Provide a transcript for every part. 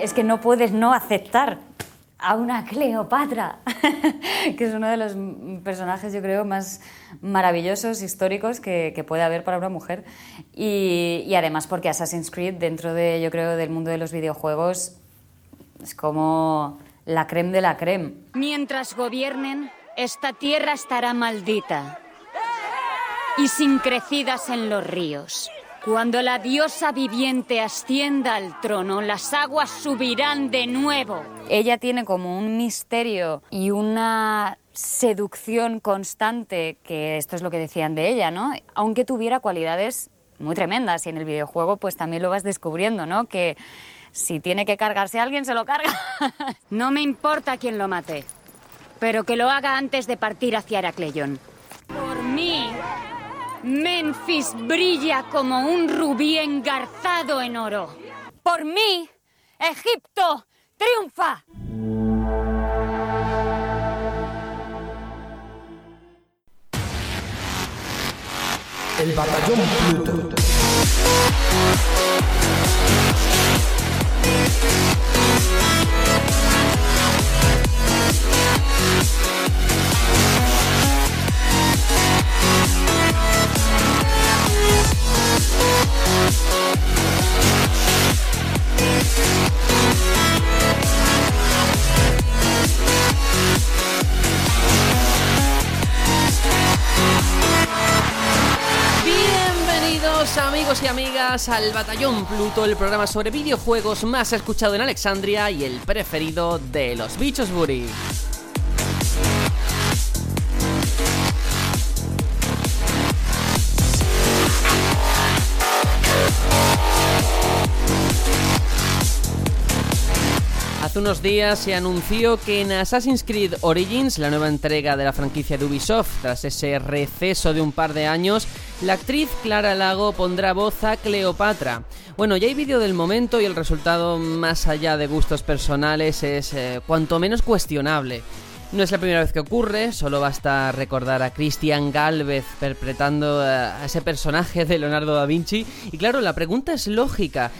es que no puedes no aceptar a una Cleopatra, que es uno de los personajes, yo creo, más maravillosos, históricos que, puede haber para una mujer. Y, y, además porque Assassin's Creed, dentro de, yo creo, del mundo de los videojuegos, es como la creme de la creme. Mientras gobiernen, esta tierra estará maldita y sin crecidas en los ríos. Cuando la diosa viviente ascienda al trono, las aguas subirán de nuevo. Ella tiene como un misterio y una seducción constante, que esto es lo que decían de ella, ¿no? Aunque tuviera cualidades muy tremendas y en el videojuego pues también lo vas descubriendo, ¿no? Que si tiene que cargarse a alguien, se lo carga. no me importa quién lo mate, pero que lo haga antes de partir hacia Heracleion. Por mí, Memphis brilla como un rubí engarzado en oro. Por mí, Egipto triunfa. El batallón. Amigos y amigas al Batallón Pluto, el programa sobre videojuegos más escuchado en Alexandria y el preferido de los bichos Buri. Hace unos días se anunció que en Assassin's Creed Origins, la nueva entrega de la franquicia de Ubisoft, tras ese receso de un par de años, la actriz Clara Lago pondrá voz a Cleopatra. Bueno, ya hay vídeo del momento y el resultado, más allá de gustos personales, es eh, cuanto menos cuestionable. No es la primera vez que ocurre, solo basta recordar a Christian Galvez interpretando eh, a ese personaje de Leonardo da Vinci. Y claro, la pregunta es lógica.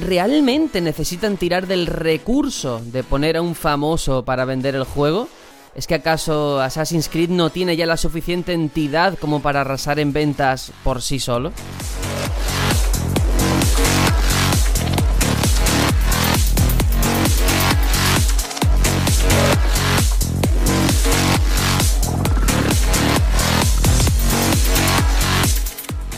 ¿realmente necesitan tirar del recurso de poner a un famoso para vender el juego? ¿Es que acaso Assassin's Creed no tiene ya la suficiente entidad como para arrasar en ventas por sí solo?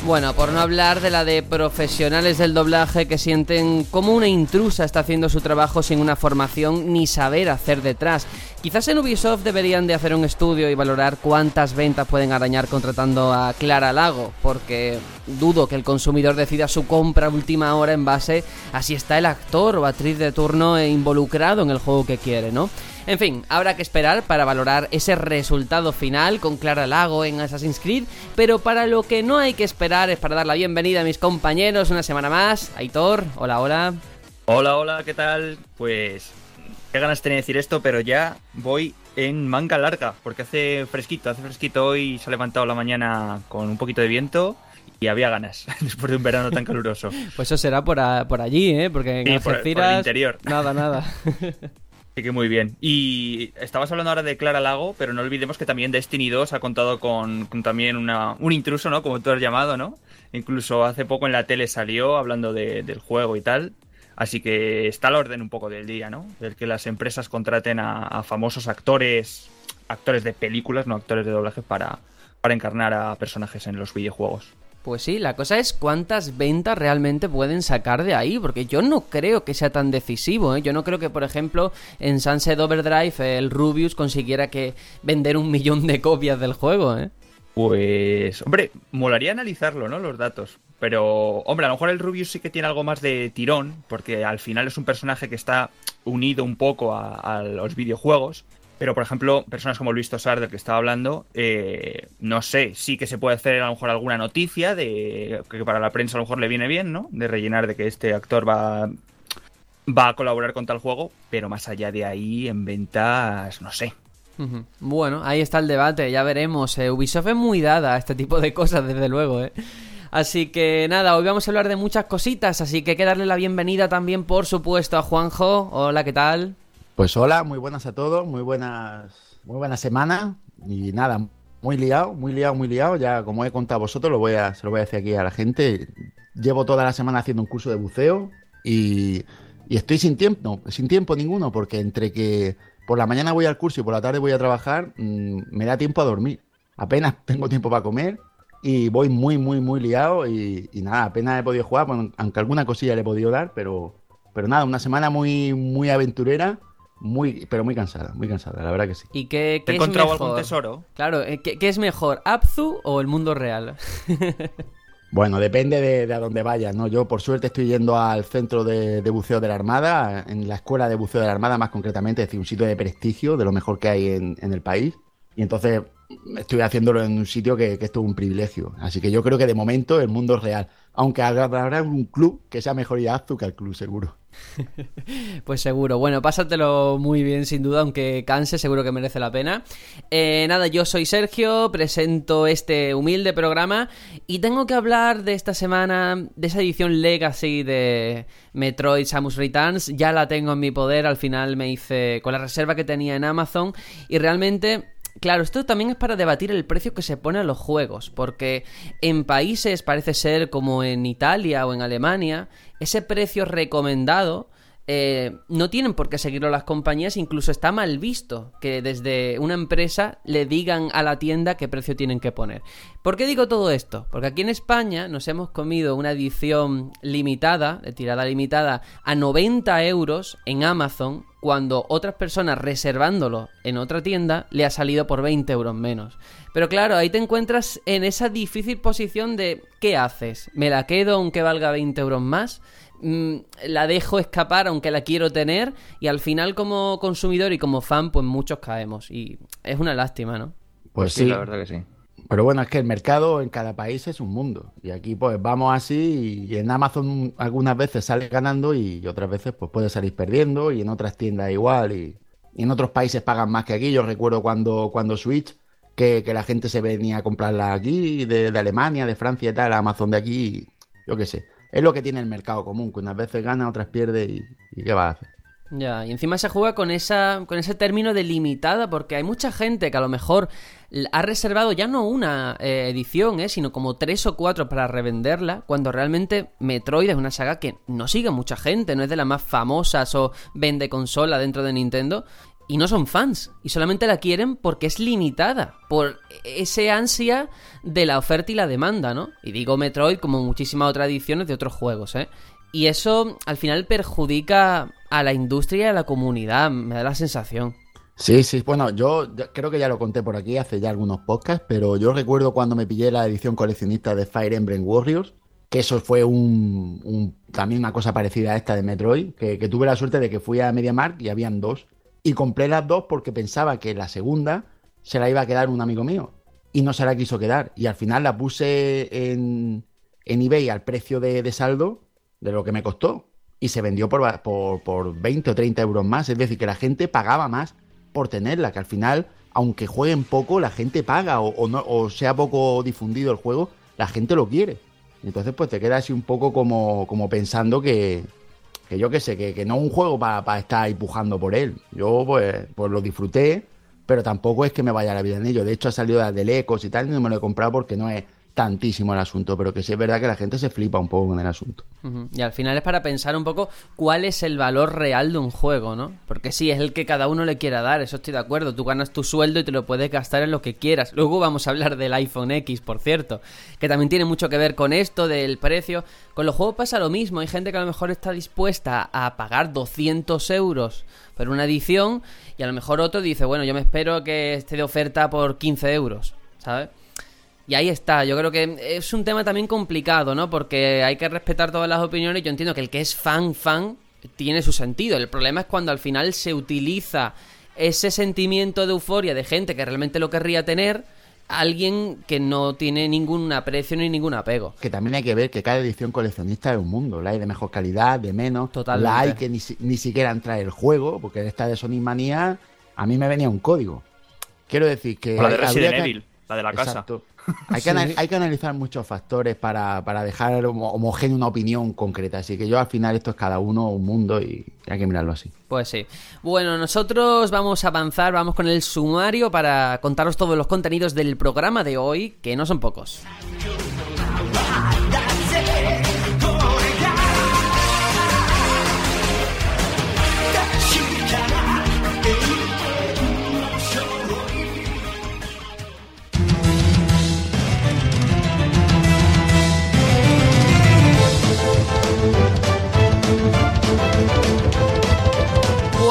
Bueno, por no hablar de la de profesionales del doblaje que sienten como una intrusa está haciendo su trabajo sin una formación ni saber hacer detrás. Quizás en Ubisoft deberían de hacer un estudio y valorar cuántas ventas pueden arañar contratando a Clara Lago, porque dudo que el consumidor decida su compra a última hora en base a si está el actor o actriz de turno involucrado en el juego que quiere, ¿no? En fin, habrá que esperar para valorar ese resultado final con Clara Lago en Assassin's Creed, pero para lo que no hay que esperar es para dar la bienvenida a mis compañeros una semana más. Aitor, hola, hola. Hola, hola, ¿qué tal? Pues qué ganas tenía de decir esto, pero ya voy en manga larga, porque hace fresquito, hace fresquito hoy, se ha levantado la mañana con un poquito de viento y había ganas después de un verano tan caluroso. pues eso será por, allí, ¿eh? Porque en sí, por el interior. Nada, nada. Sí que muy bien. Y estabas hablando ahora de Clara Lago, pero no olvidemos que también Destiny 2 ha contado con, también una, un intruso, ¿no? Como tú has llamado, ¿no? Incluso hace poco en la tele salió hablando del juego y tal. Así que está al orden un poco del día, ¿no? El que las empresas contraten a, famosos actores, actores de películas, no actores de doblaje, para, para encarnar a personajes en los videojuegos. Pues sí, la cosa es cuántas ventas realmente pueden sacar de ahí, porque yo no creo que sea tan decisivo, ¿eh? Yo no creo que, por ejemplo, en Sunset Overdrive el Rubius consiguiera que vender un millón de copias del juego, ¿eh? Pues, hombre, molaría analizarlo, ¿no? Los datos. Pero, hombre, a lo mejor el Rubius sí que tiene algo más de tirón, porque al final es un personaje que está unido un poco a los videojuegos. Pero, por ejemplo, personas como Luis Tosar, del que estaba hablando, eh, no sé, sí que se puede hacer a lo mejor alguna noticia de que para la prensa a lo mejor le viene bien, ¿no? De rellenar de que este actor va, va a colaborar con tal juego, pero más allá de ahí, en ventas, no sé. Bueno, ahí está el debate, ya veremos. Eh, Ubisoft es muy dada a este tipo de cosas, desde luego, ¿eh? Así que nada, hoy vamos a hablar de muchas cositas, así que hay que darle la bienvenida también, por supuesto, a Juanjo. Hola, ¿qué tal? Pues hola, muy buenas a todos, muy buenas, muy buena semana y nada, muy liado, muy liado, muy liado. Ya como he contado a vosotros, lo voy a, se lo voy a decir aquí a la gente. Llevo toda la semana haciendo un curso de buceo y, estoy sin tiempo, sin tiempo ninguno, porque entre que por la mañana voy al curso y por la tarde voy a trabajar, mmm, me da tiempo a dormir. Apenas tengo tiempo para comer y voy muy, muy, muy liado y, nada, apenas he podido jugar, aunque alguna cosilla le he podido dar, pero, pero nada, una semana muy, muy aventurera muy, pero muy cansada, muy cansada, la verdad que sí. ¿Y qué, ¿Te qué es encontrado mejor? algún tesoro? Claro, eh, ¿qué, qué es mejor, Abzu o el mundo real? Bueno, depende de, de a dónde vayas, ¿no? Yo, por suerte, estoy yendo al centro de, de buceo de la Armada, en la escuela de buceo de la Armada, más concretamente, es decir, un sitio de prestigio, de lo mejor que hay en, en el país. Y entonces estoy haciéndolo en un sitio que, que es todo un privilegio. Así que yo creo que de momento el mundo es real. Aunque habrá un club que sea mejor a Azul que al club, seguro. Pues seguro. Bueno, pásatelo muy bien, sin duda, aunque canse, seguro que merece la pena. Eh, nada, yo soy Sergio, presento este humilde programa y tengo que hablar de esta semana, de esa edición Legacy de Metroid Samus Returns. Ya la tengo en mi poder, al final me hice con la reserva que tenía en Amazon y realmente... Claro, esto también es para debatir el precio que se pone a los juegos, porque en países parece ser como en Italia o en Alemania, ese precio recomendado eh, no tienen por qué seguirlo las compañías, incluso está mal visto que desde una empresa le digan a la tienda qué precio tienen que poner. ¿Por qué digo todo esto? Porque aquí en España nos hemos comido una edición limitada, de tirada limitada, a 90 euros en Amazon, cuando otras personas reservándolo en otra tienda le ha salido por 20 euros menos. Pero claro, ahí te encuentras en esa difícil posición de ¿qué haces? ¿Me la quedo aunque valga 20 euros más? Mm, la dejo escapar aunque la quiero tener y al final como consumidor y como fan pues muchos caemos y es una lástima, ¿no? Pues sí, la verdad que sí. Pero bueno, es que el mercado en cada país es un mundo. Y aquí pues vamos así y en Amazon algunas veces sales ganando y otras veces pues puedes salir perdiendo y en otras tiendas igual y, y en otros países pagan más que aquí. Yo recuerdo cuando, cuando Switch, que, que la gente se venía a comprarla aquí, de, de Alemania, de Francia y tal, Amazon de aquí, yo qué sé. Es lo que tiene el mercado común, que unas veces gana, otras pierde y, ¿qué va a hacer? Ya, y encima se juega con esa con ese término de limitada porque hay mucha gente que a lo mejor ha reservado ya no una eh, edición, eh, sino como tres o cuatro para revenderla, cuando realmente Metroid es una saga que no sigue mucha gente, no es de las más famosas o vende consola dentro de Nintendo y no son fans y solamente la quieren porque es limitada por ese ansia de la oferta y la demanda, ¿no? Y digo Metroid como muchísimas otras ediciones de otros juegos, ¿eh? Y eso al final perjudica a la industria y a la comunidad, me da la sensación. Sí, sí, bueno, yo creo que ya lo conté por aquí hace ya algunos podcasts, pero yo recuerdo cuando me pillé la edición coleccionista de Fire Emblem Warriors, que eso fue un, un- también una cosa parecida a esta de Metroid, que, que tuve la suerte de que fui a MediaMarkt y habían dos, y compré las dos porque pensaba que la segunda se la iba a quedar un amigo mío, y no se la quiso quedar, y al final la puse en, en eBay al precio de, de saldo de lo que me costó, y se vendió por, por, por 20 o 30 euros más, es decir, que la gente pagaba más por tenerla, que al final, aunque jueguen poco, la gente paga o, o no, o sea poco difundido el juego, la gente lo quiere. Entonces, pues te quedas así un poco como, como pensando que, que yo qué sé, que, que no es un juego para estar ahí pujando por él. Yo, pues, pues lo disfruté, pero tampoco es que me vaya la vida en ello. De hecho, ha salido del Ecos y tal, y no me lo he comprado porque no es tantísimo el asunto, pero que sí es verdad que la gente se flipa un poco con el asunto. Y al final es para pensar un poco cuál es el valor real de un juego, ¿no? Porque sí, es el que cada uno le quiera dar, eso estoy de acuerdo. Tú ganas tu sueldo y te lo puedes gastar en lo que quieras. Luego vamos a hablar del iPhone X, por cierto, que también tiene mucho que ver con esto, del precio. Con los juegos pasa lo mismo, hay gente que a lo mejor está dispuesta a pagar 200 euros por una edición y a lo mejor otro dice, bueno, yo me espero que esté de oferta por 15 euros, ¿sabes? Y ahí está, yo creo que es un tema también complicado, ¿no? Porque hay que respetar todas las opiniones. Yo entiendo que el que es fan, fan, tiene su sentido. El problema es cuando al final se utiliza ese sentimiento de euforia de gente que realmente lo querría tener, alguien que no tiene ningún aprecio ni ningún apego. Que también hay que ver que cada edición coleccionista es un mundo. La hay de mejor calidad, de menos. Totalmente. La hay que ni, si- ni siquiera trae el juego, porque esta de Sonic Manía a mí me venía un código. Quiero decir que. O la de Resident que- Evil, la de la casa. Hay que, hay que analizar muchos factores para, dejar homogénea una opinión concreta. Así que yo al final esto es cada uno un mundo y hay que mirarlo así. Pues sí. Bueno, nosotros vamos a avanzar, vamos con el sumario para contaros todos los contenidos del programa de hoy, que no son pocos.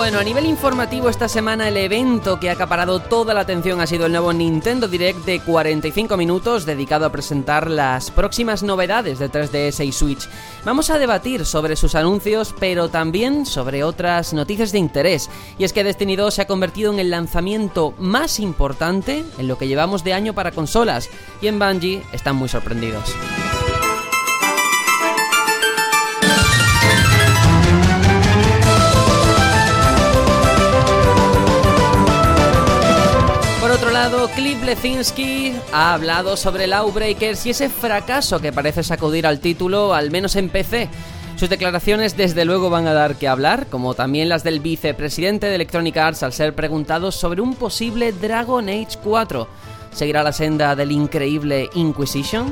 Bueno, a nivel informativo esta semana el evento que ha acaparado toda la atención ha sido el nuevo Nintendo Direct de 45 minutos dedicado a presentar las próximas novedades de 3DS y Switch. Vamos a debatir sobre sus anuncios, pero también sobre otras noticias de interés. Y es que Destiny 2 se ha convertido en el lanzamiento más importante en lo que llevamos de año para consolas, y en Bungie están muy sorprendidos. Lado, Cliff Lezinski ha hablado sobre Lawbreakers y ese fracaso que parece sacudir al título, al menos en PC. Sus declaraciones desde luego van a dar que hablar, como también las del vicepresidente de Electronic Arts al ser preguntado sobre un posible Dragon Age 4. ¿Seguirá la senda del increíble Inquisition?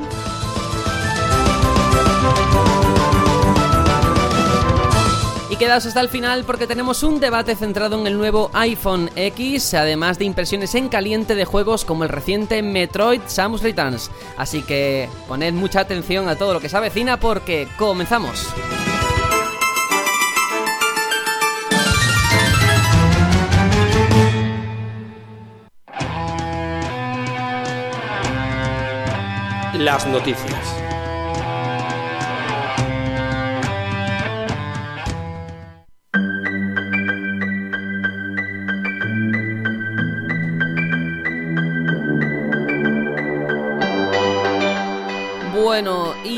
Quedaos hasta el final porque tenemos un debate centrado en el nuevo iPhone X, además de impresiones en caliente de juegos como el reciente Metroid Samus Returns. Así que poned mucha atención a todo lo que se avecina porque comenzamos. Las noticias.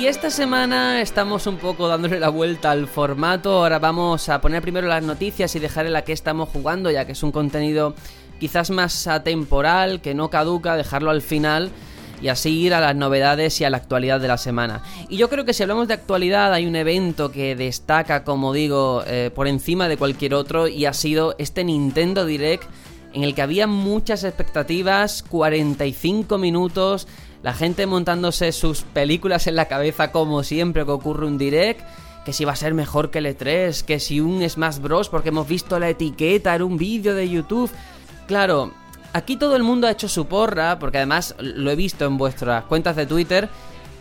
Y esta semana estamos un poco dándole la vuelta al formato. Ahora vamos a poner primero las noticias y dejar en la que estamos jugando, ya que es un contenido quizás más atemporal, que no caduca, dejarlo al final y así ir a las novedades y a la actualidad de la semana. Y yo creo que si hablamos de actualidad hay un evento que destaca, como digo, eh, por encima de cualquier otro y ha sido este Nintendo Direct en el que había muchas expectativas, 45 minutos la gente montándose sus películas en la cabeza como siempre que ocurre un direct, que si va a ser mejor que el E3, que si un Smash Bros, porque hemos visto la etiqueta en un vídeo de YouTube. Claro, aquí todo el mundo ha hecho su porra, porque además lo he visto en vuestras cuentas de Twitter.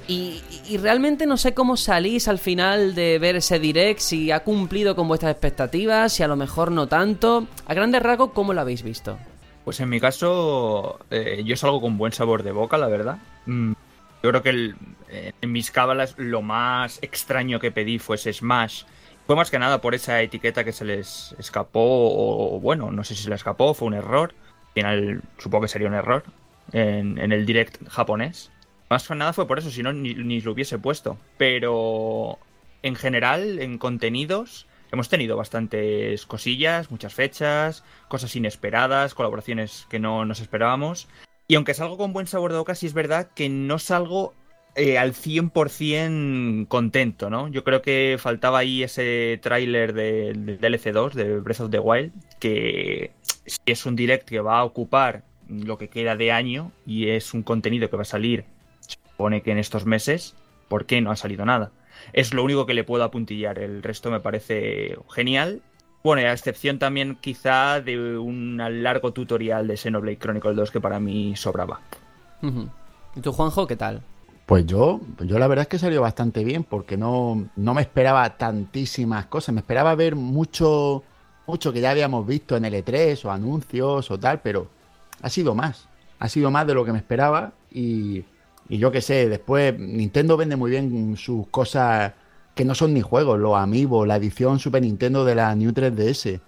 Y, y, realmente no sé cómo salís al final de ver ese direct, si ha cumplido con vuestras expectativas, si a lo mejor no tanto. A grandes rasgos, ¿cómo lo habéis visto? Pues en mi caso, eh, yo salgo con buen sabor de boca, la verdad. Mm, yo creo que eh, en mis cábalas lo más extraño que pedí fue ese Smash. Fue más que nada por esa etiqueta que se les escapó, o bueno, no sé si se le escapó, fue un error. Al final supongo que sería un error en, el direct japonés. Más que nada fue por eso, si no ni, ni lo hubiese puesto. Pero en general, en contenidos, hemos tenido bastantes cosillas, muchas fechas, cosas inesperadas, colaboraciones que no nos esperábamos. Y aunque salgo con buen sabor de boca, sí es verdad que no salgo eh, al 100% contento, ¿no? Yo creo que faltaba ahí ese tráiler de, de, DLC 2, de Breath of the Wild, que si es un direct que va a ocupar lo que queda de año y es un contenido que va a salir, se supone que en estos meses, ¿por qué no ha salido nada? Es lo único que le puedo apuntillar. El resto me parece genial. Bueno, a excepción también quizá de un largo tutorial de Xenoblade Chronicle 2 que para mí sobraba. ¿Y tú, Juanjo, qué tal? Pues yo, yo la verdad es que salió bastante bien porque no, no me esperaba tantísimas cosas. Me esperaba ver mucho, mucho que ya habíamos visto en L3 o anuncios o tal, pero ha sido más. Ha sido más de lo que me esperaba y, y yo qué sé, después Nintendo vende muy bien sus cosas que no son ni juegos, los amigos, la edición Super Nintendo de la New 3DS.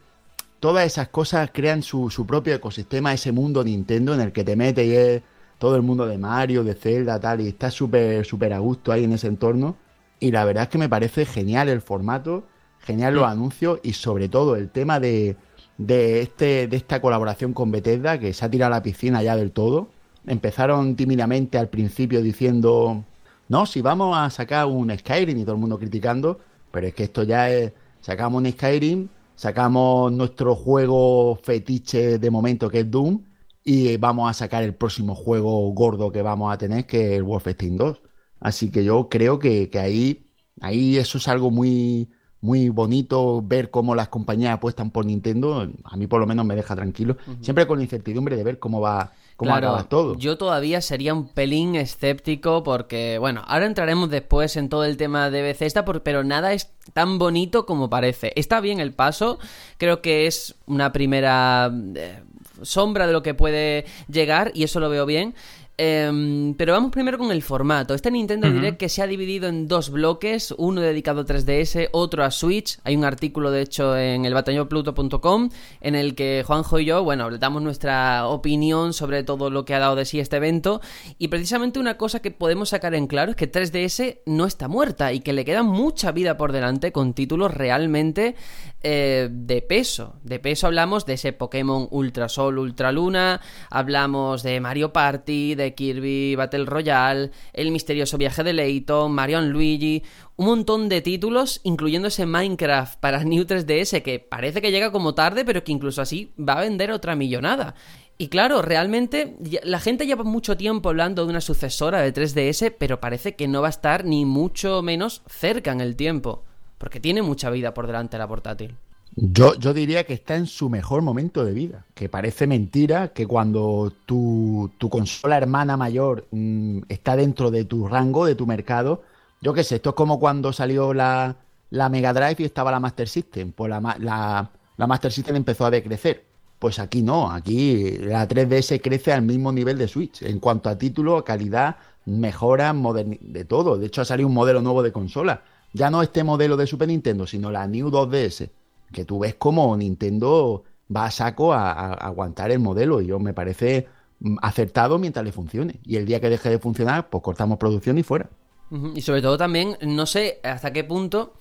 Todas esas cosas crean su, propio ecosistema, ese mundo Nintendo en el que te metes y es todo el mundo de Mario, de Zelda, tal, y estás súper, súper a gusto ahí en ese entorno. Y la verdad es que me parece genial el formato, genial los anuncios y sobre todo el tema de, de, este, de esta colaboración con Bethesda que se ha tirado a la piscina ya del todo empezaron tímidamente al principio diciendo, no, si vamos a sacar un Skyrim y todo el mundo criticando, pero es que esto ya es, sacamos un Skyrim, sacamos nuestro juego fetiche de momento que es Doom y vamos a sacar el próximo juego gordo que vamos a tener que es el Wolfenstein 2. Así que yo creo que, que ahí, ahí eso es algo muy, muy bonito ver cómo las compañías apuestan por Nintendo. A mí por lo menos me deja tranquilo. Siempre con la incertidumbre de ver cómo va, cómo Claro, todo. yo todavía sería un pelín escéptico porque, bueno, ahora entraremos después en todo el tema de Bethesda, por- pero nada es tan bonito como parece. Está bien el paso, creo que es una primera eh, sombra de lo que puede llegar y eso lo veo bien. Em, pero vamos primero con el formato. Este Nintendo Direct que se ha dividido en dos bloques, uno dedicado a 3DS, otro a Switch. Hay un artículo, de hecho, en el batallonpluto.com en el que Juanjo y yo, bueno, le damos nuestra opinión sobre todo lo que ha dado de sí este evento. Y precisamente una cosa que podemos sacar en claro es que 3DS no está muerta y que le queda mucha vida por delante con títulos realmente eh, de peso. De peso hablamos de ese Pokémon Ultra Sol, Ultra Luna, hablamos de Mario Party, de Kirby Battle Royale, El misterioso viaje de Layton, Mario Luigi, un montón de títulos, incluyendo ese Minecraft para New 3DS que parece que llega como tarde, pero que incluso así va a vender otra millonada. Y claro, realmente la gente lleva mucho tiempo hablando de una sucesora de 3DS, pero parece que no va a estar ni mucho menos cerca en el tiempo, porque tiene mucha vida por delante la portátil. Yo, yo diría que está en su mejor momento de vida. Que parece mentira que cuando tu, tu consola hermana mayor mm, está dentro de tu rango, de tu mercado. Yo qué sé, esto es como cuando salió la, la Mega Drive y estaba la Master System. Pues la, la, la Master System empezó a decrecer. Pues aquí no, aquí la 3DS crece al mismo nivel de Switch. En cuanto a título, calidad, mejora, de todo. De hecho, ha salido un modelo nuevo de consola. Ya no este modelo de Super Nintendo, sino la New 2DS que tú ves como Nintendo va a saco a, aguantar el modelo y yo me parece mm, acertado mientras le funcione. Y el día que deje de funcionar, pues cortamos producción y fuera. Y sobre todo también, no sé hasta qué punto,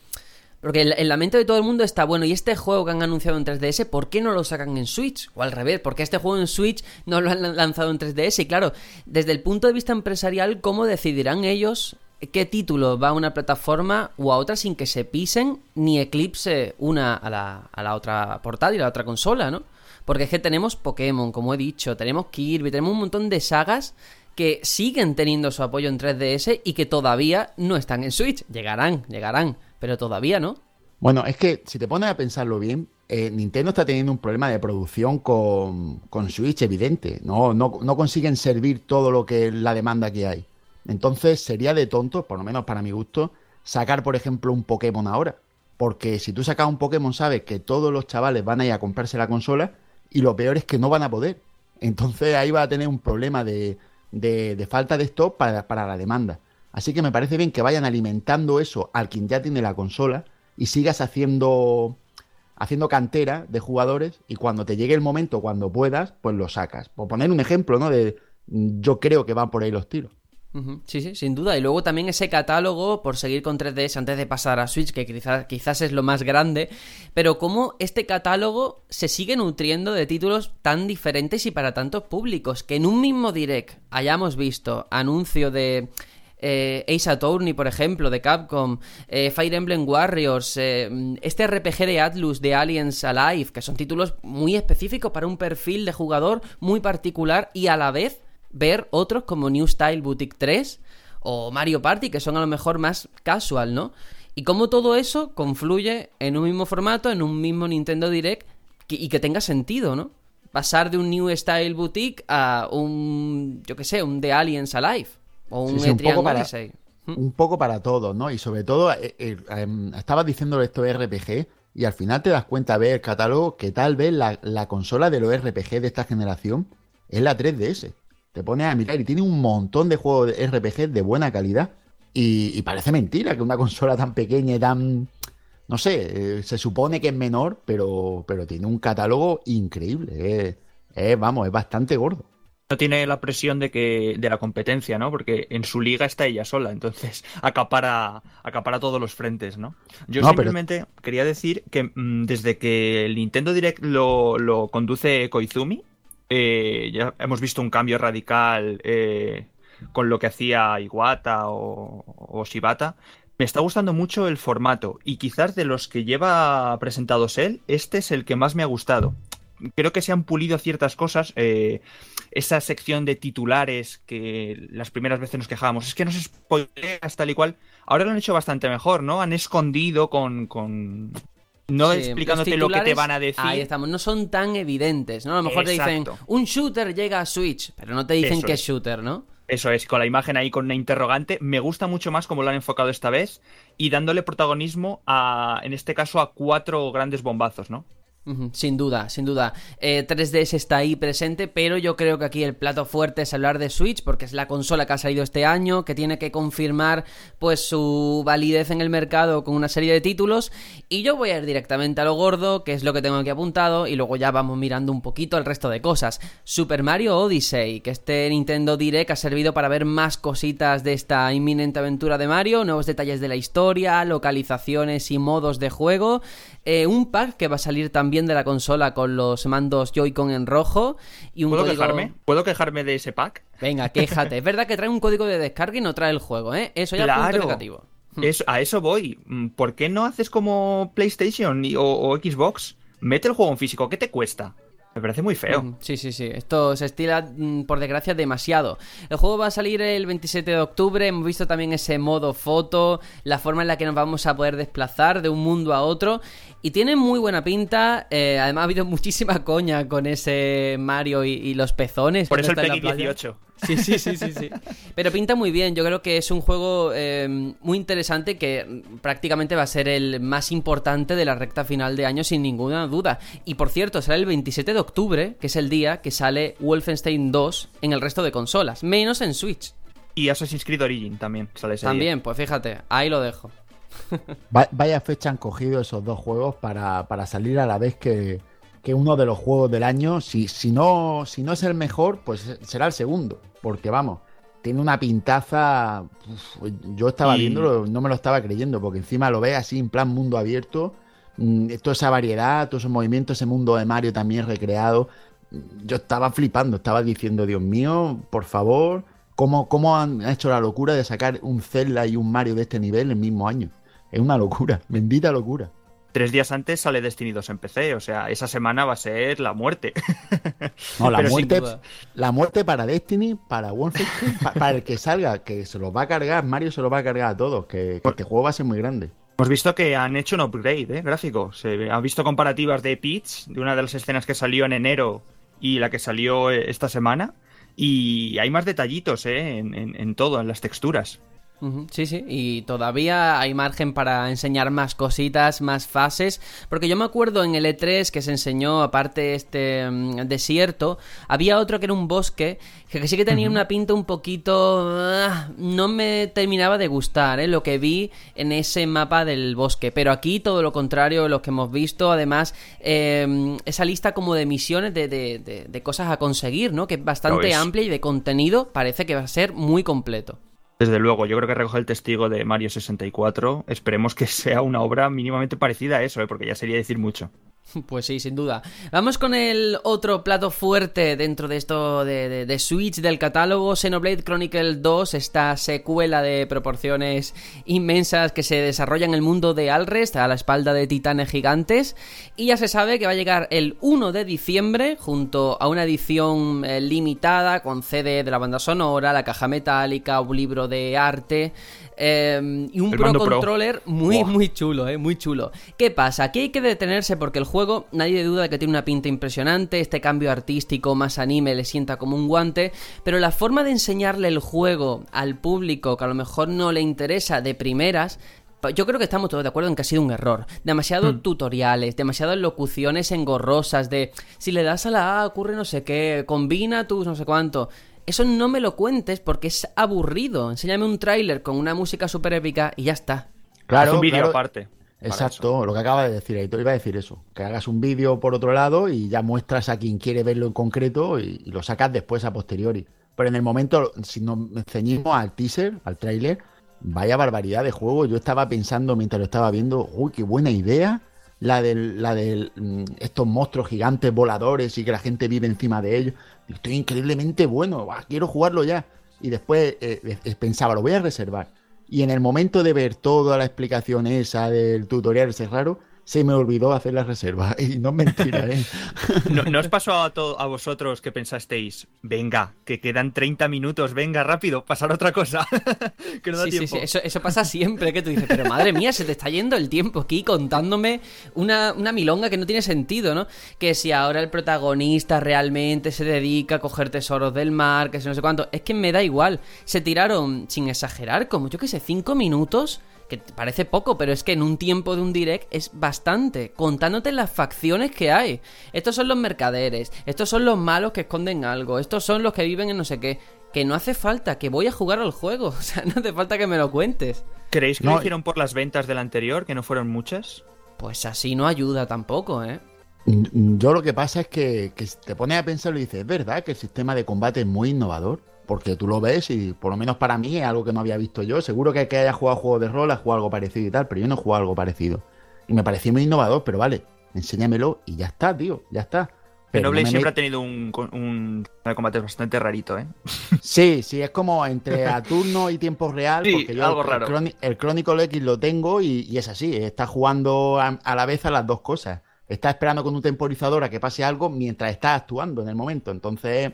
porque en la- en la mente de todo el mundo está, bueno, ¿y este juego que han anunciado en 3DS, por qué no lo sacan en Switch? O al revés, ¿por qué este juego en Switch no lo han lan- lanzado en 3DS? Y claro, desde el punto de vista empresarial, ¿cómo decidirán ellos qué título va a una plataforma u a otra sin que se pisen ni eclipse una a la, a la otra portátil, a la otra consola, ¿no? Porque es que tenemos Pokémon, como he dicho, tenemos Kirby, tenemos un montón de sagas que siguen teniendo su apoyo en 3DS y que todavía no están en Switch. Llegarán, llegarán, pero todavía no. Bueno, es que si te pones a pensarlo bien, eh, Nintendo está teniendo un problema de producción con, con Switch evidente. No, no, no consiguen servir todo lo que la demanda que hay. Entonces sería de tonto, por lo menos para mi gusto, sacar, por ejemplo, un Pokémon ahora. Porque si tú sacas un Pokémon, sabes que todos los chavales van a ir a comprarse la consola y lo peor es que no van a poder. Entonces ahí va a tener un problema de, de- falta de stock para, para la demanda. Así que me parece bien que vayan alimentando eso al quien ya tiene la consola y sigas haciendo haciendo cantera de jugadores y cuando te llegue el momento, cuando puedas, pues lo sacas. Por poner un ejemplo, ¿no? De yo creo que van por ahí los tiros. Sí, sí, sin duda. Y luego también ese catálogo, por seguir con 3DS antes de pasar a Switch, que quizás, quizás es lo más grande, pero cómo este catálogo se sigue nutriendo de títulos tan diferentes y para tantos públicos, que en un mismo direct hayamos visto anuncio de eh, Ace Attorney, por ejemplo, de Capcom, eh, Fire Emblem Warriors, eh, este RPG de Atlus de Aliens Alive, que son títulos muy específicos para un perfil de jugador muy particular y a la vez ver otros como New Style Boutique 3 o Mario Party, que son a lo mejor más casual, ¿no? Y cómo todo eso confluye en un mismo formato, en un mismo Nintendo Direct que- y que tenga sentido, ¿no? Pasar de un New Style Boutique a un, yo qué sé, un The Aliens Alive o un Sí, sí, un poco para- Odyssey. Un poco para todos, ¿no? Y sobre todo, eh, eh, em, estabas diciendo esto de RPG y al final te das cuenta, ver el catálogo, que tal vez la, la consola de los RPG de esta generación es la 3DS. Te pones a mirar y tiene un montón de juegos de RPG de buena calidad. Y, y parece mentira que una consola tan pequeña y tan... No sé, eh, se supone que es menor, pero, pero tiene un catálogo increíble. eh. Eh, vamos, es bastante gordo. No tiene la presión de que de la competencia, ¿no? Porque en su liga está ella sola, entonces acapara acapara todos los frentes, ¿no? Yo No, pero- simplemente quería decir que mm, desde que el Nintendo Direct lo, lo conduce Koizumi, Eh, ya hemos visto un cambio radical eh, con lo que hacía Iwata o, o Shibata. Me está gustando mucho el formato y quizás de los que lleva presentados él, este es el que más me ha gustado. Creo que se han pulido ciertas cosas. eh, esa sección de titulares que las primeras veces nos quejábamos, es que no se spoileas tal y cual. Ahora lo han hecho bastante mejor, ¿no? Han escondido con. con... No Sí, explicándote lo que te van a decir. Ahí estamos, no son tan evidentes, ¿no? A lo mejor te dicen, un shooter llega a Switch, pero no te dicen Eso que es es. shooter, ¿no? Eso es, con la imagen ahí con una interrogante. Me gusta mucho más cómo lo han enfocado esta vez y dándole protagonismo a, en este caso, a cuatro grandes bombazos, ¿no? Sin duda, sin duda. Eh, 3DS está ahí presente, pero yo creo que aquí el plato fuerte es hablar de Switch, porque es la consola que ha salido este año, que tiene que confirmar pues su validez en el mercado con una serie de títulos. Y yo voy a ir directamente a lo gordo, que es lo que tengo aquí apuntado, y luego ya vamos mirando un poquito el resto de cosas. Super Mario Odyssey, que este Nintendo Direct ha servido para ver más cositas de esta inminente aventura de Mario, nuevos detalles de la historia, localizaciones y modos de juego. Eh, un pack que va a salir también de la consola con los mandos Joy-Con en rojo y un ¿Puedo código... quejarme? ¿Puedo quejarme de ese pack? Venga, quéjate. es verdad que trae un código de descarga y no trae el juego, ¿eh? Eso ya es punto negativo. Es- a eso voy. ¿Por qué no haces como PlayStation y- o, o Xbox? Mete el juego en físico, ¿qué te cuesta? Me parece muy feo. Mm, Sí, sí, sí. Esto se estila, mm, por desgracia, demasiado. El juego va a salir el 27 de octubre. Hemos visto también ese modo foto, la forma en la que nos vamos a poder desplazar de un mundo a otro. Y tiene muy buena pinta. eh, además, ha habido muchísima coña con ese Mario y, y los pezones. Por eso el playa. 18. Sí, sí, sí, sí, sí. Pero pinta muy bien. Yo creo que es un juego eh, muy interesante que prácticamente va a ser el más importante de la recta final de año sin ninguna duda. Y por cierto, sale el 27 de octubre, que es el día que sale Wolfenstein 2 en el resto de consolas, menos en Switch. Y Assassin's Creed Origin también sale ese día. También, pues fíjate, ahí lo dejo. Va- Vaya fecha han cogido esos dos juegos para, para salir a la vez que, que uno de los juegos del año. Si, si, no, si no es el mejor, pues será el segundo. Porque vamos, tiene una pintaza. uf, yo estaba Y- viéndolo, no me lo estaba creyendo, porque encima lo ves así en plan mundo abierto. mm, Toda esa variedad, todos esos movimientos, ese mundo de Mario también recreado. mm, Yo estaba flipando, estaba diciendo, Dios mío, por favor, ¿cómo, cómo han hecho la locura de sacar un Zelda y un Mario de este nivel el mismo año? Es una locura, bendita locura. Tres días antes sale Destiny 2 en PC, o sea, esa semana va a ser la muerte. No, la muerte, la muerte para Destiny, para Wolfenstein, pa- para el que salga, que se los va a cargar, Mario se los va a cargar a todos, que, que este juego va a ser muy grande. Hemos visto que han hecho un upgrade, ¿eh? Gráfico. Se han visto comparativas de Peach, de una de las escenas que salió en enero y la que salió eh, esta semana. Y hay más detallitos, ¿eh? En, en- en todo, en las texturas. Sí, sí, y todavía hay margen para enseñar más cositas, más fases, porque yo me acuerdo en el E3 que se enseñó, aparte este mm, desierto, había otro que era un bosque, que, sí que tenía una pinta un poquito... ah, no me terminaba de gustar, ¿eh? lo que vi en ese mapa del bosque, pero aquí todo lo contrario, lo que hemos visto, además, eh, esa lista como de misiones, de, de- de- de cosas a conseguir, ¿no? Que es bastante amplia y de contenido, parece que va a ser muy completo. Desde luego, yo creo que recoge el testigo de Mario 64. Esperemos que sea una obra mínimamente parecida a eso, ¿eh? porque ya sería decir mucho. Pues sí, sin duda. Vamos con el otro plato fuerte dentro de esto de, de- Switch del catálogo, Xenoblade Chronicle 2, esta secuela de proporciones inmensas que se desarrolla en el mundo de Alrest a la espalda de titanes gigantes y ya se sabe que va a llegar el 1 de diciembre junto a una edición eh, limitada con CD de la banda sonora, la caja metálica, un libro de arte eh, y un Pro. Controller muy, muy chulo, eh, muy chulo. ¿Qué pasa? Aquí hay que detenerse porque el juego, nadie duda de que tiene una pinta impresionante, este cambio artístico más anime le sienta como un guante, pero la forma de enseñarle el juego al público que a lo mejor no le interesa de primeras, yo creo que estamos todos de acuerdo en que ha sido un error. Demasiados tutoriales, demasiadas locuciones engorrosas de si le das a la A ocurre no sé qué, combina tus no sé cuánto. Eso no me lo cuentes porque es aburrido. Enséñame un tráiler con una música súper épica y ya está. Claro, Haz un vídeo claro. aparte. Exacto, lo que acaba de decir Aitor, iba a decir eso, que hagas un vídeo por otro lado y ya muestras a quien quiere verlo en concreto y, y lo sacas después a posteriori. Pero en el momento, si nos ceñimos al teaser, al tráiler, vaya barbaridad de juego. Yo estaba pensando mientras lo estaba viendo, uy, qué buena idea la de la del, mm, estos monstruos gigantes voladores y que la gente vive encima de ellos. Estoy increíblemente bueno, quiero jugarlo ya. Y después eh, pensaba, lo voy a reservar. Y en el momento de ver toda la explicación esa del tutorial ese raro, se me olvidó hacer la reserva. Y no mentira, ¿eh? ¿No, os pasó a, a vosotros que pensasteis, venga, que quedan 30 minutos, venga, rápido, pasar otra cosa? que no da sí, tiempo. sí, sí, eso, eso pasa siempre, que tú dices, pero madre mía, se te está yendo el tiempo aquí contándome una, una milonga que no tiene sentido, ¿no? Que si ahora el protagonista realmente se dedica a coger tesoros del mar, que si no sé cuánto, es que me da igual. Se tiraron, sin exagerar, como yo que sé, 5 minutos que parece poco, pero es que en un tiempo de un direct es bastante, contándote las facciones que hay. Estos son los mercaderes, estos son los malos que esconden algo, estos son los que viven en no sé qué. Que no hace falta, que voy a jugar al juego, o sea, no hace falta que me lo cuentes. ¿Creéis que No, lo hicieron por las ventas del anterior, que no fueron muchas? Pues así no ayuda tampoco, ¿eh? Yo lo que pasa es que, que te pones a pensar y dices, es verdad que el sistema de combate es muy innovador, porque tú lo ves y por lo menos para mí es algo que no había visto yo. Seguro que el que haya jugado juegos de rol ha jugado algo parecido y tal, pero yo no he jugado algo parecido. Y me pareció muy innovador, pero vale, enséñamelo y ya está, tío, ya está. Pero Xenoblade no me siempre ha tenido un, un de combate bastante rarito, ¿eh? Sí, sí, es como entre a turno y tiempo real, Sí, porque yo algo el, raro. Chroni- el Chronicle X lo tengo y, y es así, está jugando a, a la vez a las dos cosas. Está esperando con un temporizador a que pase algo mientras está actuando en el momento. Entonces,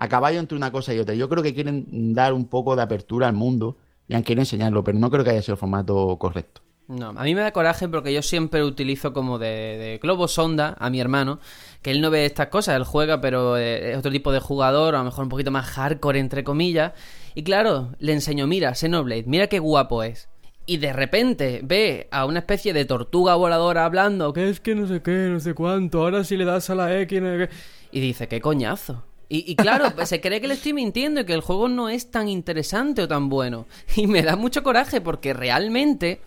a caballo entre una cosa y otra. Yo creo que quieren dar un poco de apertura al mundo y han querido enseñarlo, pero no creo que haya sido el formato correcto. No, a mí me da coraje porque yo siempre utilizo como de, de globo sonda a mi hermano, que él no ve estas cosas, él juega, pero eh, es otro tipo de jugador, a lo mejor un poquito más hardcore, entre comillas. Y claro, le enseño, mira, Xenoblade, mira qué guapo es. Y de repente ve a una especie de tortuga voladora hablando, que es que no sé qué, no sé cuánto, ahora si le das a la X, qué. Y dice, qué coñazo. Y, y claro, pues se cree que le estoy mintiendo y que el juego no es tan interesante o tan bueno. Y me da mucho coraje porque realmente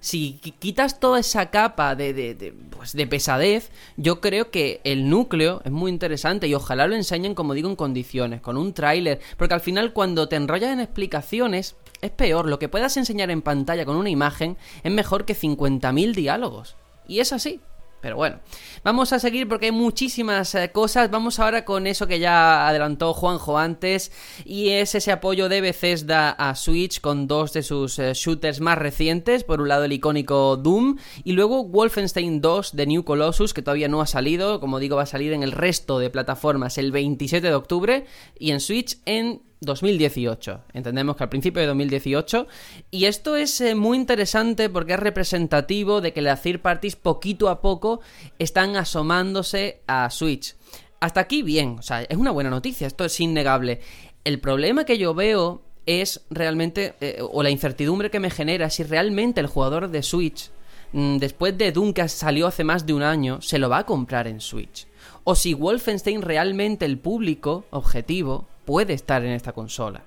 si qui- quitas toda esa capa de, de, de, pues, de pesadez, yo creo que el núcleo es muy interesante y ojalá lo enseñen, como digo, en condiciones, con un tráiler, porque al final cuando te enrollas en explicaciones es peor, lo que puedas enseñar en pantalla con una imagen es mejor que 50.000 diálogos. Y es así. Pero bueno, vamos a seguir porque hay muchísimas eh, cosas. Vamos ahora con eso que ya adelantó Juanjo antes. Y es ese apoyo de Bethesda a Switch con dos de sus eh, shooters más recientes. Por un lado el icónico Doom. Y luego Wolfenstein 2 de New Colossus, que todavía no ha salido. Como digo, va a salir en el resto de plataformas el 27 de octubre. Y en Switch en 2018. Entendemos que al principio de 2018. Y esto es eh, muy interesante porque es representativo de que las third parties poquito a poco están asomándose a Switch. Hasta aquí bien, o sea, es una buena noticia, esto es innegable. El problema que yo veo es realmente, eh, o la incertidumbre que me genera, si realmente el jugador de Switch, mm, después de Doom que salió hace más de un año, se lo va a comprar en Switch. O si Wolfenstein realmente el público objetivo puede estar en esta consola.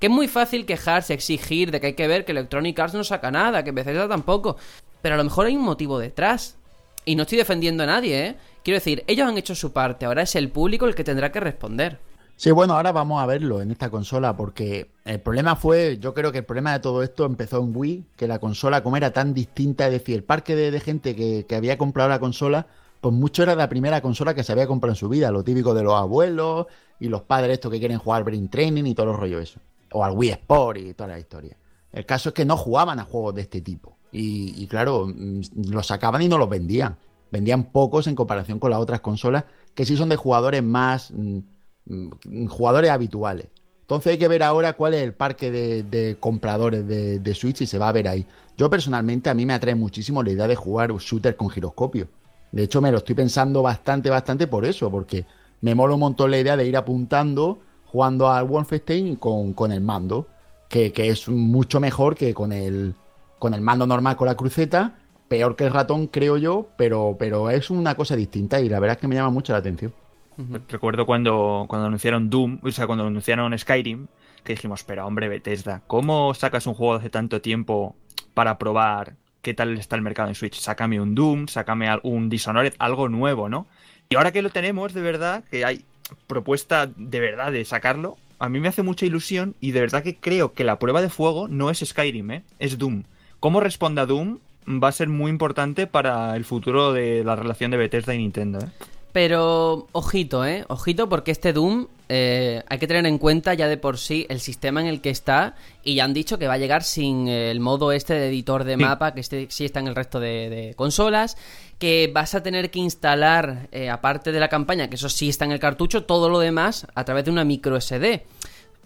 Que es muy fácil quejarse, exigir de que hay que ver que Electronic Arts no saca nada, que Bethesda tampoco. Pero a lo mejor hay un motivo detrás. Y no estoy defendiendo a nadie, ¿eh? Quiero decir, ellos han hecho su parte, ahora es el público el que tendrá que responder. Sí, bueno, ahora vamos a verlo en esta consola porque el problema fue, yo creo que el problema de todo esto empezó en Wii, que la consola como era tan distinta, es decir, el parque de, gente que había comprado la consola, pues mucho era la primera consola que se había comprado en su vida, lo típico de los abuelos y los padres estos que quieren jugar Brain Training y todo los rollo eso, o al Wii Sport y toda la historia. El caso es que no jugaban a juegos de este tipo y, claro, mm, los sacaban y no los vendían. Vendían pocos en comparación con las otras consolas que sí son de jugadores más... mm, mm, jugadores habituales. Entonces hay que ver ahora cuál es el parque de, compradores de Switch y se va a ver ahí. Yo personalmente a mí me atrae muchísimo la idea de jugar un shooter con giroscopio. De hecho me lo estoy pensando bastante, bastante por eso, porque me mola un montón la idea de ir apuntando, jugando al Wolfenstein con, con el mando, que, que es mucho mejor que con el, con el mando normal con la cruceta. Peor que el ratón, creo yo, pero, pero es una cosa distinta y la verdad es que me llama mucho la atención. Recuerdo cuando, cuando anunciaron Doom, o sea, cuando anunciaron Skyrim, que dijimos, pero hombre, Bethesda, ¿cómo sacas un juego hace tanto tiempo para probar qué tal está el mercado en Switch? Sácame un Doom, sácame un Dishonored, algo nuevo, ¿no? Y ahora que lo tenemos, de verdad, que hay propuesta de verdad de sacarlo, a mí me hace mucha ilusión y de verdad que creo que la prueba de fuego no es Skyrim, ¿eh? Es Doom. ¿Cómo responda Doom? va a ser muy importante para el futuro de la relación de Bethesda y Nintendo. ¿eh? Pero ojito, ¿eh? Ojito porque este Doom eh, hay que tener en cuenta ya de por sí el sistema en el que está y ya han dicho que va a llegar sin el modo este de editor de mapa que este, sí está en el resto de, consolas, que vas a tener que instalar, eh, aparte de la campaña, que eso sí está en el cartucho, todo lo demás a través de una micro SD.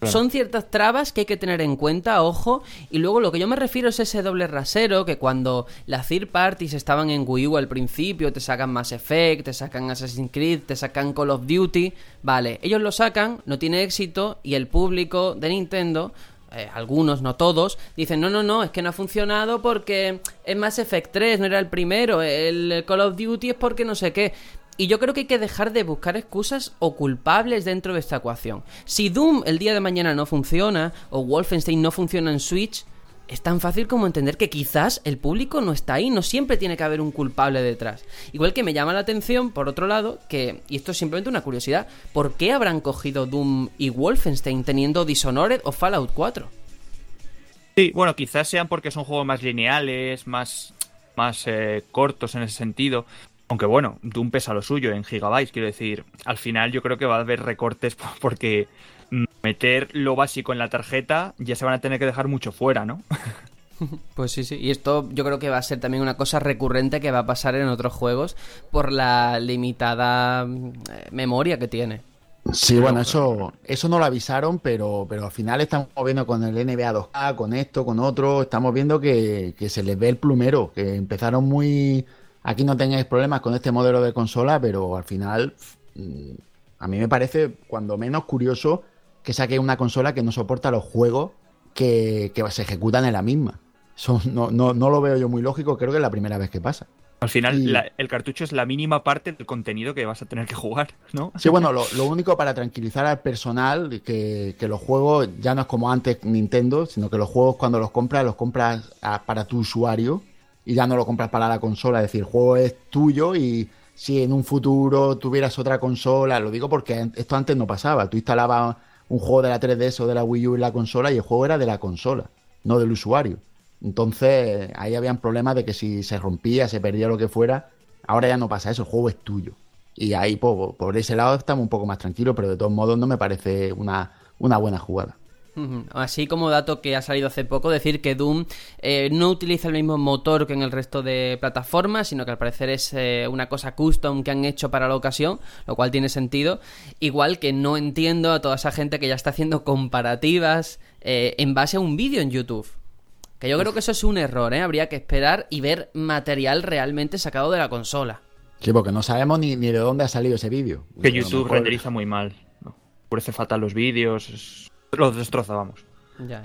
Son ciertas trabas que hay que tener en cuenta, ojo. Y luego lo que yo me refiero es ese doble rasero que cuando las third parties estaban en Wii U al principio, te sacan Mass Effect, te sacan Assassin's Creed, te sacan Call of Duty. Vale, ellos lo sacan, no tiene éxito y el público de Nintendo eh, algunos, no todos, dicen, no, no, no, es que no ha funcionado porque es Mass Effect 3, no era el primero, el Call of Duty es porque no sé qué. Y yo creo que hay que dejar de buscar excusas o culpables dentro de esta ecuación. Si Doom el día de mañana no funciona, o Wolfenstein no funciona en Switch, es tan fácil como entender que quizás el público no está ahí, no siempre tiene que haber un culpable detrás. Igual que me llama la atención, por otro lado, que, y esto es simplemente una curiosidad, ¿por qué habrán cogido Doom y Wolfenstein teniendo Dishonored o Fallout 4? Sí, bueno, quizás sean porque son juegos más lineales, más, más eh, cortos en ese sentido. Aunque bueno, Doom pesa lo suyo en gigabytes, quiero decir, al final yo creo que va a haber recortes porque meter lo básico en la tarjeta ya se van a tener que dejar mucho fuera, ¿no? Pues sí, sí. Y esto yo creo que va a ser también una cosa recurrente que va a pasar en otros juegos por la limitada eh, memoria que tiene. Sí, bueno, eso, eso no lo avisaron, pero, pero al final estamos viendo con el NBA 2K, con esto, con otro, estamos viendo que, que se les ve el plumero, que empezaron muy aquí no tengáis problemas con este modelo de consola, pero al final mm, a mí me parece cuando menos curioso que saque una consola que no soporta los juegos que, se ejecutan en la misma. no, lo veo yo muy lógico, creo que es la primera vez que pasa. Al final, el cartucho es la mínima parte del contenido que vas a tener que jugar, ¿no? Sí, bueno, lo, único para tranquilizar al personal, que, que, los juegos ya no es como antes Nintendo, sino que los juegos cuando los compras, los compras para tu usuario y ya no lo compras para la consola. Es decir, el juego es tuyo y si en un futuro tuvieras otra consola, lo digo porque esto antes no pasaba. Tú instalabas un juego de la 3DS o de la Wii U en la consola y el juego era de la consola, no del usuario. Entonces ahí habían problemas de que si se rompía, se perdía lo que fuera. Ahora ya no pasa eso, el juego es tuyo. Y ahí por, por ese lado estamos un poco más tranquilos, pero de todos modos no me parece una, una buena jugada. Así como dato que ha salido hace poco, decir que Doom eh, no utiliza el mismo motor que en el resto de plataformas, sino que al parecer es eh, una cosa custom que han hecho para la ocasión, lo cual tiene sentido. Igual que no entiendo a toda esa gente que ya está haciendo comparativas eh, en base a un vídeo en YouTube. Que yo creo que eso es un error, ¿eh? Habría que esperar y ver material realmente sacado de la consola. Sí, porque no sabemos ni, de dónde ha salido ese vídeo. Que YouTube renderiza muy mal. ¿no? Parece fatal los vídeos los destroza, vamos.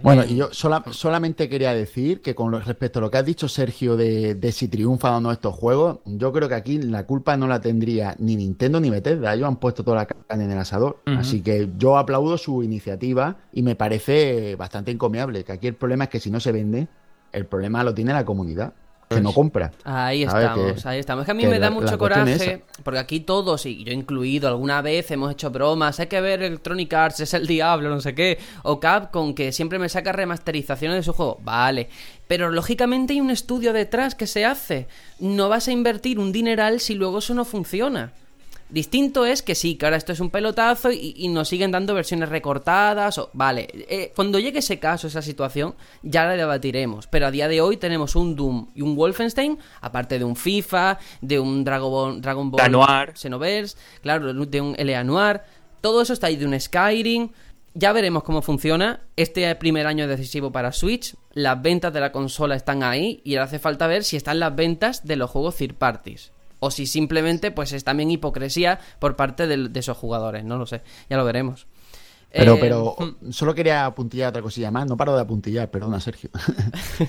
bueno, y yo solamente quería decir que con respecto a lo que has dicho, Sergio, de, si triunfan o no estos juegos, yo creo que aquí la culpa no la tendría ni Nintendo ni Bethesda. Ellos han puesto toda la carne en el asador. Así que yo aplaudo su iniciativa y me parece bastante encomiable. Que aquí el problema es que si no se vende, el problema lo tiene la comunidad que no compra. Ahí estamos, ahí estamos. Es que a mí me da mucho coraje, porque aquí todos, y yo incluido, alguna vez hemos hecho bromas, hay que ver Electronic Arts, es el diablo, no sé qué, o Capcom, que siempre me saca remasterizaciones de su juego. Vale, pero lógicamente hay un estudio detrás que se hace. No vas a invertir un dineral si luego eso no funciona. Distinto es que sí, que ahora esto es un pelotazo y, nos siguen dando versiones recortadas. O, vale, eh, cuando llegue ese caso, esa situación, ya la debatiremos. Pero a día de hoy tenemos un Doom y un Wolfenstein, aparte de un FIFA, de un Dragon, Dragon Ball Noir. Xenoverse, claro, de un L.A. Noir. Todo eso está ahí de un Skyrim. Ya veremos cómo funciona. Este primer año decisivo para Switch. Las ventas de la consola están ahí y ahora hace falta ver si están las ventas de los juegos third parties o si simplemente pues es también hipocresía por parte de, esos jugadores, no lo sé, ya lo veremos. Pero, eh, pero hmm. solo quería apuntillar otra cosilla más, no paro de apuntillar, perdona Sergio.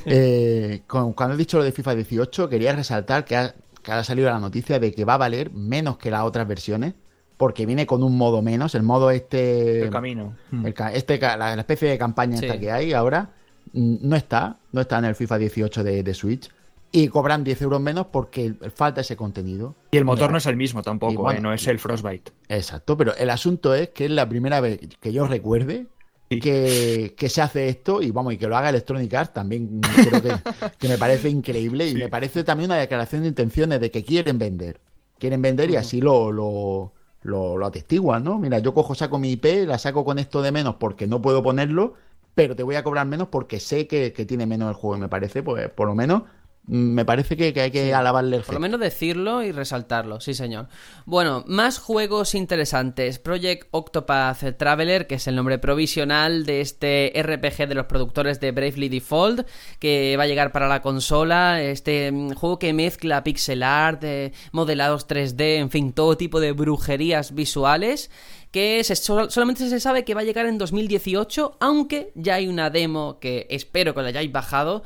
Eh, cuando he dicho lo de FIFA 18, quería resaltar que ha, salido la noticia de que va a valer menos que las otras versiones, porque viene con un modo menos, el modo este... El camino. Hmm. este, la, especie de campaña esta que hay ahora, mm, no está, no está en el FIFA 18 de Switch y cobran 10 euros menos porque falta ese contenido. Y el motor no es el mismo tampoco, ¿eh? no es el Frostbite. Exacto, pero el asunto es que es la primera vez que yo recuerde que, que se hace esto y vamos, y que lo haga Electronic Arts también creo que, que me parece increíble y me parece también una declaración de intenciones de que quieren vender. Quieren vender y así lo, lo, lo, lo atestiguan, ¿no? Mira, yo cojo, saco mi IP, la saco con esto de menos porque no puedo ponerlo, pero te voy a cobrar menos porque sé que, que tiene menos el juego. Y me parece, pues, por lo menos, mm, me parece que, que hay que alabarle el Por lo menos decirlo y resaltarlo, sí señor. Bueno, más juegos interesantes. Project Octopath Traveler, que es el nombre provisional de este RPG de los productores de Bravely Default, que va a llegar para la consola. Este mm, juego que mezcla pixel art, eh, modelados 3D, en fin, todo tipo de brujerías visuales. Que se- sol- solamente se sabe que va a llegar en 2018, aunque ya hay una demo que espero que la hayáis bajado,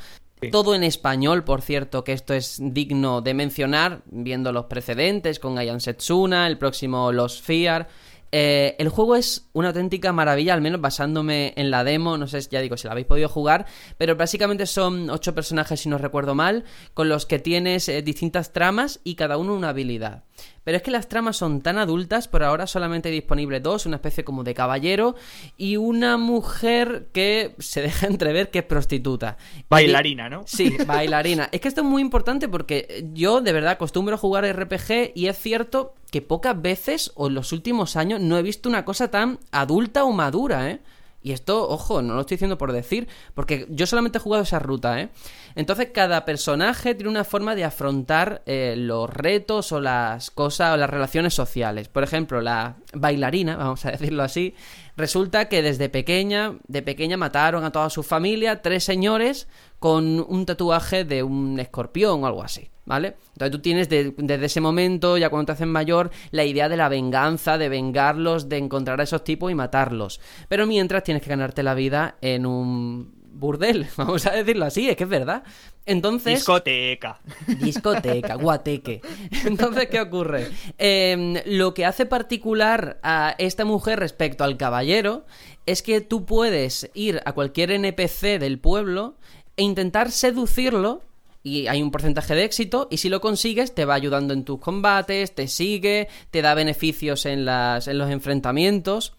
todo en español, por cierto, que esto es digno de mencionar, viendo los precedentes con Ayan Setsuna, el próximo Los Fear. Eh, el juego es una auténtica maravilla, al menos basándome en la demo, no sé, ya digo, si la habéis podido jugar, pero básicamente son ocho personajes, si no recuerdo mal, con los que tienes eh, distintas tramas y cada uno una habilidad. Pero es que las tramas son tan adultas, por ahora solamente hay disponible dos, una especie como de caballero y una mujer que se deja entrever que es prostituta. Bailarina, ¿no? Sí, bailarina. Es que esto es muy importante porque yo de verdad acostumbro a jugar RPG y es cierto que pocas veces o en los últimos años no he visto una cosa tan adulta o madura, ¿eh? Y esto, ojo, no lo estoy diciendo por decir, porque yo solamente he jugado esa ruta, ¿eh? Entonces cada personaje tiene una forma de afrontar eh, los retos o las cosas o las relaciones sociales. Por ejemplo, la bailarina, vamos a decirlo así, resulta que desde pequeña, de pequeña mataron a toda su familia, tres señores con un tatuaje de un escorpión o algo así, ¿vale? Entonces tú tienes de- desde ese momento, ya cuando te hacen mayor, la idea de la venganza, de vengarlos, de encontrar a esos tipos y matarlos. Pero mientras tienes que ganarte la vida en un burdel, vamos a decirlo así, es que es verdad. Entonces... Discoteca. Discoteca, guateque. Entonces, ¿qué ocurre? Eh, lo que hace particular a esta mujer respecto al caballero es que tú puedes ir a cualquier NPC del pueblo e intentar seducirlo. Y hay un porcentaje de éxito, y si lo consigues, te va ayudando en tus combates, te sigue, te da beneficios en, las, en los enfrentamientos.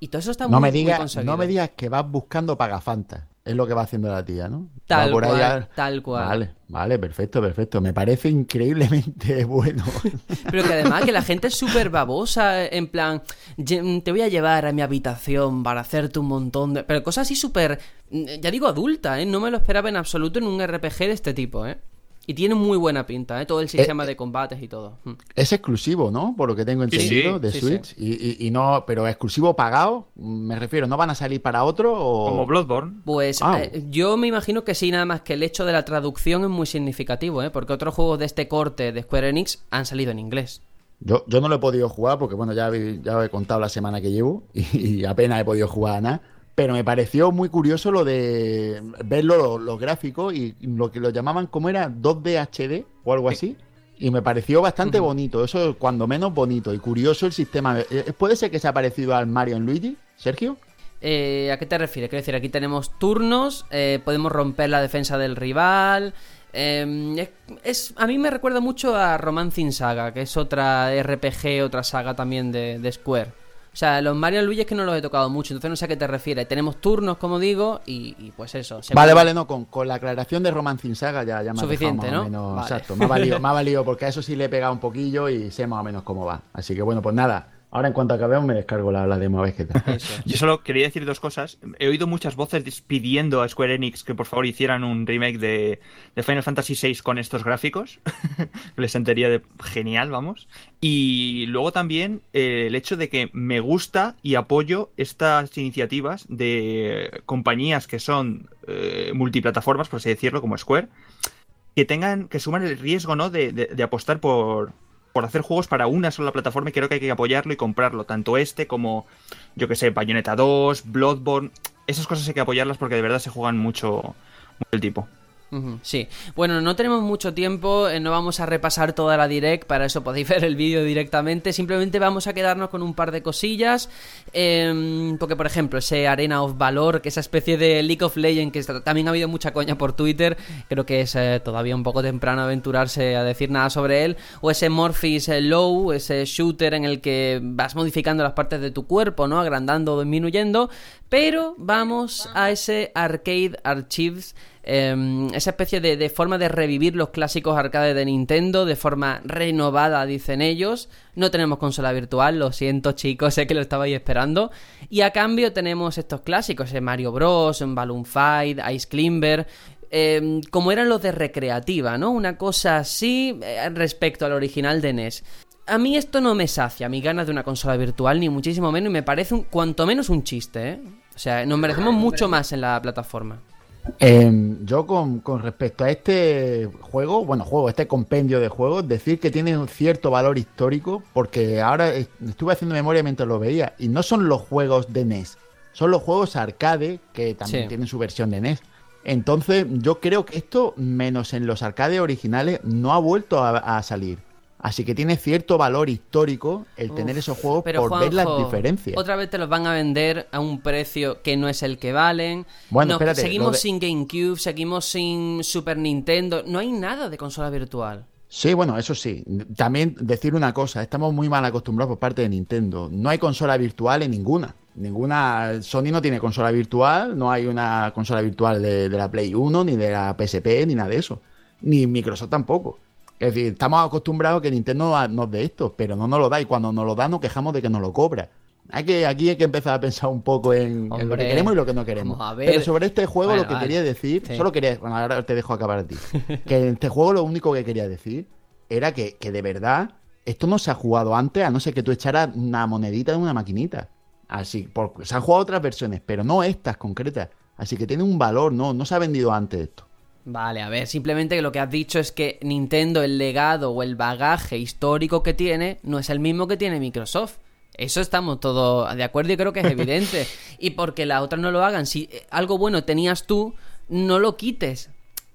Y todo eso está No muy, me muy digas, conseguido. no me digas que vas buscando pagafantas. Es lo que va haciendo la tía, ¿no? Tal por cual, tal cual. Vale, vale, perfecto, perfecto. Me parece increíblemente bueno. Pero que además que la gente es súper babosa, en plan, "Ye- te voy a llevar a mi habitación para hacerte un montón de... Pero cosas así súper, mm, ya digo, adulta, ¿eh? No me lo esperaba en absoluto en un RPG de este tipo, ¿eh? Y tiene muy buena pinta, ¿eh? Todo el sistema de combates y todo. Mm. Es exclusivo, ¿no? Por lo que tengo entendido sí, de sí, Switch. Y, y- y no, pero exclusivo pagado, me refiero, ¿no van a salir para otro o...? Como Bloodborne. Pues Ah. eh, yo me imagino que sí, nada más que el hecho de la traducción es muy significativo, ¿eh? Porque otros juegos de este corte de Square Enix han salido en inglés. Yo, yo no lo he podido jugar porque, bueno, ya, vi- ya os he contado la semana que llevo y, y apenas he podido jugar a nada. Pero me pareció muy curioso lo de verlo, los lo gráficos y lo que lo llamaban, ¿cómo era? 2D HD o algo así. Y me pareció bastante bonito, eso cuando menos bonito y curioso el sistema. Eh, ¿Puede ser que sea parecido al Mario en Luigi, Sergio? Eh, ¿A qué te refieres? Quiero decir, aquí tenemos turnos, eh, podemos romper la defensa del rival. eh, es, es- a mí me recuerda mucho a Romancing Saga, que es otra RPG, otra saga también de, de Square. O sea, los Mario y Luigi es que no los he tocado mucho, entonces no sé a qué te refieres. Tenemos turnos, como digo, y, y pues eso. se Vale, vale, no, con, con la aclaración de Romancing Saga ya, ya me Suficiente, más ¿no? o menos- Vale. Exacto, me ha, valido, me ha valido porque a eso sí le he pegado un poquillo y sé más o menos cómo va. Así que bueno, pues nada, ahora en cuanto acabemos me descargo la, la demo a ver qué. Yo solo quería decir dos cosas. He oído muchas voces pidiendo a Square Enix que por favor hicieran un remake de, de Final Fantasy VI con estos gráficos. Les sentiría de genial, vamos. Y luego también eh, el hecho de que me gusta y apoyo estas iniciativas de compañías que son eh, multiplataformas, por así decirlo, como Square, que tengan, que suman el riesgo, ¿no? De- de apostar por, por hacer juegos para una sola plataforma y creo que hay que apoyarlo y comprarlo, tanto este como, yo que sé, Bayonetta 2, Bloodborne, esas cosas hay que apoyarlas porque de verdad se juegan mucho, mucho el tipo. Sí, bueno, no tenemos mucho tiempo, eh, no vamos a repasar toda la direct, para eso podéis ver el vídeo directamente, simplemente vamos a quedarnos con un par de cosillas, em, porque por ejemplo ese Arena of Valor, que esa especie de League of Legends, que también ha habido mucha coña por Twitter, creo que es eh, todavía un poco temprano aventurarse a decir nada sobre él, o ese Morphis eh, Low, ese shooter en el que vas modificando las partes de tu cuerpo, ¿no? Agrandando o disminuyendo, pero vamos a ese Arcade Archives, eh, esa especie de, forma de revivir los clásicos arcade de Nintendo de forma renovada, dicen ellos. No tenemos consola virtual, lo siento chicos, sé que lo estabais esperando. Y a cambio tenemos estos clásicos, eh, Mario Bros, Balloon Fight, Ice Climber, eh, como eran los de recreativa, ¿no? Una cosa así eh, respecto al original de NES. A mí esto no me sacia mis ganas de una consola virtual, ni muchísimo menos, y me parece un, cuanto menos un chiste, ¿eh? O sea, nos merecemos mucho más en la plataforma. Eh, yo con, con respecto a este juego, bueno, juego, este compendio de juegos, decir que tiene un cierto valor histórico, porque ahora est- estuve haciendo memoria mientras lo veía, y no son los juegos de NES, son los juegos arcade que también Sí. tienen su versión de NES. Entonces, yo creo que esto, menos en los arcades originales, no ha vuelto a, a salir. Así que tiene cierto valor histórico el tener esos juegos Pero por ver las diferencias. Otra vez te los van a vender a un precio que no es el que valen. Bueno, No, espérate, seguimos de- sin GameCube, seguimos sin Super Nintendo. No hay nada de consola virtual. Sí, bueno, eso sí. También decir una cosa, estamos muy mal acostumbrados por parte de Nintendo. No hay consola virtual en ninguna. Ninguna. Sony no tiene consola virtual, no hay una consola virtual de, de la Play 1, ni de la PSP, ni nada de eso. Ni Microsoft tampoco. Es decir, estamos acostumbrados a que Nintendo nos dé esto, pero no nos lo da y cuando nos lo da nos quejamos de que nos lo cobra. Hay que, aquí hay que empezar a pensar un poco en, en lo que queremos y lo que no queremos. vamos a ver. Pero sobre este juego Bueno, lo que vale. quería decir, Sí. solo quería, bueno, ahora te dejo acabar a ti, que en este juego lo único que quería decir era que, que de verdad esto no se ha jugado antes, a no ser que tú echaras una monedita en una maquinita. Así, por- se han jugado otras versiones, pero no estas concretas. Así que tiene un valor, no, no se ha vendido antes esto. Vale, a ver, simplemente que lo que has dicho es que Nintendo, el legado o el bagaje histórico que tiene, no es el mismo que tiene Microsoft. Eso estamos todos de acuerdo y creo que es evidente. y porque las otras no lo hagan, si eh, algo bueno tenías tú, no lo quites.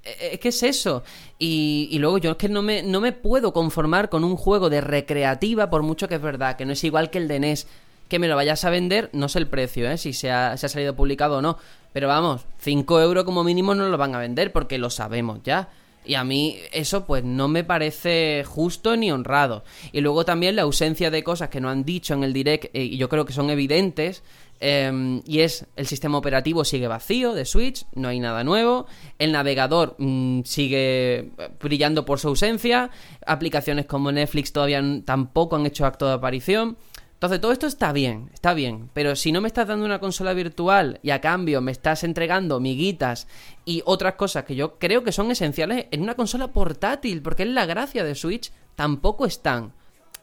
Eh, Es que es eso. Y, y luego yo es que no me, no me puedo conformar con un juego de recreativa, por mucho que es verdad, que no es igual que el de NES. Que me lo vayas a vender, no sé el precio, ¿eh? si se ha, se ha salido publicado o no. Pero vamos, 5 euros como mínimo no lo van a vender porque lo sabemos ya. Y a mí eso pues no me parece justo ni honrado. Y luego también la ausencia de cosas que no han dicho en el direct eh, y yo creo que son evidentes. eh, y es el sistema operativo sigue vacío de Switch, no hay nada nuevo. El navegador mm, sigue brillando por su ausencia. Aplicaciones como Netflix todavía tampoco han hecho acto de aparición. Entonces todo esto está bien, está bien, pero si no me estás dando una consola virtual y a cambio me estás entregando miguitas y otras cosas que yo creo que son esenciales en una consola portátil, porque es la gracia de Switch, tampoco están.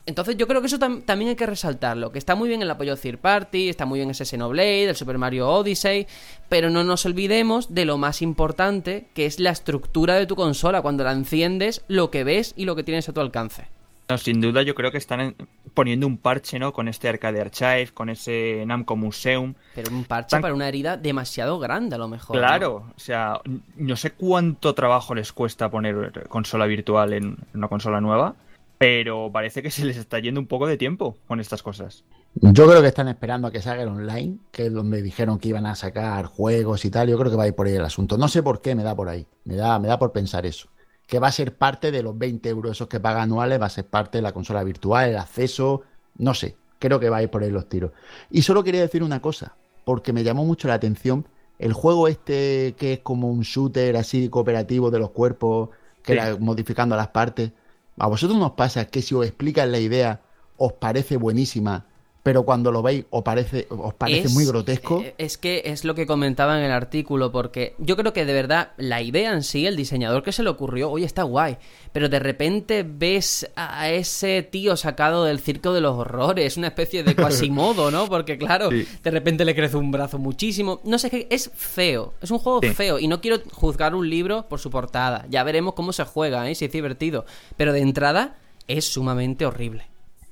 Entonces yo creo que eso tam- también hay que resaltarlo, que está muy bien el apoyo third party, está muy bien ese Xenoblade, el Super Mario Odyssey, pero no nos olvidemos de lo más importante, que es la estructura de tu consola, cuando la enciendes, lo que ves y lo que tienes a tu alcance. No, sin duda yo creo que están en- poniendo un parche, ¿no? Con este Arcade Archive, con ese Namco Museum. Pero un parche Tan- para una herida demasiado grande a lo mejor. ¿no? Claro, o sea, no sé cuánto trabajo les cuesta poner consola virtual en una consola nueva, pero parece que se les está yendo un poco de tiempo con estas cosas. Yo creo que están esperando a que salga el online, que es donde dijeron que iban a sacar juegos y tal. Yo creo que va a ir por ahí el asunto. No sé por qué me da por ahí. Me da, me da por pensar eso. Que va a ser parte de los 20 euros esos que paga anuales, va a ser parte de la consola virtual, el acceso. No sé. Creo que va a ir por ahí los tiros. Y solo quería decir una cosa, porque me llamó mucho la atención. El juego este que es como un shooter así cooperativo de los cuerpos, que Sí. era modificando las partes. ¿A vosotros nos pasa que si os explican la idea os parece buenísima, pero cuando lo veis os parece, os parece Es- muy grotesco? eh, Es que es lo que comentaba en el artículo, porque yo creo que de verdad la idea en sí, el diseñador que se le ocurrió, oye, está guay, pero de repente ves a ese tío sacado del circo de los horrores, una especie de Quasimodo, ¿no? Porque claro, Sí. de repente le crece un brazo muchísimo. No sé, qué es feo, es un juego Sí. feo, y no quiero juzgar un libro por su portada, ya veremos cómo se juega, ¿eh? si es divertido, pero de entrada es sumamente horrible.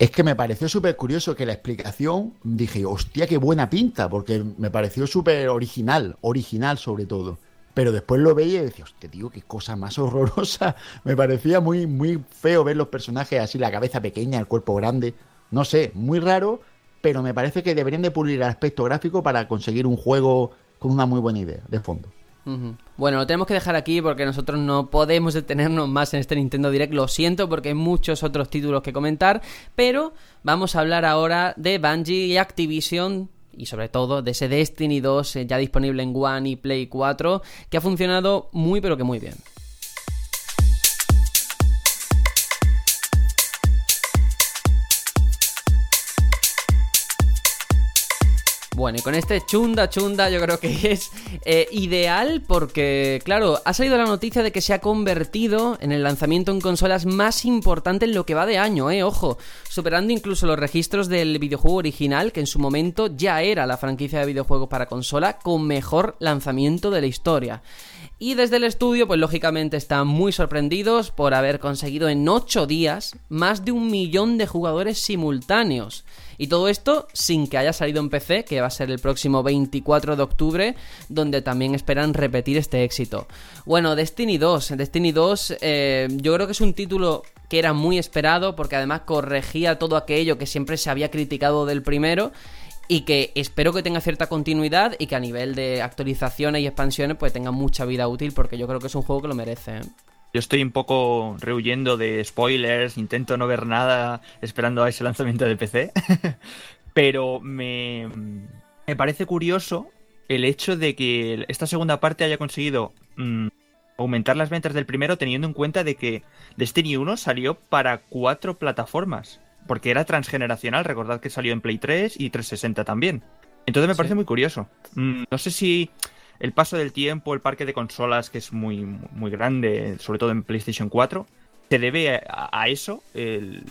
Es que me pareció súper curioso que la explicación, dije, hostia, qué buena pinta, porque me pareció súper original, original sobre todo. pero después lo veía y decía, hostia, tío, qué cosa más horrorosa. Me parecía muy, muy feo ver los personajes así, la cabeza pequeña, el cuerpo grande. No sé, muy raro, pero me parece que deberían de pulir el aspecto gráfico para conseguir un juego con una muy buena idea de fondo. Bueno, lo tenemos que dejar aquí porque nosotros no podemos detenernos más en este Nintendo Direct. Lo siento porque hay muchos otros títulos que comentar, pero vamos a hablar ahora de Bungie y Activision y sobre todo de ese Destiny 2 eh, ya disponible en One y Play 4 que ha funcionado muy pero que muy bien. Bueno, y con este chunda chunda yo creo que es eh, ideal porque, claro, ha salido la noticia de que se ha convertido en el lanzamiento en consolas más importante en lo que va de año, eh, ojo, superando incluso los registros del videojuego original, que en su momento ya era la franquicia de videojuegos para consola con mejor lanzamiento de la historia. Y desde el estudio, pues lógicamente están muy sorprendidos por haber conseguido en 8 días más de un millón de jugadores simultáneos. Y todo esto sin que haya salido en PC, que va a ser el próximo 24 de octubre, donde también esperan repetir este éxito. Bueno, Destiny 2. Destiny 2 eh, yo creo que es un título que era muy esperado porque además corregía todo aquello que siempre se había criticado del primero y que espero que tenga cierta continuidad y que a nivel de actualizaciones y expansiones pues tenga mucha vida útil porque yo creo que es un juego que lo merece. ¿eh? Yo estoy un poco rehuyendo de spoilers, intento no ver nada esperando a ese lanzamiento de PC, pero me, me, parece curioso el hecho de que esta segunda parte haya conseguido mmm, aumentar las ventas del primero teniendo en cuenta de que Destiny 1 salió para cuatro plataformas, porque era transgeneracional, recordad que salió en Play 3 y 360 también. Entonces me parece muy curioso. Mm, no sé si el paso del tiempo, el parque de consolas, que es muy, muy grande, sobre todo en PlayStation 4, se debe a, a eso el,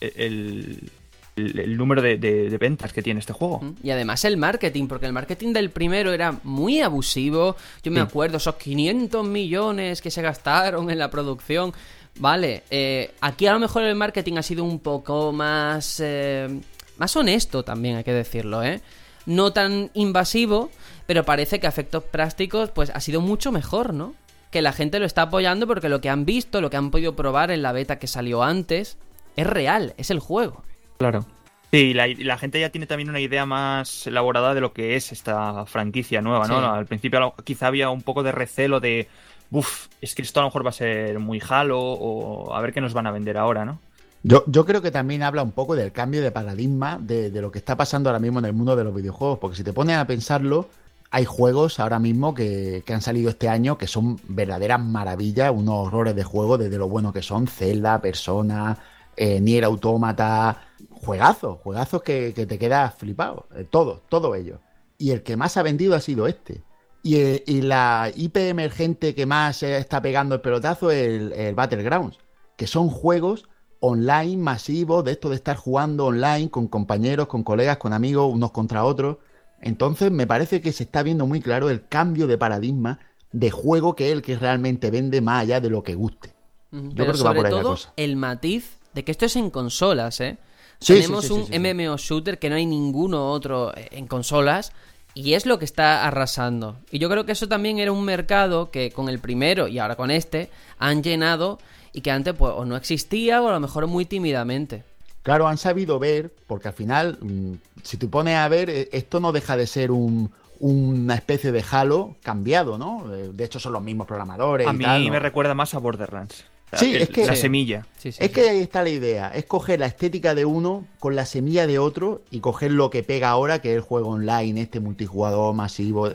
el, el, el número de, de, de, ventas que tiene este juego. Y además el marketing, porque el marketing del primero era muy abusivo. Yo me sí. acuerdo, esos 500 millones que se gastaron en la producción. Vale, eh, aquí a lo mejor el marketing ha sido un poco más... Eh, más honesto también, hay que decirlo, ¿eh? No tan invasivo, pero parece que a efectos prácticos pues ha sido mucho mejor, ¿no? Que la gente lo está apoyando porque lo que han visto, lo que han podido probar en la beta que salió antes, es real, es el juego. Claro. Sí, la, la, gente ya tiene también una idea más elaborada de lo que es esta franquicia nueva, ¿no? Sí. Al principio quizá había un poco de recelo de, uff, es que esto a lo mejor va a ser muy halo o a ver qué nos van a vender ahora, ¿no? Yo, yo, creo que también habla un poco del cambio de paradigma de, de, lo que está pasando ahora mismo en el mundo de los videojuegos, porque si te pones a pensarlo, hay juegos ahora mismo que, que, han salido este año que son verdaderas maravillas, unos horrores de juego desde lo bueno que son, Zelda, Persona, eh, Nier Automata, juegazos, juegazos que, que te quedas flipado, eh, todo, todo ello. Y el que más ha vendido ha sido este. Y, eh, y la IP emergente que más está pegando el pelotazo es el, el Battlegrounds, que son juegos online masivos, de esto de estar jugando online con compañeros, con colegas, con amigos, unos contra otros. Entonces me parece que se está viendo muy claro el cambio de paradigma de juego que es el que realmente vende más allá de lo que guste. Yo Pero creo que sobre va por ahí todo, la cosa. el matiz de que esto es en consolas, ¿eh? Sí, Tenemos sí, sí, un MMO shooter que no hay ninguno otro en consolas y es lo que está arrasando. Y yo creo que eso también era un mercado que con el primero y ahora con este han llenado y que antes pues o no existía o a lo mejor muy tímidamente. Claro, han sabido ver, porque al final, mm, si te pones a ver, eh, esto no deja de ser un, una especie de Halo cambiado, ¿no? Eh, de hecho, son los mismos programadores. A mí tal, ¿no? me recuerda más a Borderlands. Sí, es que. La semilla. Sí, sí, es que ahí está la idea. Es coger la estética de uno con la semilla de otro y coger lo que pega ahora, que es el juego online, este multijugador masivo.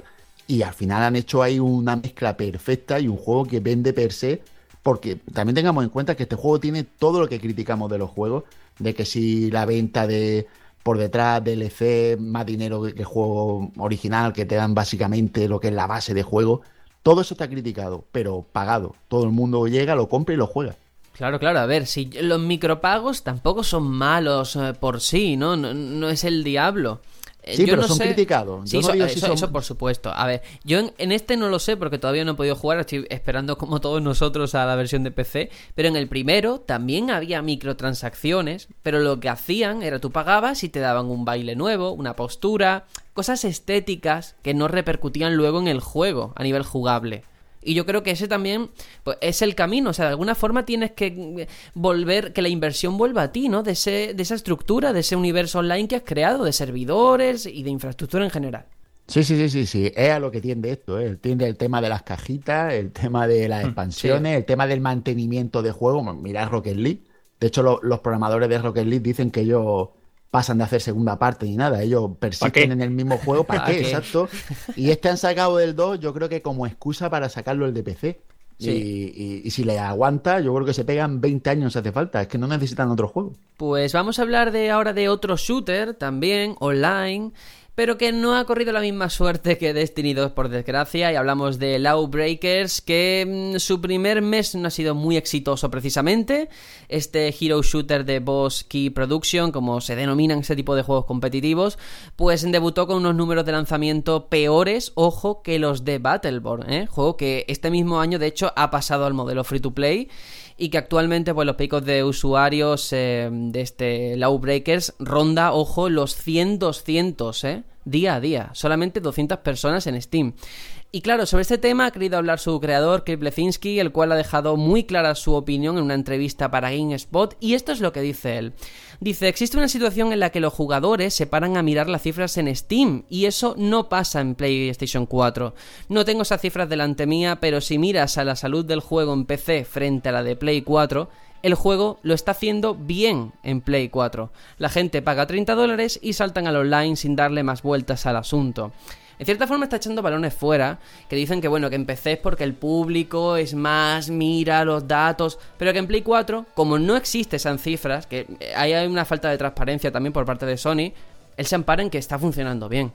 Y al final han hecho ahí una mezcla perfecta y un juego que vende per se. Porque también tengamos en cuenta que este juego tiene todo lo que criticamos de los juegos. De que si la venta de por detrás DLC, más dinero que juego original, que te dan básicamente lo que es la base de juego todo eso está criticado, pero pagado. Todo el mundo llega, lo compra y lo juega. Claro, claro, a ver, si los micropagos tampoco son malos eh, por sí, ¿no? ¿no? No, es el diablo. Eh, sí, yo pero no son sé... criticados. Sí, no eso, si eso, son... eso, por supuesto. A ver, yo en, en, este no lo sé porque todavía no he podido jugar, estoy esperando como todos nosotros a la versión de PC, pero en el primero también había microtransacciones, pero lo que hacían era tú pagabas y te daban un baile nuevo, una postura, cosas estéticas que no repercutían luego en el juego a nivel jugable. Y yo creo que ese también pues, es el camino. O sea, de alguna forma tienes que volver, que la inversión vuelva a ti, ¿no? De, ese, de esa estructura, de ese universo online que has creado, de servidores y de infraestructura en general. Sí, sí, sí, sí, sí. Es a lo que tiende esto, ¿eh? Tiende el tema de las cajitas, el tema de las expansiones, el tema del mantenimiento de juego. Mirad Rocket League. De hecho, los programadores de Rocket League dicen que ellos pasan de hacer segunda parte ni nada. Ellos persisten en el mismo juego. ¿Para, qué? Exacto. Y este han sacado del 2, yo creo que como excusa para sacarlo el de PC. Y, y, si le aguanta, yo creo que se pegan 20 años hace falta. Es que no necesitan otro juego. Pues vamos a hablar de ahora de otro shooter también, online pero que no ha corrido la misma suerte que Destiny 2 por desgracia y hablamos de Lawbreakers que mm, su primer mes no ha sido muy exitoso precisamente este hero shooter de Boss Key Production como se denominan ese tipo de juegos competitivos pues debutó con unos números de lanzamiento peores ojo que los de Battleborn ¿eh? juego que este mismo año de hecho ha pasado al modelo free to play y que actualmente pues los picos de usuarios eh, de este Lawbreakers ronda, ojo, los 100, 200, ¿eh? Día a día, solamente 200 personas en Steam. Y claro, sobre este tema ha querido hablar su creador, Cliff Lefinski, el cual ha dejado muy clara su opinión en una entrevista para GameSpot, y esto es lo que dice él. Dice, existe una situación en la que los jugadores se paran a mirar las cifras en Steam, y eso no pasa en PlayStation 4. No tengo esas cifras delante mía, pero si miras a la salud del juego en PC frente a la de Play 4, el juego lo está haciendo bien en Play 4. La gente paga 30 dólares y saltan al online sin darle más vueltas al asunto. En cierta forma está echando balones fuera, que dicen que bueno, que empecé porque el público es más, mira los datos, pero que en Play 4, como no existe esas cifras, que hay una falta de transparencia también por parte de Sony, él se ampara en que está funcionando bien.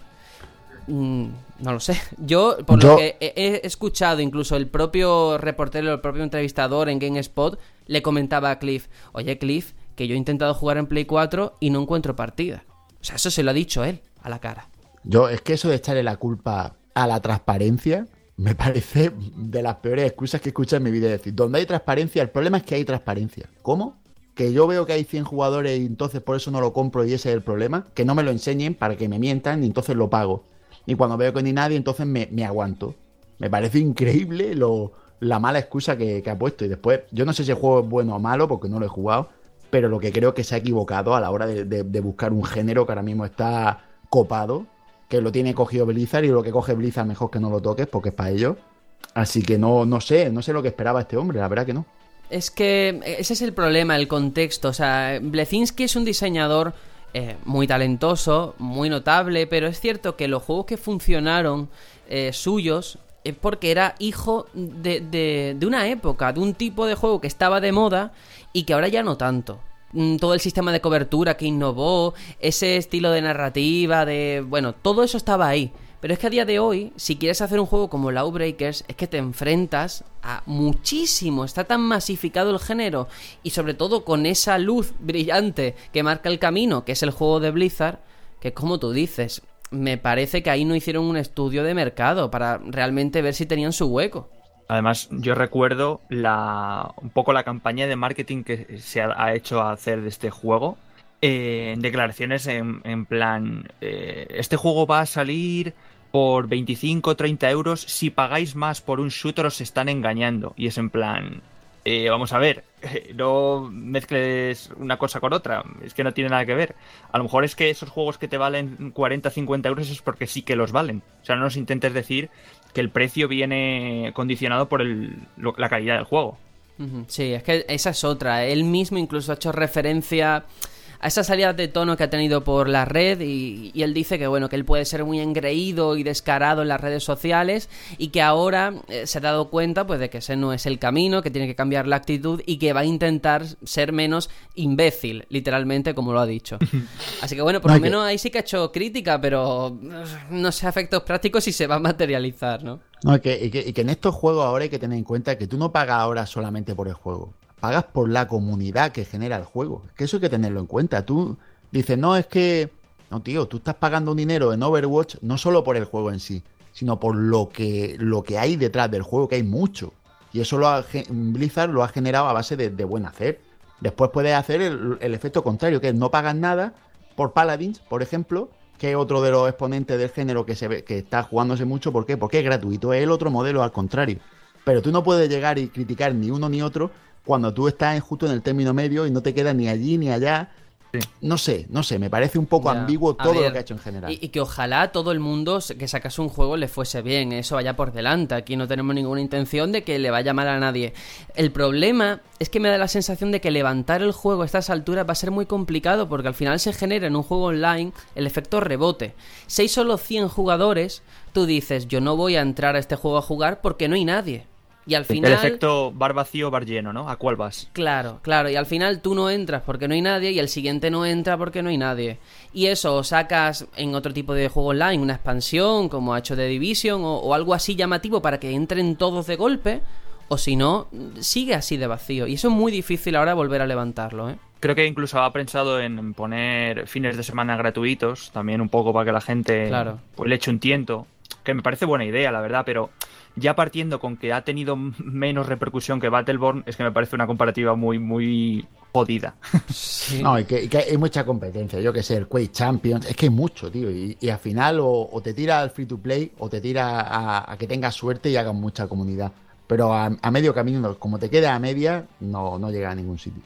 Mm, no lo sé. Yo, por lo que he, escuchado, incluso el propio reportero, el propio entrevistador en GameSpot, le comentaba a Cliff, oye Cliff, que yo he intentado jugar en Play 4 y no encuentro partida. O sea, eso se lo ha dicho él, a la cara. Yo, es que eso de echarle la culpa a la transparencia me parece de las peores excusas que escuchado en mi vida. Es decir, donde hay transparencia, el problema es que hay transparencia. ¿Cómo? Que yo veo que hay 100 jugadores y entonces por eso no lo compro y ese es el problema. Que no me lo enseñen para que me mientan y entonces lo pago. Y cuando veo que ni nadie, entonces me, aguanto. Me parece increíble lo, la mala excusa que, ha puesto. Y después, yo no sé si el juego es bueno o malo porque no lo he jugado, pero lo que creo que se ha equivocado a la hora de buscar un género que ahora mismo está copado que lo tiene cogido Blizzard y lo que coge Blizzard mejor que no lo toques porque es para ello. Así que no, no sé, no sé lo que esperaba este hombre, la verdad que no. Es que ese es el problema, el contexto. O sea, Blezinski es un diseñador eh, muy talentoso, muy notable, pero es cierto que los juegos que funcionaron eh, suyos es porque era hijo de, de, de una época, de un tipo de juego que estaba de moda y que ahora ya no tanto. Mm, todo el sistema de cobertura que innovó, ese estilo de narrativa, de... Bueno, todo eso estaba ahí. Pero es que a día de hoy, si quieres hacer un juego como Lawbreakers, es que te enfrentas a muchísimo, está tan masificado el género y sobre todo con esa luz brillante que marca el camino, que es el juego de Blizzard, que como tú dices, me parece que ahí no hicieron un estudio de mercado para realmente ver si tenían su hueco. Además, yo recuerdo la, un poco la campaña de marketing que se ha, hecho a hacer de este juego. Eh, en declaraciones en, plan, eh, este juego va a salir por 25 o 30 euros. Si pagáis más por un shooter os están engañando. Y es en plan, eh, vamos a ver, no mezcles una cosa con otra, es que no tiene nada que ver. A lo mejor es que esos juegos que te valen 40, 50 euros es porque sí que los valen. O sea, no nos intentes decir que el precio viene condicionado por la calidad del juego. Sí, es que esa es otra. Él mismo incluso ha hecho referencia a esas salidas de tono que ha tenido por la red y, él dice que bueno que él puede ser muy engreído y descarado en las redes sociales y que ahora eh, se ha dado cuenta pues de que ese no es el camino que tiene que cambiar la actitud y que va a intentar ser menos imbécil literalmente como lo ha dicho. Así que bueno por lo menos ahí sí que ha hecho crítica pero no sé efectos prácticos si se va a materializar no no, y que, y que en estos juegos ahora hay que tener en cuenta que tú no pagas ahora solamente por el juego pagas por la comunidad que genera el juego. Es que eso hay que tenerlo en cuenta. Tú dices, no, es que. No, tío, tú estás pagando dinero en Overwatch no solo por el juego en sí, sino por lo que, lo que hay detrás del juego, que hay mucho. Y eso lo ha, Blizzard lo ha generado a base de, buen hacer. Después puedes hacer el, efecto contrario, que es no pagas nada por Paladins, por ejemplo, que es otro de los exponentes del género que, se ve, que está jugándose mucho. ¿Por qué? Porque es gratuito. Es el otro modelo al contrario. Pero tú no puedes llegar y criticar ni uno ni otro cuando tú estás justo en el término medio y no te queda ni allí ni allá. No sé, no sé, me parece un poco Ya. ambiguo todo ver, lo que ha hecho en general. Y, y que ojalá todo el mundo que sacase un juego le fuese bien, eso vaya por delante. Aquí no tenemos ninguna intención de que le vaya mal a nadie. El problema es que me da la sensación de que levantar el juego a estas alturas va a ser muy complicado porque al final se genera en un juego online el efecto rebote. Si hay solo 100 jugadores, tú dices, yo no voy a entrar a este juego a jugar porque no hay nadie. Y al final... El efecto bar vacío, bar lleno, ¿no? ¿A cuál vas? Claro, claro, y al final tú no entras porque no hay nadie y el siguiente no entra porque no hay nadie. Y eso o sacas en otro tipo de juego online una expansión como ha hecho The Division o, o algo así llamativo para que entren todos de golpe, o si no, sigue así de vacío. Y eso es muy difícil ahora volver a levantarlo, ¿eh? Creo que incluso ha pensado en poner fines de semana gratuitos, también un poco para que la gente Claro. pues, le eche un tiento. Que me parece buena idea, la verdad, pero ya partiendo con que ha tenido menos repercusión que Battleborn, es que me parece una comparativa muy, muy jodida. No, y que, y que hay mucha competencia. Yo que sé, el Quake Champions. Es que hay mucho, tío. Y, y al final o, o te tira al free to play o te tira a, a que tengas suerte y hagas mucha comunidad. Pero a, a medio camino, como te queda a media, no, no llega a ningún sitio.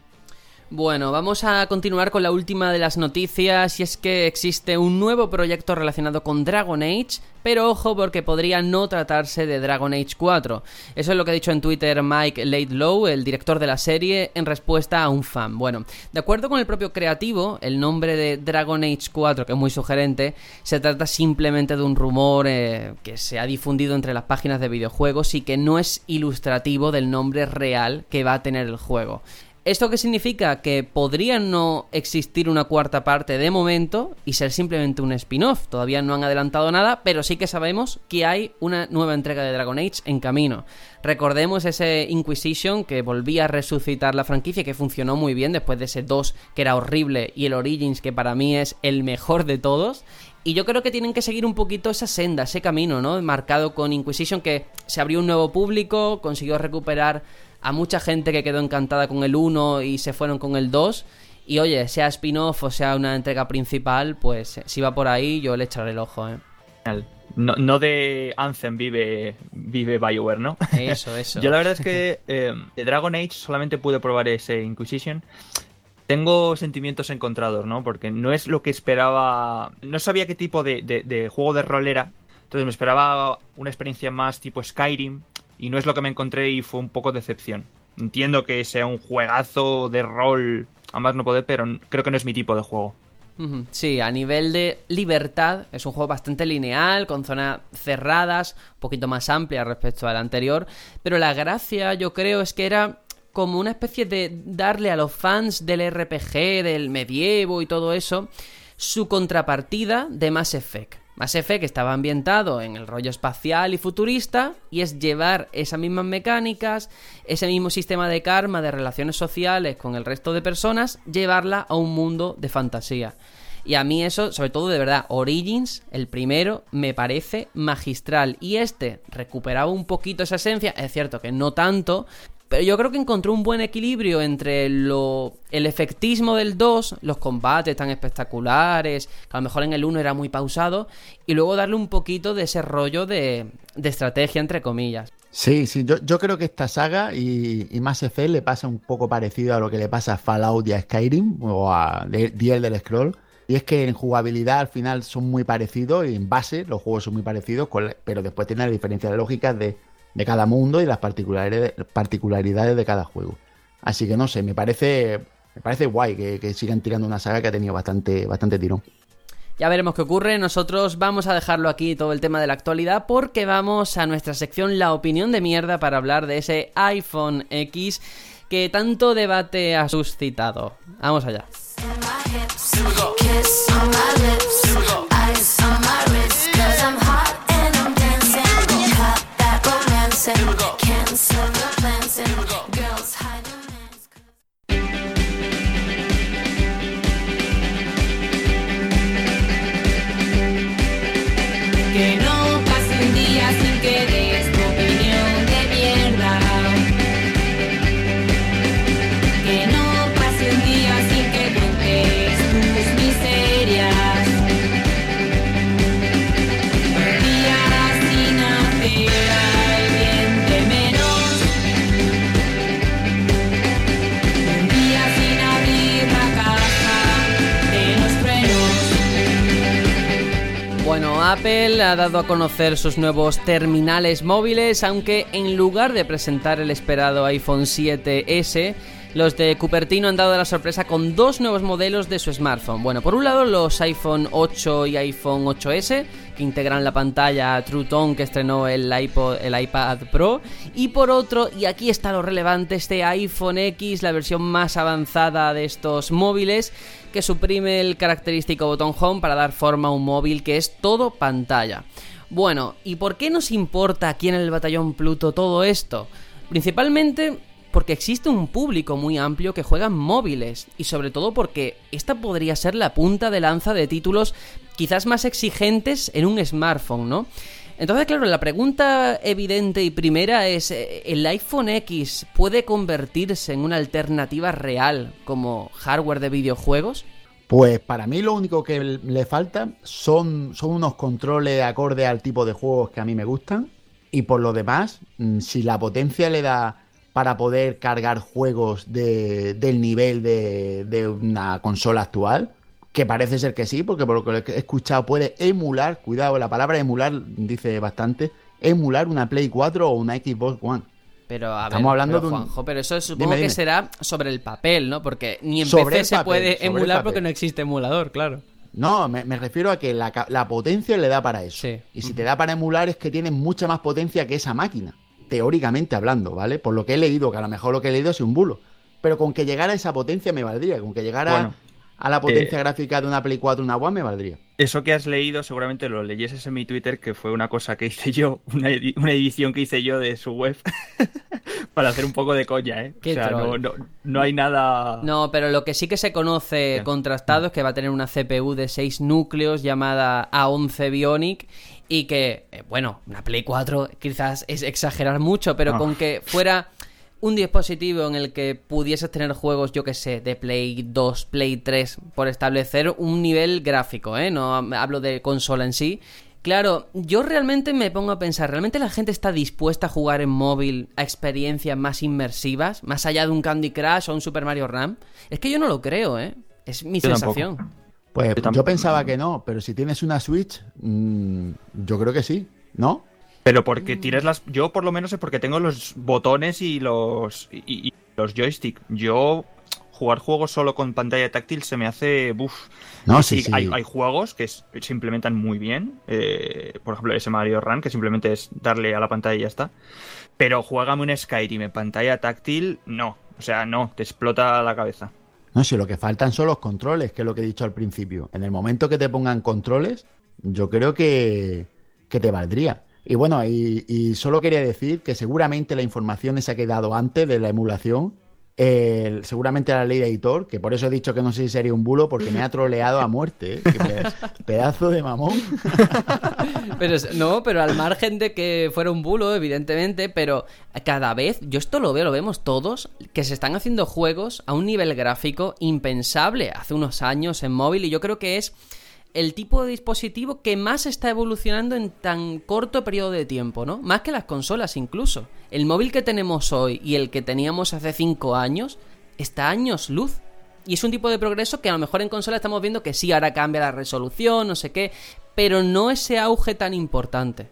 Bueno, vamos a continuar con la última de las noticias y es que existe un nuevo proyecto relacionado con Dragon Age, pero ojo porque podría no tratarse de Dragon Age 4. Eso es lo que ha dicho en Twitter Mike Laidlow, el director de la serie, en respuesta a un fan. Bueno, de acuerdo con el propio creativo, el nombre de Dragon Age 4, que es muy sugerente, se trata simplemente de un rumor eh, que se ha difundido entre las páginas de videojuegos y que no es ilustrativo del nombre real que va a tener el juego. ¿Esto qué significa? Que podría no existir una cuarta parte de momento y ser simplemente un spin-off. Todavía no han adelantado nada, pero sí que sabemos que hay una nueva entrega de Dragon Age en camino. Recordemos ese Inquisition que volvía a resucitar la franquicia que funcionó muy bien después de ese 2 que era horrible y el Origins que para mí es el mejor de todos. Y yo creo que tienen que seguir un poquito esa senda, ese camino, ¿no? Marcado con Inquisition que se abrió un nuevo público, consiguió recuperar a mucha gente que quedó encantada con el 1 y se fueron con el 2. Y oye, sea spin-off o sea una entrega principal, pues si va por ahí yo le echaré el ojo, ¿eh? No, no de Anthem vive, vive BioWare, ¿no? Eso, eso. Yo la verdad es que eh, de Dragon Age solamente pude probar ese Inquisition. Tengo sentimientos encontrados, ¿no? Porque no es lo que esperaba. No sabía qué tipo de, de- de juego de rol era. Entonces me esperaba una experiencia más tipo Skyrim. Y no es lo que me encontré y fue un poco decepción. Entiendo que sea un juegazo de rol a más no poder, pero creo que no es mi tipo de juego. Sí, a nivel de libertad es un juego bastante lineal, con zonas cerradas, un poquito más amplia respecto al anterior, pero la gracia yo creo es que era como una especie de darle a los fans del RPG, del medievo y todo eso, su contrapartida de Mass Effect. Mass Effect estaba ambientado en el rollo espacial y futurista y es llevar esas mismas mecánicas, ese mismo sistema de karma, de relaciones sociales con el resto de personas, llevarla a un mundo de fantasía. Y a mí eso, sobre todo de verdad, Origins, el primero, me parece magistral. Y este recuperaba un poquito esa esencia, es cierto que no tanto, pero yo creo que encontró un buen equilibrio entre lo, el efectismo del 2, los combates tan espectaculares, que a lo mejor en el 1 era muy pausado, y luego darle un poquito de ese rollo de, estrategia, entre comillas. Sí, sí, yo, yo creo que esta saga y, y Mass le pasa un poco parecido a lo que le pasa a Fallout y a Skyrim o a The Elder Scroll. Y es que en jugabilidad al final son muy parecidos y en base los juegos son muy parecidos, pero después tienen las diferencias lógicas de, de cada mundo y las particularidades, particularidades de cada juego. Así que no sé, me parece, me parece guay que, que sigan tirando una saga que ha tenido bastante, bastante tirón. Ya veremos qué ocurre. Nosotros vamos a dejarlo aquí todo el tema de la actualidad porque vamos a nuestra sección La opinión de mierda para hablar de ese iPhone X que tanto debate ha suscitado. Vamos allá. Kiss on my lips, ice romancing, Apple ha dado a conocer sus nuevos terminales móviles, aunque en lugar de presentar el esperado iPhone 7S, los de Cupertino han dado la sorpresa con dos nuevos modelos de su smartphone. Bueno, por un lado los iPhone 8 y iPhone 8S, que integran la pantalla True Tone que estrenó el, iPod, el iPad Pro, y por otro, y aquí está lo relevante, este iPhone X, la versión más avanzada de estos móviles, que suprime el característico botón Home para dar forma a un móvil que es todo pantalla. Bueno, ¿y por qué nos importa aquí en el Batallón Pluto todo esto? Principalmente porque existe un público muy amplio que juega en móviles y sobre todo porque esta podría ser la punta de lanza de títulos quizás más exigentes en un smartphone, ¿no? Entonces, claro, la pregunta evidente y primera es, eh, ¿el iPhone X puede convertirse en una alternativa real como hardware de videojuegos? Pues para mí lo único que le falta son, unos controles acorde al tipo de juegos que a mí me gustan. Y por lo demás, mm, si la potencia le da para poder cargar juegos de- del nivel de una consola actual, que parece ser que sí, porque por lo que he escuchado puede emular, cuidado, la palabra emular dice bastante, emular una Play 4 o una Xbox One. Pero a Estamos ver, hablando pero, de un- Juanjo, pero eso supongo Dime, que será sobre el papel, ¿no? Porque ni en Sobre PC se papel, puede emular porque no existe emulador, claro. No, me, me refiero a que la, potencia le da para eso. Sí. Y si te da para emular es que tienes mucha más potencia que esa máquina, teóricamente hablando, ¿vale? Por lo que he leído, que a lo mejor lo que he leído es un bulo. Pero con que llegara a esa potencia me valdría, con que llegara Bueno, a la potencia eh, gráfica de una Play 4 una One me valdría. Eso que has leído seguramente lo leyeses en mi Twitter, que fue una cosa que hice yo, una, edi- una edición que hice yo de su web, para hacer un poco de coña, ¿eh? Qué o sea, no, no, no hay nada... No, pero lo que sí que se conoce contrastado es que va a tener una CPU de 6 núcleos llamada A11 Bionic y que, eh, bueno, una Play 4 quizás es exagerar mucho, pero Ah. con que fuera un dispositivo en el que pudieses tener juegos, yo que sé, de Play 2, Play 3, por establecer un nivel gráfico, ¿eh? No hablo de consola en sí. Claro, yo realmente me pongo a pensar, ¿realmente la gente está dispuesta a jugar en móvil a experiencias más inmersivas, más allá de un Candy Crush o un Super Mario Run? Es que yo no lo creo, ¿eh? Es mi Yo tampoco. sensación. Pues Yo yo, pensaba que no, pero si tienes una Switch, mm, yo creo que sí, ¿no? Pero porque tienes las... Yo por lo menos es porque tengo los botones y los, y, y los joystick. Yo jugar juegos solo con pantalla táctil se me hace... Buf. No, sí, sí. Hay, hay juegos que es- se implementan muy bien. eh, por ejemplo, ese Mario Run, que simplemente es darle a la pantalla y ya está. Pero juégame un Skyrim en pantalla táctil, no. O sea, no, te explota la cabeza. No, si lo que faltan son los controles, que es lo que he dicho al principio. En el momento que te pongan controles, yo creo que, que te valdría. Y bueno, y, y solo quería decir que seguramente la información esa que he dado antes de la emulación, eh, seguramente la ley de editor, que por eso he dicho que no sé si sería un bulo, porque me ha troleado a muerte. ¿eh? Que pe- pedazo de mamón. Pero no, pero al margen de que fuera un bulo, evidentemente, pero cada vez, yo esto lo veo, lo vemos todos, que se están haciendo juegos a un nivel gráfico impensable hace unos años en móvil y yo creo que es el tipo de dispositivo que más está evolucionando en tan corto periodo de tiempo, ¿no? Más que las consolas incluso. El móvil que tenemos hoy y el que teníamos hace 5 años está años luz. Y es un tipo de progreso que a lo mejor en consola estamos viendo que sí, ahora cambia la resolución, no sé qué, pero no ese auge tan importante.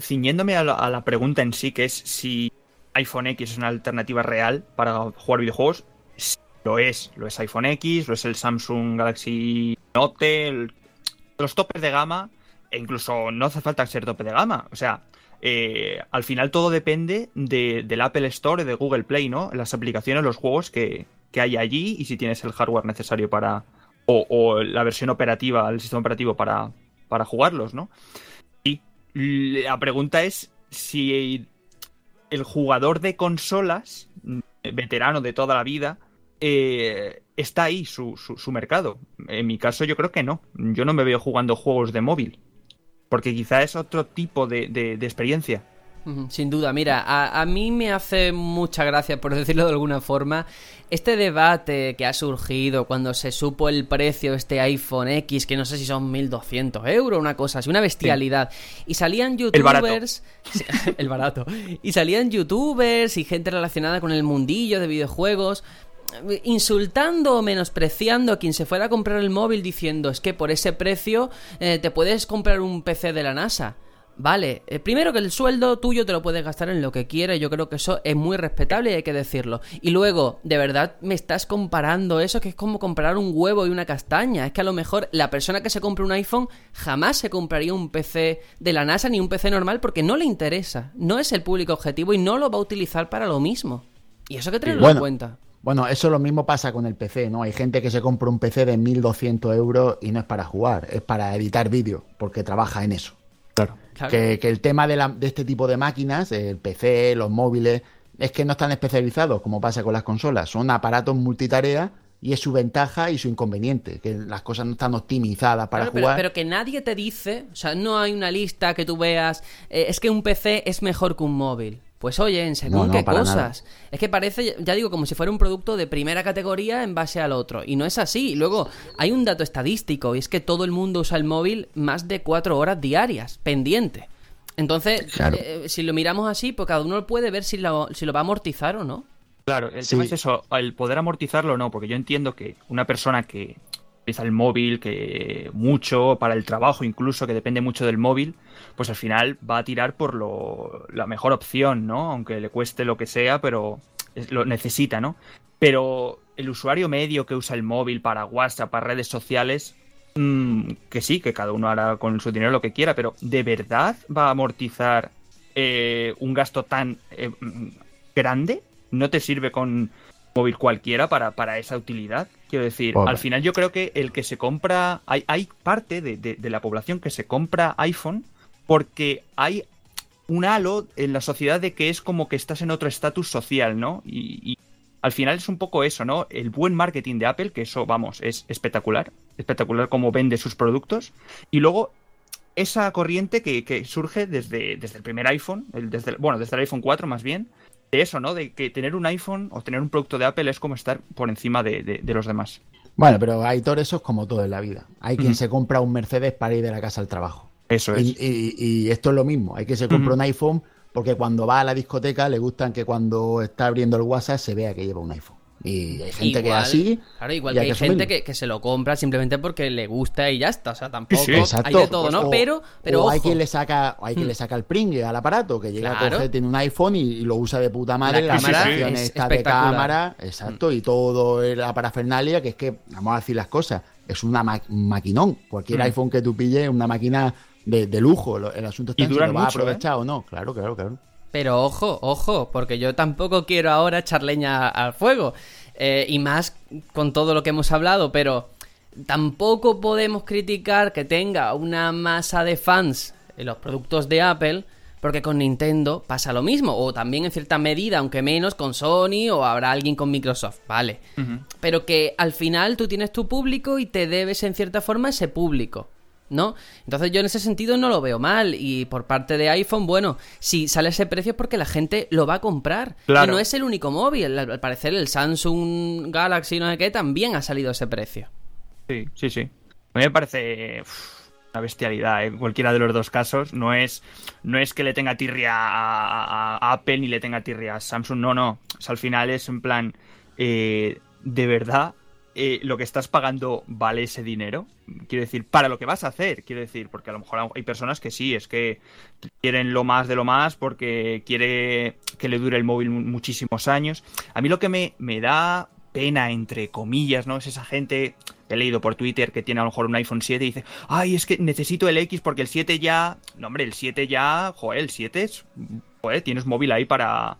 Ciñéndome a la, pregunta en sí, que es si iPhone X es una alternativa real para jugar videojuegos, lo es. Lo es iPhone X, lo es el Samsung Galaxy Note, los topes de gama, e incluso no hace falta ser tope de gama. O sea, eh, al final todo depende de- del Apple Store, de Google Play, ¿no? Las aplicaciones, los juegos que, que hay allí y si tienes el hardware necesario para... O, o la versión operativa, el sistema operativo para, para jugarlos, ¿no? Y la pregunta es si el jugador de consolas, mm, veterano de toda la vida, eh, está ahí su, su- su mercado. En mi caso yo creo que no. Yo no me veo jugando juegos de móvil. Porque quizá es otro tipo de, de- de experiencia. Sin duda, mira, a, a mí me hace mucha gracia, por decirlo de alguna forma, este debate que ha surgido cuando se supo el precio de este iPhone X, que no sé si son 1200 euros, una cosa así, una bestialidad. Y salían El barato. youtubers. El barato. Y salían youtubers y gente relacionada con el mundillo de videojuegos insultando o menospreciando a quien se fuera a comprar el móvil diciendo es que por ese precio eh, te puedes comprar un PC de la NASA. Vale, eh, primero que el sueldo tuyo te lo puedes gastar en lo que quieras, yo creo que eso es muy respetable y hay que decirlo. Y luego, de verdad me estás comparando eso que es como comprar un huevo y una castaña. Es que a lo mejor la persona que se compra un iPhone jamás se compraría un PC de la NASA ni un PC normal porque no le interesa, no es el público objetivo y no lo va a utilizar para lo mismo. Y eso hay que tenerlo bueno. en cuenta. Bueno, eso lo mismo pasa con el PC, ¿no? Hay gente que se compra un PC de 1200 euros y no es para jugar, es para editar vídeo, porque trabaja en eso. Claro. Claro. Que, que el tema de, la- de este tipo de máquinas, el PC, los móviles, es que no están especializados como pasa con las consolas. Son aparatos multitarea y es su ventaja y su inconveniente, que las cosas no están optimizadas para Claro, pero, jugar. pero que nadie te dice, o sea, no hay una lista que tú veas, eh, es que un PC es mejor que un móvil. Pues oye, en según No, no, qué cosas. Es que parece, ya digo, como si fuera un producto de primera categoría en base al otro. Y no es así. Y luego hay un dato estadístico, y es que todo el mundo usa el móvil más de cuatro horas diarias, pendiente. Entonces, Claro. eh, si lo miramos así, pues cada uno puede ver si lo, si lo va a amortizar o no. Claro, el Sí. tema es eso, el poder amortizarlo o no, porque yo entiendo que una persona que utiliza el móvil, que mucho, para el trabajo incluso, que depende mucho del móvil, pues al final va a tirar por lo, la mejor opción, ¿no? Aunque le cueste lo que sea, pero lo necesita, ¿no? Pero el usuario medio que usa el móvil para WhatsApp, para redes sociales, mm, que sí, que cada uno hará con su dinero lo que quiera, pero ¿de verdad va a amortizar eh, un gasto tan eh, mm, grande? ¿No te sirve con móvil cualquiera para, para esa utilidad? Quiero decir, Pobre. al final yo creo que el que se compra, hay, hay parte de, de- de la población que se compra iPhone porque hay un halo en la sociedad de que es como que estás en otro estatus social, ¿no? Y, y al final es un poco eso, ¿no? El buen marketing de Apple, que eso, vamos, es espectacular, espectacular cómo vende sus productos, y luego esa corriente que, que surge desde, desde el primer iPhone, el- desde, el- bueno, desde el iPhone 4 más bien, de eso, ¿no? De que tener un iPhone o tener un producto de Apple es como estar por encima de, de- de los demás. Bueno, pero Aitor, eso es como todo en la vida. Hay quien se compra un Mercedes para ir de la casa al trabajo. Eso es. Y, y- y esto es lo mismo. Hay que se compra un iPhone porque cuando va a la discoteca le gustan que cuando está abriendo el WhatsApp se vea que lleva un iPhone. Y hay gente que es así. Claro, igual que hay gente que, que se lo compra simplemente porque le gusta y ya está. O sea, tampoco Sí, hay de todo, ¿no? O- pero, pero o hay quien le saca, o hay quien Hmm. le saca el pringue al aparato, que llega Claro. a coger, tiene un iPhone y, y lo usa de puta madre. La La, cámara es está de cámara, exacto, y todo la parafernalia, que es que, vamos a decir las cosas, es una ma- un maquinón. Cualquier Mm. iPhone que tú pilles es una máquina de, de lujo. El asunto está en si lo vas a mucho, ¿eh? aprovechar o no. Claro, claro, claro. Pero ojo, ojo, porque yo tampoco quiero ahora echar leña al fuego. Eh, y más con todo lo que hemos hablado, pero tampoco podemos criticar que tenga una masa de fans en los productos de Apple, porque con Nintendo pasa lo mismo, o también en cierta medida, aunque menos, con Sony o habrá alguien con Microsoft, vale. Pero que al final tú tienes tu público y te debes en cierta forma a ese público. ¿No? Entonces yo en ese sentido no lo veo mal. Y por parte de iPhone, bueno, si sale ese precio es porque la gente lo va a comprar. Claro. Y no es el único móvil. Al parecer el Samsung Galaxy no sé qué también ha salido ese precio. Sí, sí, sí. A mí me parece uf, una bestialidad, ¿eh? cualquiera de los dos casos. No es, no es que le tenga tirria a Apple ni le tenga tirria a Samsung, no, no. O sea, al final es en plan, eh, de verdad, eh, lo que estás pagando vale ese dinero. Quiero decir, para lo que vas a hacer, quiero decir, porque a lo mejor hay personas que sí, es que quieren lo más de lo más porque quiere que le dure el móvil mu- muchísimos años. A mí lo que me, me da pena, entre comillas, ¿no? Es esa gente que he leído por Twitter que tiene a lo mejor un iPhone 7 y dice, ay, es que necesito el X porque el 7 ya... No, hombre, el 7 ya... Joder, el 7 es... Joder, tienes móvil ahí para...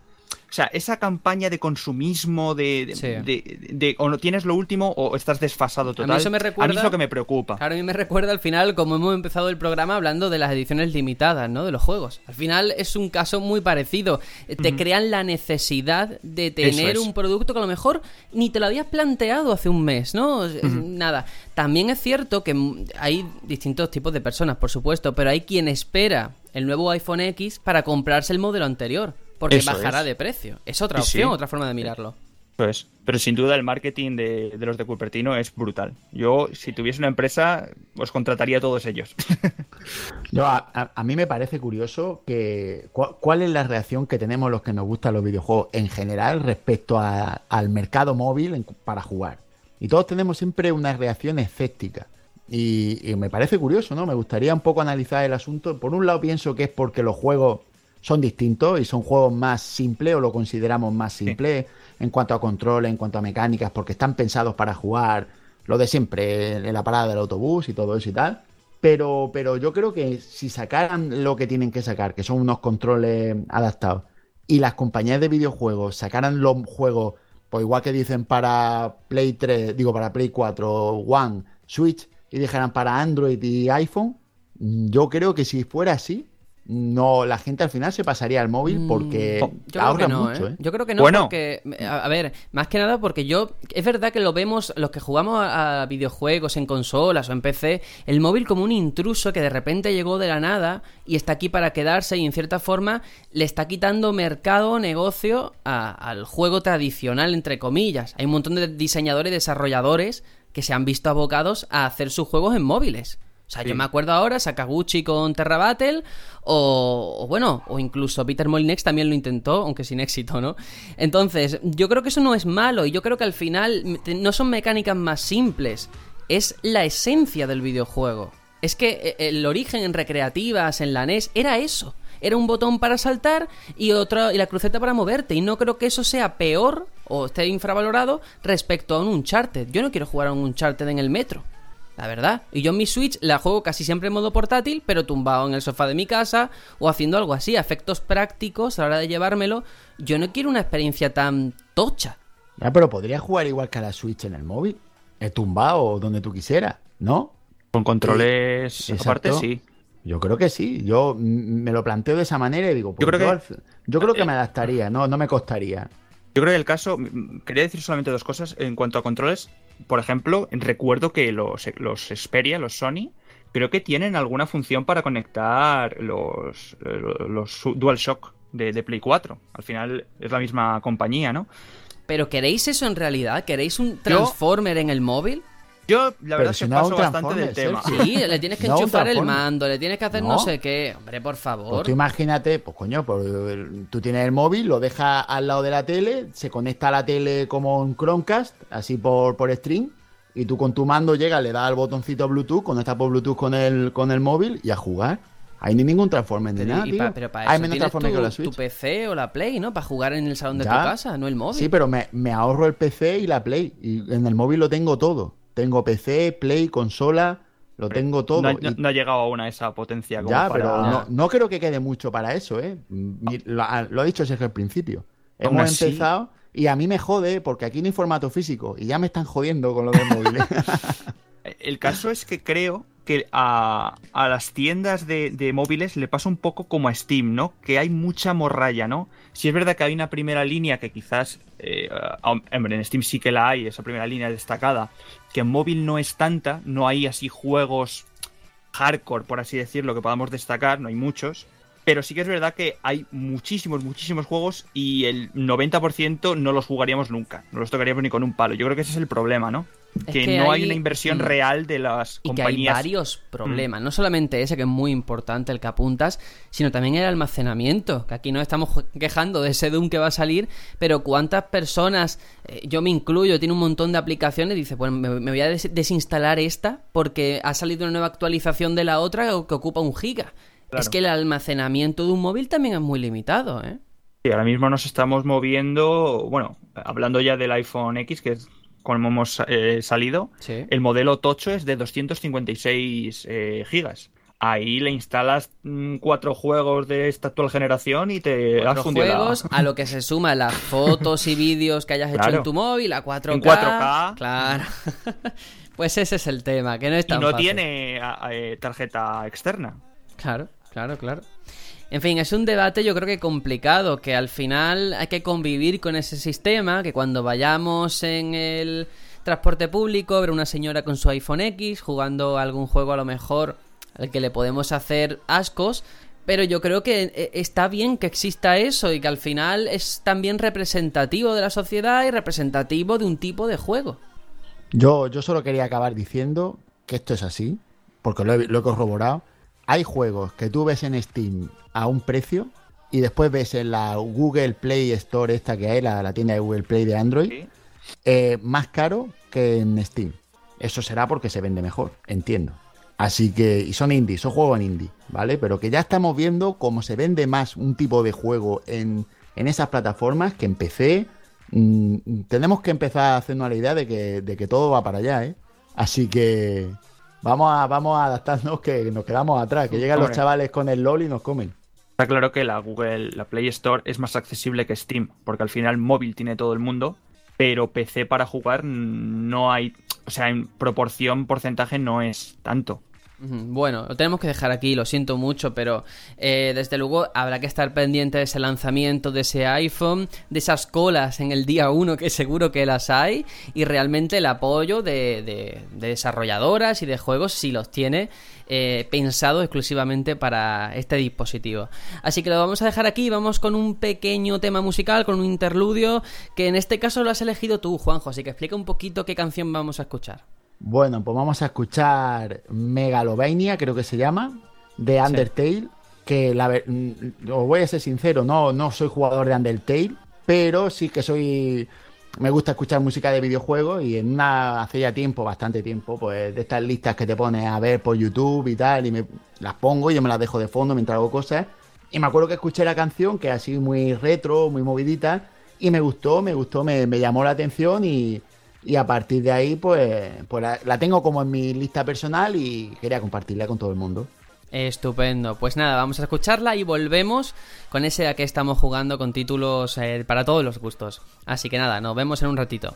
O sea, esa campaña de consumismo de, de, Sí. de- de- o no tienes lo último o estás desfasado total. eso me recuerda- es lo que me preocupa. Claro, a mí me recuerda al final como hemos empezado el programa hablando de las ediciones limitadas, ¿no? De los juegos. Al final es un caso muy parecido. Eh, Te crean la necesidad de tener es. un producto que a lo mejor ni te lo habías planteado hace un mes, ¿no? Nada. También es cierto que hay distintos tipos de personas, por supuesto, pero hay quien espera el nuevo iPhone X para comprarse el modelo anterior. Porque Eso bajará es. de precio. Es otra Sí, sí. opción, otra forma de mirarlo. Eso es. Pero sin duda el marketing de, de los de Cupertino es brutal. Yo, si tuviese una empresa, os contrataría a todos ellos. Yo, a, a- a mí me parece curioso que cu- cuál es la reacción que tenemos los que nos gustan los videojuegos en general respecto a- al mercado móvil en- para jugar. Y todos tenemos siempre una reacción escéptica. Y, y me parece curioso, ¿no? Me gustaría un poco analizar el asunto. Por un lado pienso que es porque los juegos son distintos y son juegos más simples o lo consideramos más simples en cuanto a control, en cuanto a mecánicas, porque están pensados para jugar lo de siempre, en la parada del autobús y todo eso y tal. Pero, pero yo creo que si sacaran lo que tienen que sacar, que son unos controles adaptados, y las compañías de videojuegos sacaran los juegos, pues igual que dicen para Play 3, digo para Play 4, One, Switch, y dijeran para Android y iPhone, yo creo que si fuera así, no, la gente al final se pasaría al móvil porque Mm, Yo creo ahorra que no, mucho, ¿eh? ¿eh? Yo creo que no, Bueno. porque, a, a ver, más que nada porque yo, es verdad que lo vemos, los que jugamos a, a videojuegos en consolas o en PC, el móvil como un intruso que de repente llegó de la nada y está aquí para quedarse y en cierta forma le está quitando mercado, negocio a- al juego tradicional, entre comillas. Hay un montón de diseñadores y desarrolladores que se han visto abocados a hacer sus juegos en móviles. O sea, yo me acuerdo ahora Sakaguchi con Terra Battle o, o bueno, o incluso Peter Molyneux también lo intentó, aunque sin éxito, ¿no? Entonces, yo creo que eso no es malo y yo creo que al final no son mecánicas más simples, es la esencia del videojuego. Es que eh, el origen en recreativas, en la NES, era eso. Era un botón para saltar y otra y la cruceta para moverte. Y no creo que eso sea peor o esté infravalorado respecto a un Uncharted. Yo no quiero jugar a un Uncharted en el metro. La verdad. Y yo en mi Switch la juego casi siempre en modo portátil, pero tumbado en el sofá de mi casa o haciendo algo así. Efectos prácticos a la hora de llevármelo. Yo no quiero una experiencia tan tocha. Ya, pero podrías jugar igual que a la Switch en el móvil, eh, tumbado o donde tú quisieras, ¿no? Con controles Sí, aparte, exacto. sí. Yo creo que sí. Yo me lo planteo de esa manera y digo, pues Yo creo que- yo creo que me adaptaría, no, no me costaría. Yo creo que el caso, quería decir solamente dos cosas. En cuanto a controles, por ejemplo, recuerdo que los, los Xperia, los Sony, creo que tienen alguna función para conectar los, los DualShock de, de Play 4. Al final es la misma compañía, ¿no? Pero ¿queréis eso en realidad? ¿Queréis un Transformer en el móvil? Yo, la verdad, es si que no paso bastante del tema. Sí, le tienes que No, enchufar el mando, le tienes que hacer no, No. sé qué. Hombre, por Pues favor. tú imagínate, pues coño, pues, tú tienes el móvil, lo dejas al lado de la tele, se conecta a la tele como un Chromecast, así por, por stream, y tú con tu mando llegas, le das al botoncito Bluetooth, conectas por Bluetooth con el, con el móvil y a jugar. Ahí no hay ningún Transformer ni Pero, nada, tío. pa- pero para hay eso menos tienes Transformer que tu, la tu Switch. PC o la Play, ¿no? Para jugar en el salón de Ya. tu casa, no el móvil. Sí, pero me, me ahorro el PC y la Play. Y en el móvil lo tengo todo. Tengo PC, Play, consola, lo tengo todo. No, ha- Y- no- no ha llegado aún a esa potencia como ya, para... pero no, no creo que quede mucho para eso, ¿eh? Lo, ha- lo ha dicho Sergio al principio. Hemos así- empezado y a mí me jode porque aquí no hay formato físico y ya me están jodiendo con lo del móvil. El caso es que creo que a, a las tiendas de, de móviles le pasa un poco como a Steam, ¿no? Que hay mucha morralla, ¿no? Si es verdad que hay una primera línea que quizás, eh, hombre, en Steam sí que la hay, esa primera línea destacada, que en móvil no es tanta, no hay así juegos hardcore, por así decirlo, que podamos destacar, no hay muchos. Pero sí que es verdad que hay muchísimos, muchísimos juegos y el 90% no los jugaríamos nunca. No los tocaríamos ni con un palo. Yo creo que ese es el problema, ¿no? Es que, que no hay hay- una inversión mm. real de las Y que hay compañías. varios problemas, no solamente ese que es muy importante el que apuntas, sino también el almacenamiento, que aquí nos estamos quejando de ese Doom que va a salir, pero cuántas personas, eh, yo me incluyo, tiene un montón de aplicaciones, dice, bueno, me, me voy a des- desinstalar esta porque ha salido una nueva actualización de la otra que ocupa un giga. Claro. Es que el almacenamiento de un móvil también es muy limitado, ¿eh? Sí, ahora mismo nos estamos moviendo, bueno, hablando ya del iPhone X, que es como hemos eh, salido, Sí. el modelo tocho es de 256 eh, gigas. Ahí le instalas mm, cuatro juegos de esta actual generación y te has fundido la- juegos, a lo que se suma las fotos y vídeos que hayas hecho en tu móvil, a 4K. En 4K. Claro. pues ese es el tema, que no es y no fácil. tiene a- eh, tarjeta externa. Claro, claro, claro. En fin, es un debate yo creo que complicado, que al final hay que convivir con ese sistema, que cuando vayamos en el transporte público, ver una señora con su iPhone X jugando algún juego a lo mejor al que le podemos hacer ascos, pero yo creo que eh, está bien que exista eso y que al final es también representativo de la sociedad y representativo de un tipo de juego. Yo, yo solo quería acabar diciendo que esto es así, porque lo he, lo he corroborado. Hay juegos que tú ves en Steam a un precio y después ves en la Google Play Store esta que hay, la, la tienda de Google Play de Android, Sí. eh, más caro que en Steam. Eso será porque se vende mejor, entiendo. Así que, y son indie, son juegos en indie, ¿vale? Pero que ya estamos viendo cómo se vende más un tipo de juego en, en esas plataformas que en PC. Mm, tenemos que empezar a hacernos la idea de que, de que todo va para allá, ¿eh? Así que vamos a, vamos a adaptarnos que nos quedamos atrás, que llegan los chavales con el LOL y nos comen. Está claro que la Google, la Play Store es más accesible que Steam, porque al final móvil tiene todo el mundo, pero PC para jugar no hay, o sea, en proporción, porcentaje no es tanto. Bueno, lo tenemos que dejar aquí, lo siento mucho, pero eh, desde luego habrá que estar pendiente de ese lanzamiento de ese iPhone, de esas colas en el día 1 que seguro que las hay, y realmente el apoyo de, de- de desarrolladoras y de juegos si los tiene eh, pensado exclusivamente para este dispositivo. Así que lo vamos a dejar aquí, vamos con un pequeño tema musical, con un interludio, que en este caso lo has elegido tú, Juanjo, así que explica un poquito qué canción vamos a escuchar. Bueno, pues vamos a escuchar Megalovania, creo que se llama, de Undertale. Que la mm, os voy a ser sincero, no, no soy jugador de Undertale, pero sí que soy. Me gusta escuchar música de videojuegos y en una hace ya tiempo, bastante tiempo, pues de estas listas que te pones a ver por YouTube y tal, y me las pongo y yo me las dejo de fondo mientras hago cosas. Y me acuerdo que escuché la canción, que es así muy retro, muy movidita, y me gustó, me gustó, me, me llamó la atención y, y a partir de ahí, pues, pues la, tengo como en mi lista personal y quería compartirla con todo el mundo. Estupendo. Pues nada, vamos a escucharla y volvemos con ese a que estamos jugando con títulos eh, para todos los gustos. Así que nada, nos vemos en un ratito.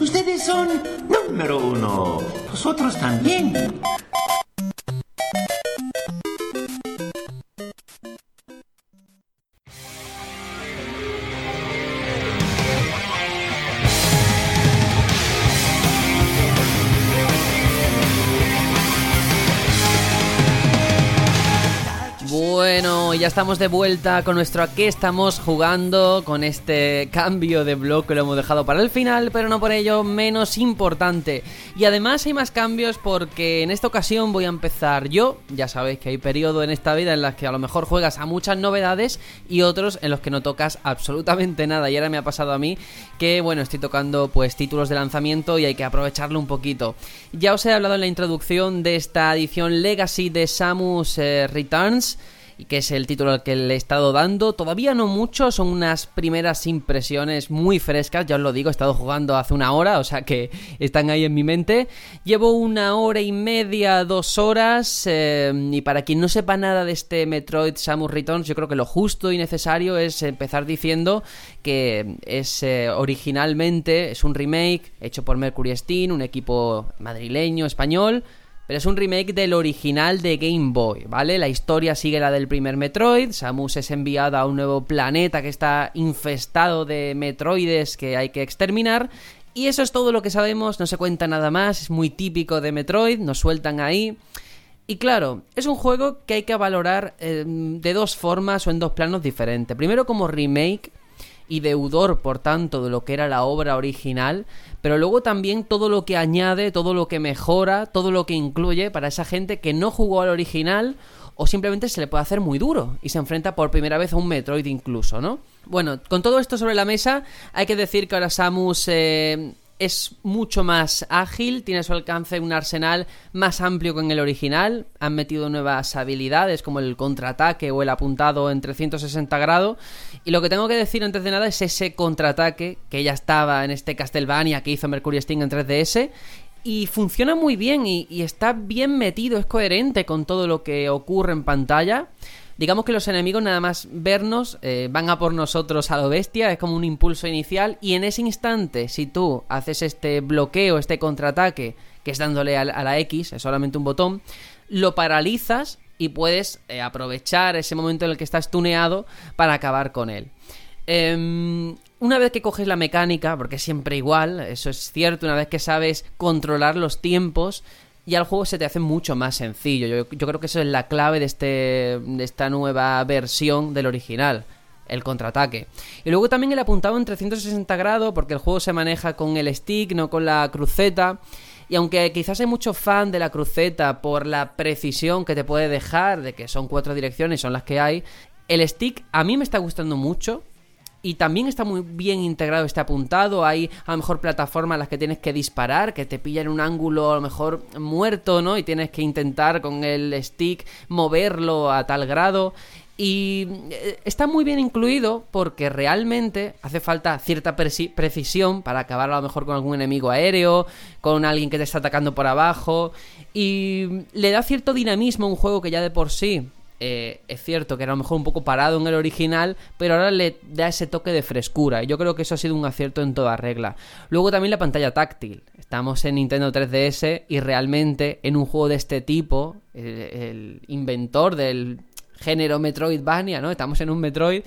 Ustedes son número uno. Vosotros también. Estamos de vuelta con nuestro a qué estamos jugando, con este cambio de blog que lo hemos dejado para el final, pero no por ello menos importante. Y además hay más cambios porque en esta ocasión voy a empezar yo, ya sabéis que hay periodo en esta vida en las que a lo mejor juegas a muchas novedades y otros en los que no tocas absolutamente nada. Y ahora me ha pasado a mí que, bueno, estoy tocando pues títulos de lanzamiento y hay que aprovecharlo un poquito. Ya os he hablado en la introducción de esta edición Legacy de Samus eh, Returns y que es el título al que le he estado dando. Todavía no mucho, son unas primeras impresiones muy frescas, ya os lo digo, he estado jugando hace una hora, o sea que están ahí en mi mente. Llevo una hora y media, dos horas, eh, y para quien no sepa nada de este Metroid Samus Returns, yo creo que lo justo y necesario es empezar diciendo que es eh, originalmente, es un remake hecho por Mercury Steam, un equipo madrileño, español, pero es un remake del original de Game Boy, ¿vale? La historia sigue la del primer Metroid. Samus es enviada a un nuevo planeta que está infestado de Metroides que hay que exterminar. Y eso es todo lo que sabemos, no se cuenta nada más, es muy típico de Metroid, nos sueltan ahí. Y claro, es un juego que hay que valorar eh, de dos formas o en dos planos diferentes. Primero como remake y deudor, por tanto, de lo que era la obra original, pero luego también todo lo que añade, todo lo que mejora, todo lo que incluye para esa gente que no jugó al original o simplemente se le puede hacer muy duro y se enfrenta por primera vez a un Metroid incluso, ¿no? Bueno, con todo esto sobre la mesa, hay que decir que ahora Samus eh, es mucho más ágil, tiene a su alcance un arsenal más amplio que en el original, han metido nuevas habilidades como el contraataque o el apuntado en 360 grados, y lo que tengo que decir antes de nada es ese contraataque que ya estaba en este Castlevania que hizo Mercury Steam en 3DS, y funciona muy bien y está bien metido, es coherente con todo lo que ocurre en pantalla. Digamos que los enemigos nada más vernos eh, van a por nosotros a lo bestia, es como un impulso inicial y en ese instante si tú haces este bloqueo, este contraataque, que es dándole a, la X, es solamente un botón, lo paralizas y puedes eh, aprovechar ese momento en el que estás tuneado para acabar con él. Em, una vez que coges la mecánica, porque es siempre igual, eso es cierto, una vez que sabes controlar los tiempos, ya el juego se te hace mucho más sencillo. Yo, yo creo que eso es la clave de, este, de esta nueva versión del original. El contraataque. Y luego también el apuntado en 360 grados, porque el juego se maneja con el stick, no con la cruceta. Y aunque quizás hay mucho fan de la cruceta por la precisión que te puede dejar, de que son cuatro direcciones, son las que hay, el stick a mí me está gustando mucho. Y también está muy bien integrado este apuntado. Hay a lo mejor plataformas en las que tienes que disparar, que te pillan un ángulo a lo mejor muerto, ¿no? Y tienes que intentar con el stick moverlo a tal grado. Y eh, está muy bien incluido porque realmente hace falta cierta preci- precisión para acabar a lo mejor con algún enemigo aéreo, con alguien que te está atacando por abajo. Y le da cierto dinamismo a un juego que ya de por sí eh, es cierto que era a lo mejor un poco parado en el original, pero ahora le da ese toque de frescura. Y yo creo que eso ha sido un acierto en toda regla. Luego también la pantalla táctil. Estamos en Nintendo 3DS y realmente en un juego de este tipo el, el inventor del género Metroidvania, ¿no? Estamos en un Metroid.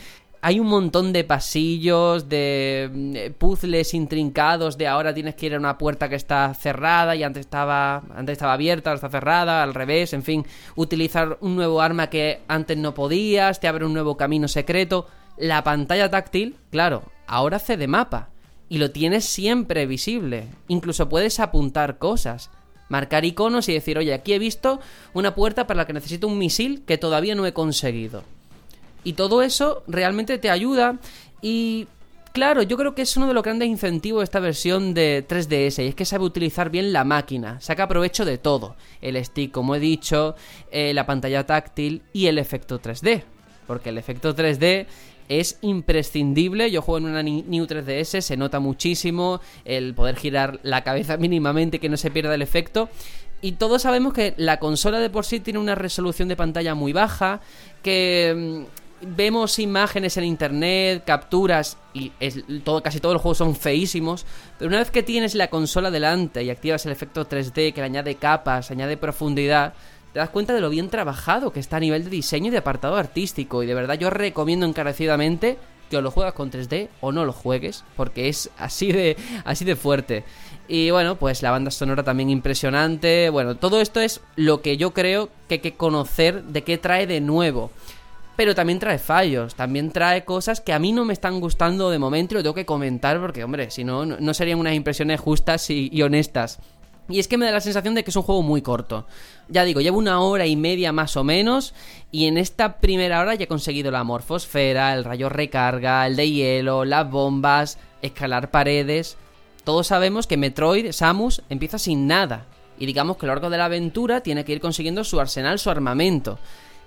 Hay un montón de pasillos, de mm, puzzles intrincados, de ahora tienes que ir a una puerta que está cerrada y antes estaba, antes estaba abierta, ahora está cerrada, al revés, en fin, utilizar un nuevo arma que antes no podías, te abre un nuevo camino secreto. La pantalla táctil, claro, ahora hace de mapa y lo tienes siempre visible. Incluso puedes apuntar cosas, marcar iconos y decir, oye, aquí he visto una puerta para la que necesito un misil que todavía no he conseguido. Y todo eso realmente te ayuda y claro, yo creo que es uno de los grandes incentivos de esta versión de 3DS y es que sabe utilizar bien la máquina, saca provecho de todo, el stick como he dicho, eh, la pantalla táctil y el efecto 3D, porque el efecto 3D es imprescindible. Yo juego en una New 3DS, se nota muchísimo el poder girar la cabeza mínimamente que no se pierda el efecto. Y todos sabemos que la consola de por sí tiene una resolución de pantalla muy baja, que mm, vemos imágenes en internet, capturas y es, todo, casi todos los juegos son feísimos, pero una vez que tienes la consola delante y activas el efecto 3D que le añade capas, añade profundidad, te das cuenta de lo bien trabajado que está a nivel de diseño y de apartado artístico. Y de verdad yo recomiendo encarecidamente que o lo juegas con 3D o no lo juegues, porque es así de, así de fuerte. Y bueno, pues la banda sonora también impresionante. Bueno, todo esto es lo que yo creo que hay que conocer de qué trae de nuevo. Pero también trae fallos, también trae cosas que a mí no me están gustando de momento y lo tengo que comentar porque, hombre, si no, no serían unas impresiones justas y, y honestas. Y es que me da la sensación de que es un juego muy corto. Ya digo, llevo una hora y media más o menos. Y en esta primera hora ya he conseguido la morfosfera, el rayo recarga, el de hielo, las bombas, escalar paredes. Todos sabemos que Metroid, Samus, empieza sin nada. Y digamos que a lo largo de la aventura tiene que ir consiguiendo su arsenal, su armamento.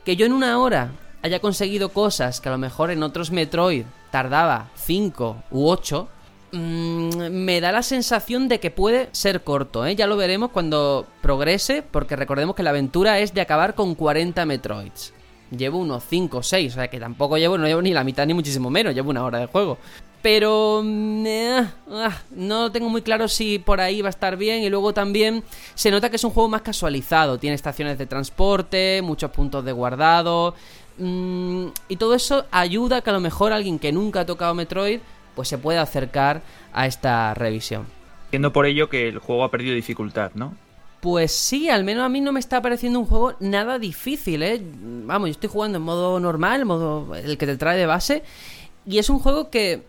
Que yo en una hora haya conseguido cosas que a lo mejor en otros Metroid tardaba 5 u 8, Mm, me da la sensación de que puede ser corto, ¿eh? Ya lo veremos cuando progrese, porque recordemos que la aventura es de acabar con 40 Metroids. Llevo unos 5 o 6, o sea que tampoco llevo, no llevo ni la mitad ni muchísimo menos, llevo una hora de juego. Pero mm, eh, ah, no tengo muy claro si por ahí va a estar bien. Y luego también se nota que es un juego más casualizado. Tiene estaciones de transporte, muchos puntos de guardado. Mm, y todo eso ayuda a que a lo mejor alguien que nunca ha tocado Metroid pues se pueda acercar a esta revisión. Entiendo por ello que el juego ha perdido dificultad, ¿no? Pues sí, al menos a mí no me está pareciendo un juego nada difícil, ¿eh? Vamos, yo estoy jugando en modo normal, modo el que te trae de base, y es un juego que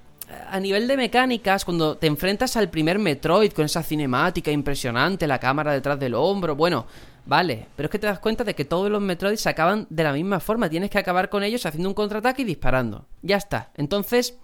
a nivel de mecánicas, cuando te enfrentas al primer Metroid con esa cinemática impresionante, la cámara detrás del hombro, bueno, vale, pero es que te das cuenta de que todos los Metroid se acaban de la misma forma, tienes que acabar con ellos haciendo un contraataque y disparando. Ya está. Entonces,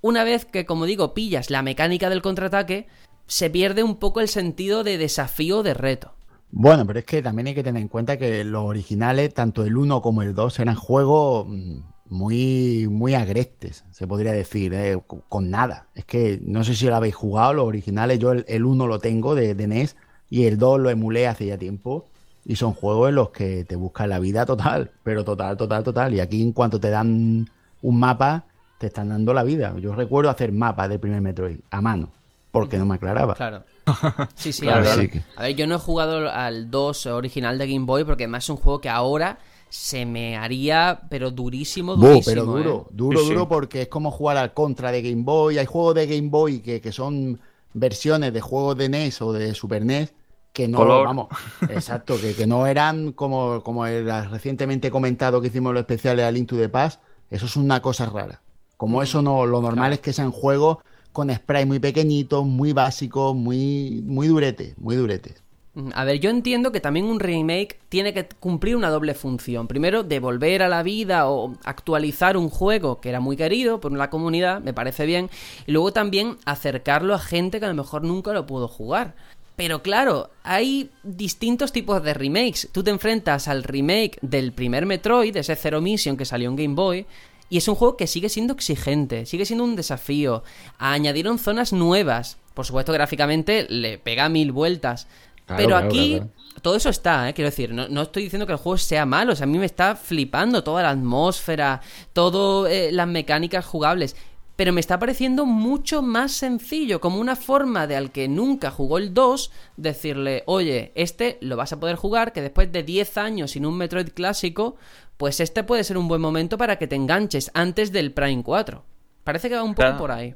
una vez que, como digo, pillas la mecánica del contraataque, se pierde un poco el sentido de desafío de reto. Bueno, pero es que también hay que tener en cuenta que los originales, tanto el 1 como el 2, eran juegos mm, muy, muy agrestes, se podría decir, ¿eh? con, con nada. Es que no sé si lo habéis jugado, los originales, yo el, el 1 lo tengo de, de NES y el 2 lo emulé hace ya tiempo. Y son juegos en los que te buscan la vida total, pero total, total, total. Y aquí en cuanto te dan un mapa, te están dando la vida. Yo recuerdo hacer mapas del primer Metroid a mano, porque no me aclaraba. Claro. Sí, sí, Claro, a, ver, sí que- a ver, yo no he jugado al 2 original de Game Boy porque además es un juego que ahora se me haría, pero durísimo, durísimo. pero duro, ¿eh? duro, Sí, sí. duro porque es como jugar al contra de Game Boy. Hay juegos de Game Boy que, que son versiones de juegos de NES o de Super NES que no, Color. vamos, exacto, que, que no eran como, como el recientemente comentado que hicimos los especiales a Link to the Past. Eso es una cosa rara. Como eso no, lo normal es que sean juegos con sprites muy pequeñitos, muy básicos, muy, muy duretes, muy duretes. Mm, A ver, yo entiendo que también un remake tiene que cumplir una doble función. Primero, devolver a la vida o actualizar un juego que era muy querido por la comunidad, me parece bien. Y luego también acercarlo a gente que a lo mejor nunca lo pudo jugar. Pero claro, hay distintos tipos de remakes. Tú te enfrentas al remake del primer Metroid, ese Zero Mission que salió en Game Boy, y es un juego que sigue siendo exigente, sigue siendo un desafío. Añadieron zonas nuevas. Por supuesto, gráficamente le pega mil vueltas. Claro, Pero aquí claro. todo eso está, ¿eh? quiero decir, no, no estoy diciendo que el juego sea malo, o sea, a mí me está flipando toda la atmósfera, todas las mecánicas jugables. Pero me está pareciendo mucho más sencillo, como una forma de al que nunca jugó el 2, decirle, oye, este lo vas a poder jugar, que después de 10 años sin un Metroid clásico, pues este puede ser un buen momento para que te enganches antes del Prime 4. Parece que va un poco Claro. por ahí.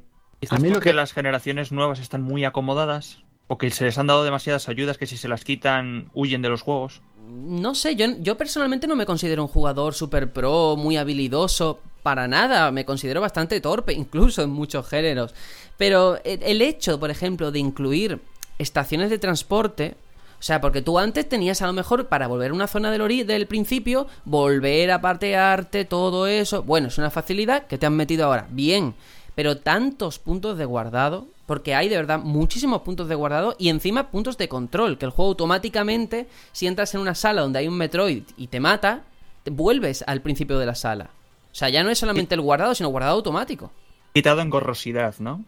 A mí lo que- las generaciones nuevas están muy acomodadas o que se les han dado demasiadas ayudas que si se las quitan huyen de los juegos. No sé, yo, yo personalmente no me considero un jugador super pro, muy habilidoso, para nada, me considero bastante torpe, incluso en muchos géneros. Pero el, el hecho, por ejemplo, de incluir estaciones de transporte, o sea, porque tú antes tenías a lo mejor para volver a una zona del, del principio, volver a patearte, todo eso, bueno, es una facilidad que te han metido ahora, bien, pero tantos puntos de guardado, porque hay de verdad muchísimos puntos de guardado y encima puntos de control, que el juego automáticamente, si entras en una sala donde hay un Metroid y te mata, vuelves al principio de la sala. O sea, ya no es solamente el guardado, sino guardado automático. Quitado en gorrosidad, ¿no?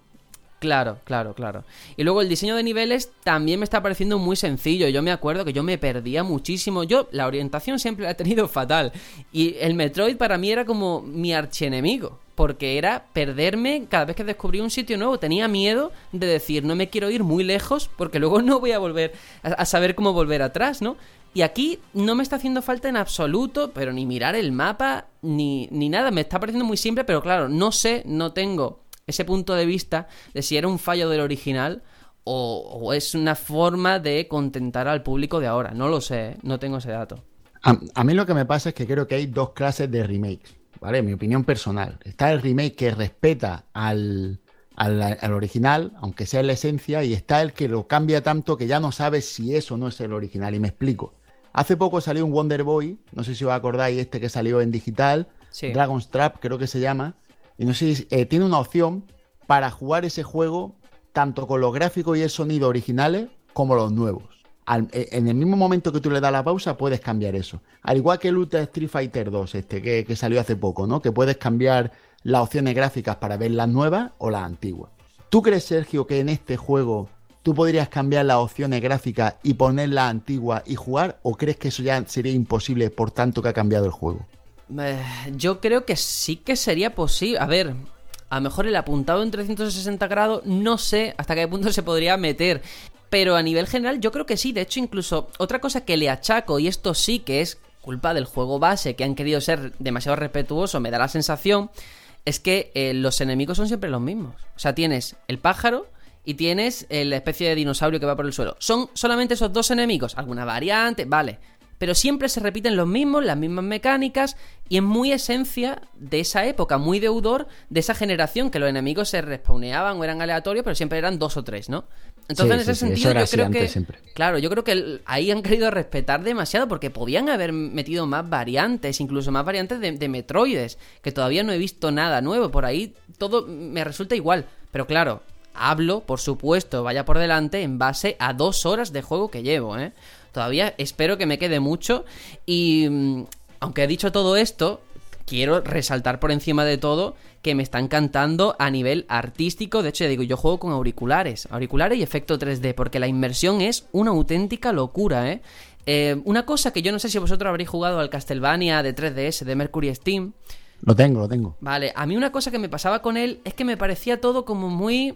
Claro, claro, claro. Y luego el diseño de niveles también me está pareciendo muy sencillo. Yo me acuerdo que yo me perdía muchísimo. Yo la orientación siempre la he tenido fatal. Y el Metroid para mí era como mi archienemigo. Porque era perderme cada vez que descubría un sitio nuevo. Tenía miedo de decir, no me quiero ir muy lejos porque luego no voy a volver a, a saber cómo volver atrás, ¿no? Y aquí no me está haciendo falta en absoluto, pero ni mirar el mapa, ni, ni nada. Me está pareciendo muy simple, pero claro, no sé, no tengo ese punto de vista de si era un fallo del original o, es una forma de contentar al público de ahora. No lo sé, ¿eh? no tengo ese dato. A, a mí lo que me pasa es que creo que hay dos clases de remakes, ¿vale? Mi opinión personal. Está el remake que respeta al, al, al original, aunque sea en la esencia, y está el que lo cambia tanto que ya no sabes si eso no es el original. Y me explico. Hace poco salió un Wonder Boy, no sé si os acordáis, este que salió en digital, Sí. Dragon's Trap creo que se llama, y no sé si eh, tiene una opción para jugar ese juego tanto con los gráficos y el sonido originales como los nuevos. Al- eh, en el mismo momento que tú le das la pausa, puedes cambiar eso. Al igual que el Ultra Street Fighter 2, este que, que salió hace poco, ¿no? Que puedes cambiar las opciones gráficas para ver las nuevas o las antiguas. ¿Tú crees, Sergio, que en este juego tú podrías cambiar las opciones gráficas y poner las antiguas y jugar? ¿O crees que eso ya sería imposible por tanto que ha cambiado el juego? Eh, yo creo que sí que sería posible. A ver, a lo mejor el apuntado en 360 grados, no sé hasta qué punto se podría meter. Pero a nivel general, yo creo que sí. De hecho, incluso otra cosa que le achaco, y esto sí que es culpa del juego base, que han querido ser demasiado respetuosos, me da la sensación, es que eh, los enemigos son siempre los mismos. O sea, tienes el pájaro y tienes eh, la especie de dinosaurio que va por el suelo. Son solamente esos dos enemigos. Alguna variante, vale. Pero siempre se repiten los mismos, las mismas mecánicas, y es muy esencia de esa época, muy deudor de esa generación, que los enemigos se respawneaban o eran aleatorios, pero siempre eran dos o tres, ¿no? Entonces, Sí, en ese sí, sentido, yo creo que. siempre. Claro, yo creo que ahí han querido respetar demasiado porque podían haber metido más variantes, incluso más variantes de, de Metroides, que todavía no he visto nada nuevo. Por ahí todo me resulta igual. Pero claro, hablo, por supuesto, vaya por delante, en base a dos horas de juego que llevo, ¿eh? Todavía espero que me quede mucho y... mm, Aunque he dicho todo esto, quiero resaltar por encima de todo que me está encantando a nivel artístico. De hecho, ya digo, yo juego con auriculares, auriculares y efecto 3D, porque la inmersión es una auténtica locura, ¿eh? Eh, una cosa que yo no sé si vosotros habréis jugado al Castlevania de 3DS de Mercury Steam. Lo tengo, lo tengo. Vale, a mí una cosa que me pasaba con él es que me parecía todo como muy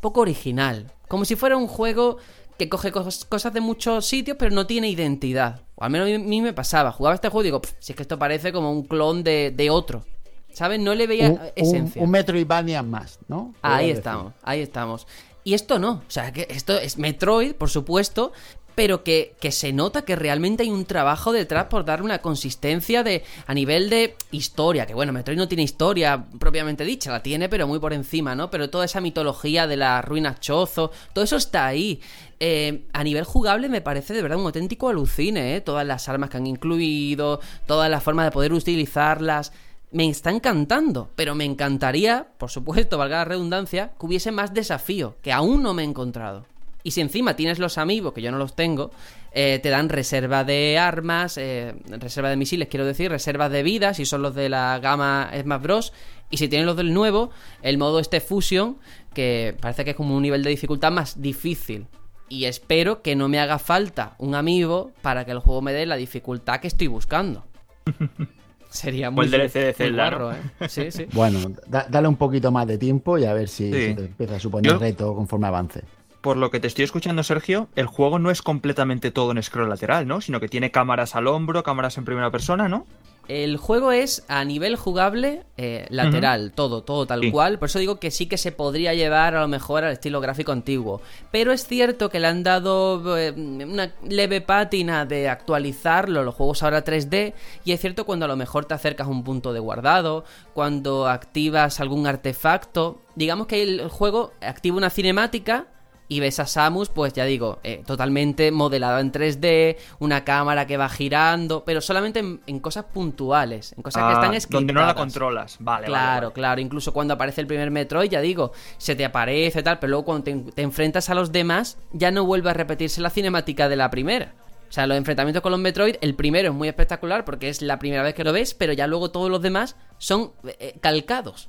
poco original. Como si fuera un juego que coge cos- cosas de muchos sitios pero no tiene identidad. O al menos a mí me pasaba. Jugaba este juego y digo, "Pff, si es que esto parece como un clon de, de otro. ¿Sabes? No le veía Un, esencia. un Metroidvania más, ¿no? Ahí estamos, ahí estamos. Y esto no, o sea, que esto es Metroid, por supuesto, pero que, que se nota que realmente hay un trabajo detrás por darle una consistencia de a nivel de historia, que bueno, Metroid no tiene historia propiamente dicha, la tiene, pero muy por encima, ¿no? Pero toda esa mitología de las ruinas Chozo, todo eso está ahí. Eh, a nivel jugable me parece de verdad un auténtico alucine, ¿eh? Todas las armas que han incluido, toda la forma de poder utilizarlas me está encantando, pero me encantaría, por supuesto, valga la redundancia, que hubiese más desafío, que aún no me he encontrado. Y si encima tienes los amigos, que yo no los tengo, eh, te dan reserva de armas, eh, reserva de misiles, quiero decir, reservas de vida, si son los de la gama Smash Bros. Y si tienes los del nuevo, el modo este Fusion, que parece que es como un nivel de dificultad más difícil. Y espero que no me haga falta un amigo para que el juego me dé la dificultad que estoy buscando. Sería O muy, el DLC de Zelda, guarro, ¿no? ¿eh? Sí, sí. Bueno, da- dale un poquito más de tiempo y a ver si, Sí. si te empieza a suponer Yo- reto conforme avance. Por lo que te estoy escuchando, Sergio, el juego no es completamente todo en scroll lateral, ¿no? Sino que tiene cámaras al hombro, cámaras en primera persona, ¿no? El juego es a nivel jugable eh, lateral, todo, todo tal Sí. cual. Por eso digo que sí que se podría llevar a lo mejor al estilo gráfico antiguo. Pero es cierto que le han dado eh, una leve pátina de actualizarlo, los juegos ahora 3D. Y es cierto cuando a lo mejor te acercas a un punto de guardado, cuando activas algún artefacto. Digamos que el juego activa una cinemática y ves a Samus, pues ya digo, eh, totalmente modelado en 3D, una cámara que va girando, pero solamente en, en cosas puntuales, en cosas que Ah, están scriptadas. donde no la controlas. Vale, vale, Claro, vale. claro. Incluso cuando aparece el primer Metroid, ya digo, se te aparece tal, pero luego cuando te, te enfrentas a los demás, ya no vuelve a repetirse la cinemática de la primera. O sea, los enfrentamientos con los Metroid, el primero es muy espectacular porque es la primera vez que lo ves, pero ya luego todos los demás son eh, calcados.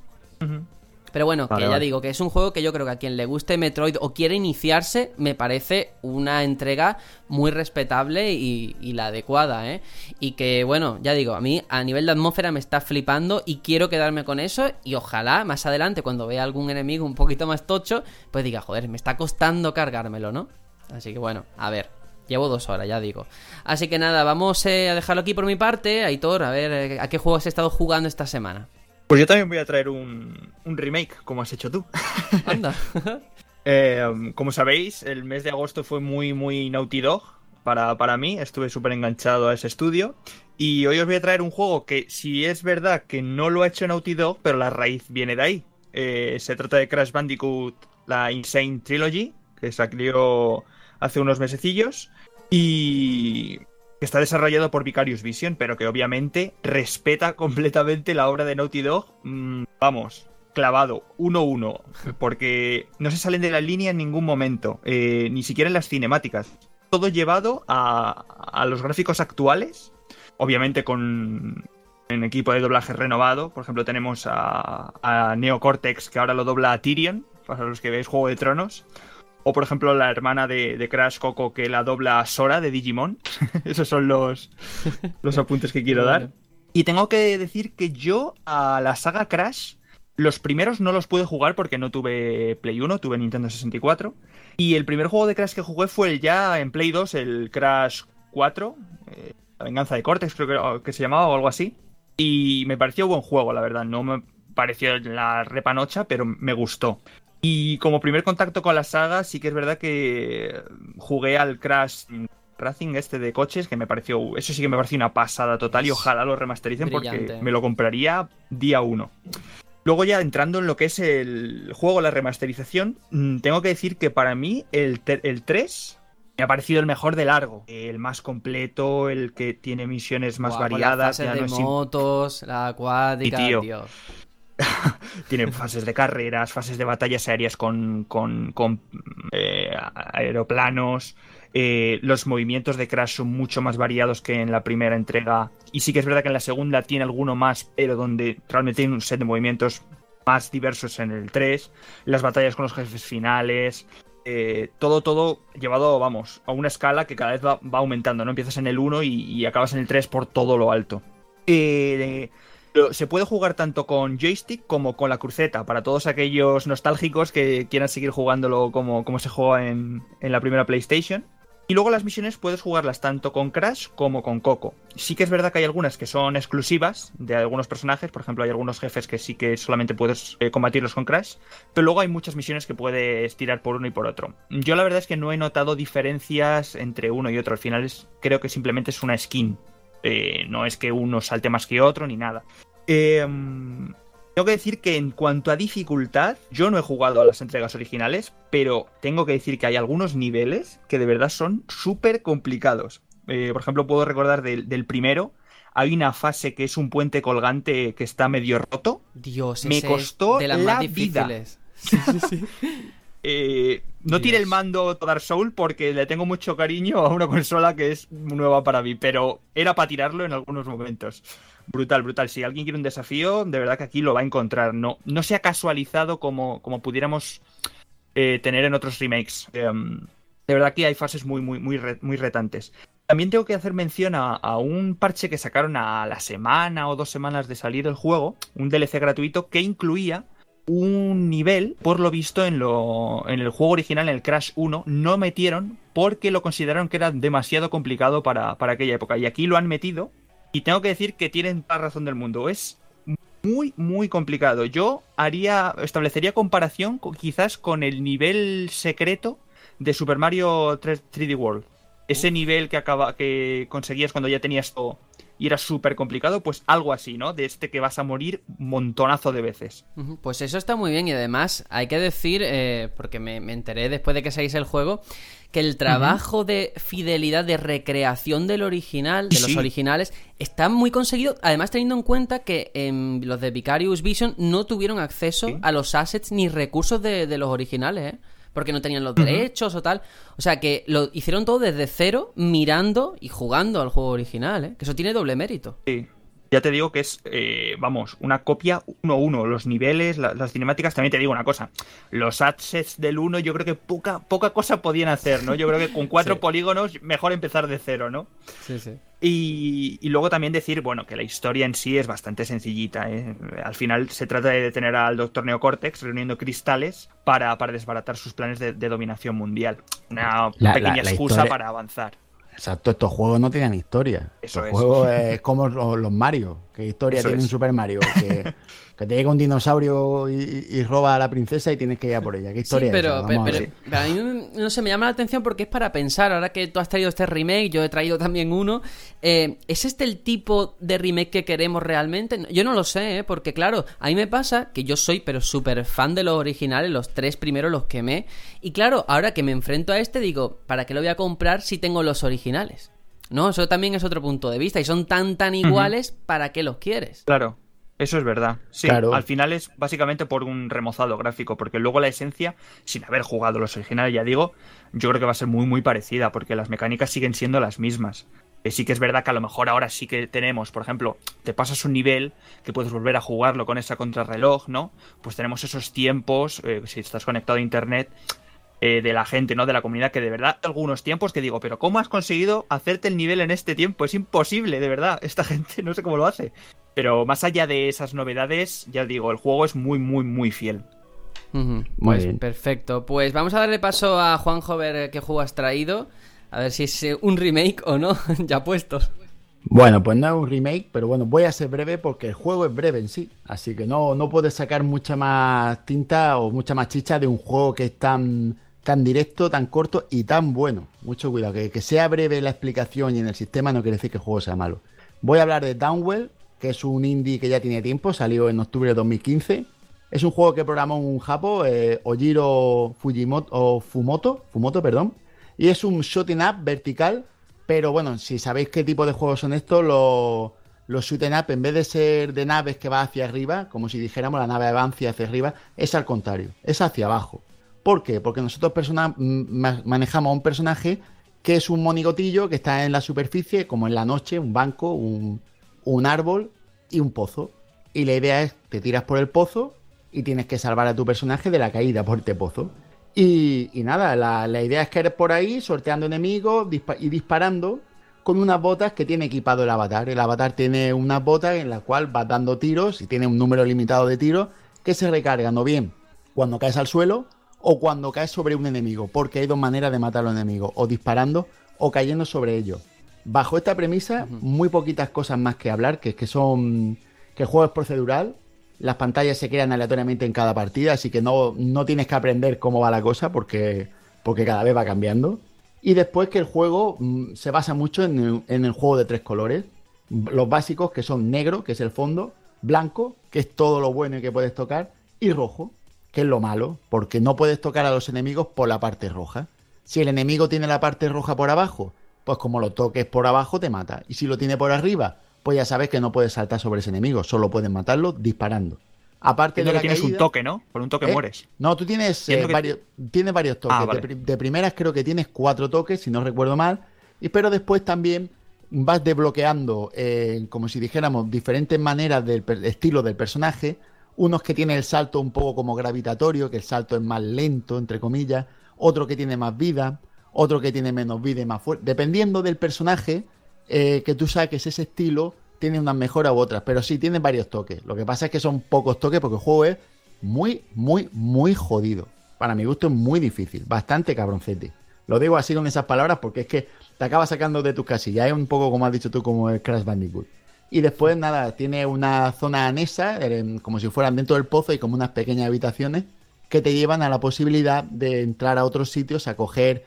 Pero bueno, Vale, que ya vale. digo, que es un juego que yo creo que a quien le guste Metroid o quiere iniciarse, me parece una entrega muy respetable y, y la adecuada, ¿eh? Y que, bueno, ya digo, a mí a nivel de atmósfera me está flipando y quiero quedarme con eso y ojalá más adelante, cuando vea algún enemigo un poquito más tocho, pues diga, joder, me está costando cargármelo, ¿no? Así que bueno, a ver. Llevo dos horas, ya digo. Así que nada, vamos eh, a dejarlo aquí por mi parte. Aitor, a ver, eh, ¿a qué juego has estado jugando esta semana? Pues yo también voy a traer un, un remake, como has hecho tú. Anda. Eh, como sabéis, el mes de agosto fue muy, muy Naughty Dog para, para mí. Estuve súper enganchado a ese estudio. Y hoy os voy a traer un juego que, si es verdad que no lo ha hecho Naughty Dog, pero la raíz viene de ahí. Eh, se trata de Crash Bandicoot, la Insane Trilogy, que salió hace unos mesecillos. Y que está desarrollado por Vicarious Vision, pero que obviamente respeta completamente la obra de Naughty Dog. Mm, vamos, clavado, 1-1, porque no se salen de la línea en ningún momento, eh, ni siquiera en las cinemáticas. Todo llevado a, a los gráficos actuales, obviamente con un equipo de doblaje renovado. Por ejemplo, tenemos a, a Neo Cortex, que ahora lo dobla a Tyrion, para los que veis Juego de Tronos. O, por ejemplo, la hermana de, de Crash Coco, que la dobla Sora de Digimon. Esos son los, los apuntes que quiero dar. Y tengo que decir que yo a la saga Crash, los primeros no los pude jugar porque no tuve Play 1, tuve Nintendo 64. Y el primer juego de Crash que jugué fue el ya en Play 2, el Crash 4, eh, La venganza de Cortex, creo que, que se llamaba o algo así. Y me pareció buen juego, la verdad. No me pareció la repanocha, pero me gustó. Y como primer contacto con la saga, sí que es verdad que jugué al Crash Racing este de coches, que me pareció, eso sí que me pareció una pasada total y ojalá lo remastericen Brillante. porque me lo compraría día uno. Luego ya entrando en lo que es el juego, la remasterización, mm, tengo que decir que para mí el, el 3 me ha parecido el mejor de largo, el más completo, el que tiene misiones más las variadas. ya de es motos, la acuática, Y, tío, tío. Tiene fases de carreras, fases de batallas aéreas con, con, con, eh, aeroplanos. eh, los movimientos de Crash son mucho más variados que en la primera entrega. Y sí que es verdad que en la segunda tiene alguno más, pero donde realmente tiene un set de movimientos más diversos en el 3. Las batallas con los jefes finales. eh, todo, todo llevado, vamos, a una escala que cada vez va, aumentando, ¿no? Empiezas en el 1 y, y acabas en el 3 por todo lo alto. Eh, se puede jugar tanto con joystick como con la cruceta, para todos aquellos nostálgicos que quieran seguir jugándolo como, como se juega en, en la primera PlayStation. Y luego las misiones puedes jugarlas tanto con Crash como con Coco. Sí que es verdad que hay algunas que son exclusivas de algunos personajes, por ejemplo hay algunos jefes que sí que solamente puedes eh, combatirlos con Crash, pero luego hay muchas misiones que puedes tirar por uno y por otro. Yo la verdad es que no he notado diferencias entre uno y otro, al final creo que simplemente es una skin, eh, no es que uno salte más que otro ni nada. Eh, mm, tengo que decir que en cuanto a dificultad, yo no he jugado a las entregas originales, pero tengo que decir que hay algunos niveles que de verdad son súper complicados. Eh, por ejemplo, puedo recordar del, del primero, hay una fase que es un puente colgante que está medio roto. Dios, Me ese es costó de las la más vida. difíciles. Sí, sí, sí. Eh, no tire el mando Dark Soul porque le tengo mucho cariño a una consola que es nueva para mí, pero era para tirarlo en algunos momentos. Brutal, brutal. Si alguien quiere un desafío, de verdad que aquí lo va a encontrar. No, no se ha casualizado como, como pudiéramos eh, tener en otros remakes. Em, de verdad que hay fases muy, muy, muy, re- muy retantes. también tengo que hacer mención a, a un parche que sacaron a la semana o dos semanas de salir el juego, un DLC gratuito que incluía un nivel, por lo visto en, lo, en el juego original, en el Crash 1, no metieron porque lo consideraron que era demasiado complicado para, para aquella época. Y aquí lo han metido y tengo que decir que tienen toda la razón del mundo. Es muy, muy complicado. Yo haría, establecería comparación con- quizás con el nivel secreto de Super Mario 3, d World. Ese nivel que acaba, que conseguías cuando ya tenías todo y era súper complicado, pues algo así, ¿no? De este que vas a morir montonazo de veces. Pues eso está muy bien y además hay que decir, eh, porque me, me enteré después de que seguís el juego, que el trabajo de fidelidad, de recreación del original, de los originales, está muy conseguido, además teniendo en cuenta que em, los de Vicarious Vision no tuvieron acceso Sí. a los assets ni recursos de, de los originales, ¿eh? Porque no tenían los derechos o tal. O sea que lo hicieron todo desde cero, mirando y jugando al juego original, ¿eh? Que eso tiene doble mérito. Sí. Ya te digo que es, eh, vamos, una copia 1-1. Los niveles, la- las cinemáticas, también te digo una cosa. Los assets del 1 yo creo que poca, poca cosa podían hacer, ¿no? Yo creo que con cuatro Sí. polígonos mejor empezar de cero, ¿no? Sí, sí. Y, y luego también decir, bueno, que la historia en sí es bastante sencillita. ¿eh? Al final se trata de detener al Doctor Neocortex reuniendo cristales para, para desbaratar sus planes de, de dominación mundial. Una La- pequeña la- la excusa historia- para avanzar. Exacto, estos juegos no tienen historia. Eso Estos es. juegos es como los, los Mario. ¿Qué historia Eso tiene es. un Super Mario? Que, que te llega un dinosaurio y, y roba a la princesa y tienes que ir a por ella. ¿Qué Sí, historia es pero, a pero- a mí no sé, me llama la atención porque es para pensar, ahora que tú has traído este remake, yo he traído también uno, eh, ¿es este el tipo de remake que queremos realmente? Yo no lo sé, ¿eh? porque claro, a mí me pasa que yo soy pero súper fan de los originales, los tres primeros los quemé, y claro, ahora que me enfrento a este digo, ¿para qué lo voy a comprar si tengo los originales? No, eso también es otro punto de vista, y son tan tan iguales, ¿para qué los quieres? Claro, eso es verdad. Sí, Claro. al final es básicamente por un remozado gráfico, porque luego la esencia, sin haber jugado los originales, ya digo, yo creo que va a ser muy muy parecida, porque las mecánicas siguen siendo las mismas. Eh, sí que es verdad que a lo mejor ahora sí que tenemos, por ejemplo, te pasas un nivel que puedes volver a jugarlo con esa contrarreloj, ¿no? Pues tenemos esos tiempos, eh, si estás conectado a internet, eh, de la gente, ¿no? De la comunidad, que de verdad algunos tiempos que digo, pero ¿cómo has conseguido hacerte el nivel en este tiempo? Es imposible, de verdad. Esta gente no sé cómo lo hace. Pero más allá de esas novedades, ya digo, el juego es muy, muy, muy fiel. Muy Pues bien. perfecto. Pues vamos a darle paso a Juanjo a ver qué juego has traído. A ver si es eh, un remake o no, ya puestos. Bueno, pues no es un remake, pero bueno, voy a ser breve porque el juego es breve en sí. Así que no, no puedes sacar mucha más tinta o mucha más chicha de un juego que es tan, tan directo, tan corto y tan bueno. Mucho cuidado, que, sea breve la explicación y en el sistema no quiere decir que el juego sea malo. Voy a hablar de Downwell, que es un indie que ya tiene tiempo, salió en octubre de 2015. Es un juego que programó un japo, eh, Ojiro Fujimoto, o Fumoto, perdón. Y es un shooting up vertical pero bueno, si sabéis qué tipo de juegos son estos, los, los shoot 'em up, en vez de ser de naves que va hacia arriba, como si dijéramos la nave avanza hacia arriba, es al contrario, es hacia abajo. ¿Por qué? Porque nosotros persona- m- ma- manejamos a un personaje que es un monigotillo que está en la superficie, como en la noche, un banco, un, un árbol y un pozo. Y la idea es, te tiras por el pozo y tienes que salvar a tu personaje de la caída por este pozo. Y, nada, la, la idea es que eres por ahí sorteando enemigos y disparando con unas botas que tiene equipado el avatar. El avatar tiene unas botas en las cuales vas dando tiros y tiene un número limitado de tiros que se recargan o bien cuando caes al suelo o cuando caes sobre un enemigo, porque hay dos maneras de matar a los enemigos, o disparando o cayendo sobre ellos. Bajo esta premisa, muy poquitas cosas más que hablar, que es que son que el juego es procedural, las pantallas se crean aleatoriamente en cada partida, así que no, no tienes que aprender cómo va la cosa porque, porque cada vez va cambiando. Y después que el juego mm, se basa mucho en el, en el juego de tres colores. Los básicos, que son negro, que es el fondo, blanco, que es todo lo bueno que puedes tocar, y rojo, que es lo malo, porque no puedes tocar a los enemigos por la parte roja. Si el enemigo tiene la parte roja por abajo, pues como lo toques por abajo te mata. Y si lo tiene por arriba, pues ya sabes que no puedes saltar sobre ese enemigo, solo puedes matarlo disparando. Aparte Entiendo de que la tienes un toque, ¿no? Por un toque ¿Eh? mueres. No, tú tienes, eh, que- varios, tienes varios toques. Ah, vale. pri- de primeras creo que tienes cuatro toques, si no recuerdo mal. Y pero después también vas desbloqueando, eh, como si dijéramos, diferentes maneras del estilo del personaje. Unos que tiene el salto un poco como gravitatorio, que el salto es más lento, entre comillas. Otro que tiene más vida. otro que tiene menos vida y más fuerte. Dependiendo del personaje eh, que tú saques, ese estilo tiene unas mejoras u otras, pero sí tiene varios toques. Lo que pasa es que son pocos toques porque el juego es muy, muy, muy jodido. Para mi gusto es muy difícil, bastante cabroncete. Lo digo así con esas palabras porque es que te acaba sacando de tus casillas. Es un poco como has dicho tú, como el Crash Bandicoot. Y después, nada, tiene una zona anexa, eh, como si fueran dentro del pozo y como unas pequeñas habitaciones que te llevan a la posibilidad de entrar a otros sitios a coger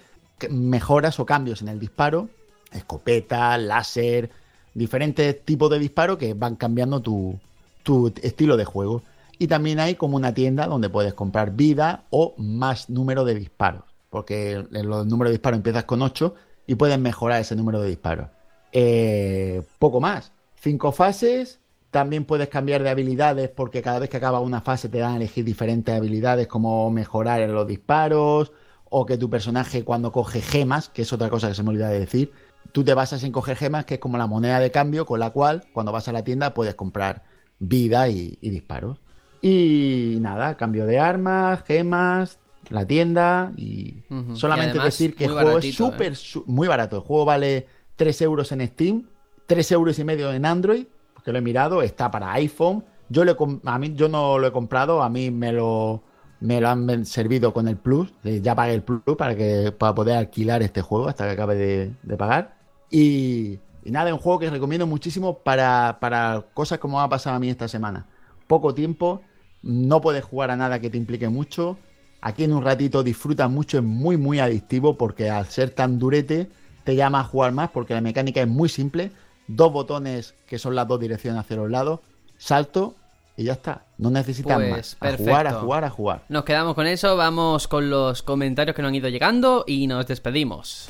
mejoras o cambios en el disparo, escopeta, láser, diferentes tipos de disparo que van cambiando tu, tu estilo de juego. Y también hay como una tienda donde puedes comprar vida o más número de disparos. Porque en los números de disparos empiezas con 8 y puedes mejorar ese número de disparos. Eh, poco más. Cinco fases. También puedes cambiar de habilidades porque cada vez que acaba una fase te dan a elegir diferentes habilidades como mejorar en los disparos o que tu personaje cuando coge gemas, que es otra cosa que se me olvida de decir, tú te basas en coger gemas que es como la moneda de cambio con la cual cuando vas a la tienda puedes comprar vida y, y disparos. Y nada, cambio de armas, gemas, la tienda y solamente Y además, decir que el juego es baratito, ¿eh? súper, muy barato. El juego vale 3 euros en Steam, 3 euros y medio en Android, porque lo he mirado, está para iPhone. Yo, le, a mí, yo no lo he comprado, a mí me lo, me lo han servido con el Plus. eh, Ya pagué el Plus para, que, para poder alquilar este juego hasta que acabe de, de pagar. Y, y nada, es un juego que recomiendo muchísimo para, para cosas como ha pasado a mí esta semana. Poco tiempo, no puedes jugar a nada que te implique mucho. Aquí en un ratito disfrutas mucho, es muy, muy adictivo porque al ser tan durete te llama a jugar más porque la mecánica es muy simple. Dos botones que son las dos direcciones hacia los lados, salto y ya está. No necesitas Pues, más. A jugar, a jugar, a jugar. Nos quedamos con eso, vamos con los comentarios que nos han ido llegando y nos despedimos.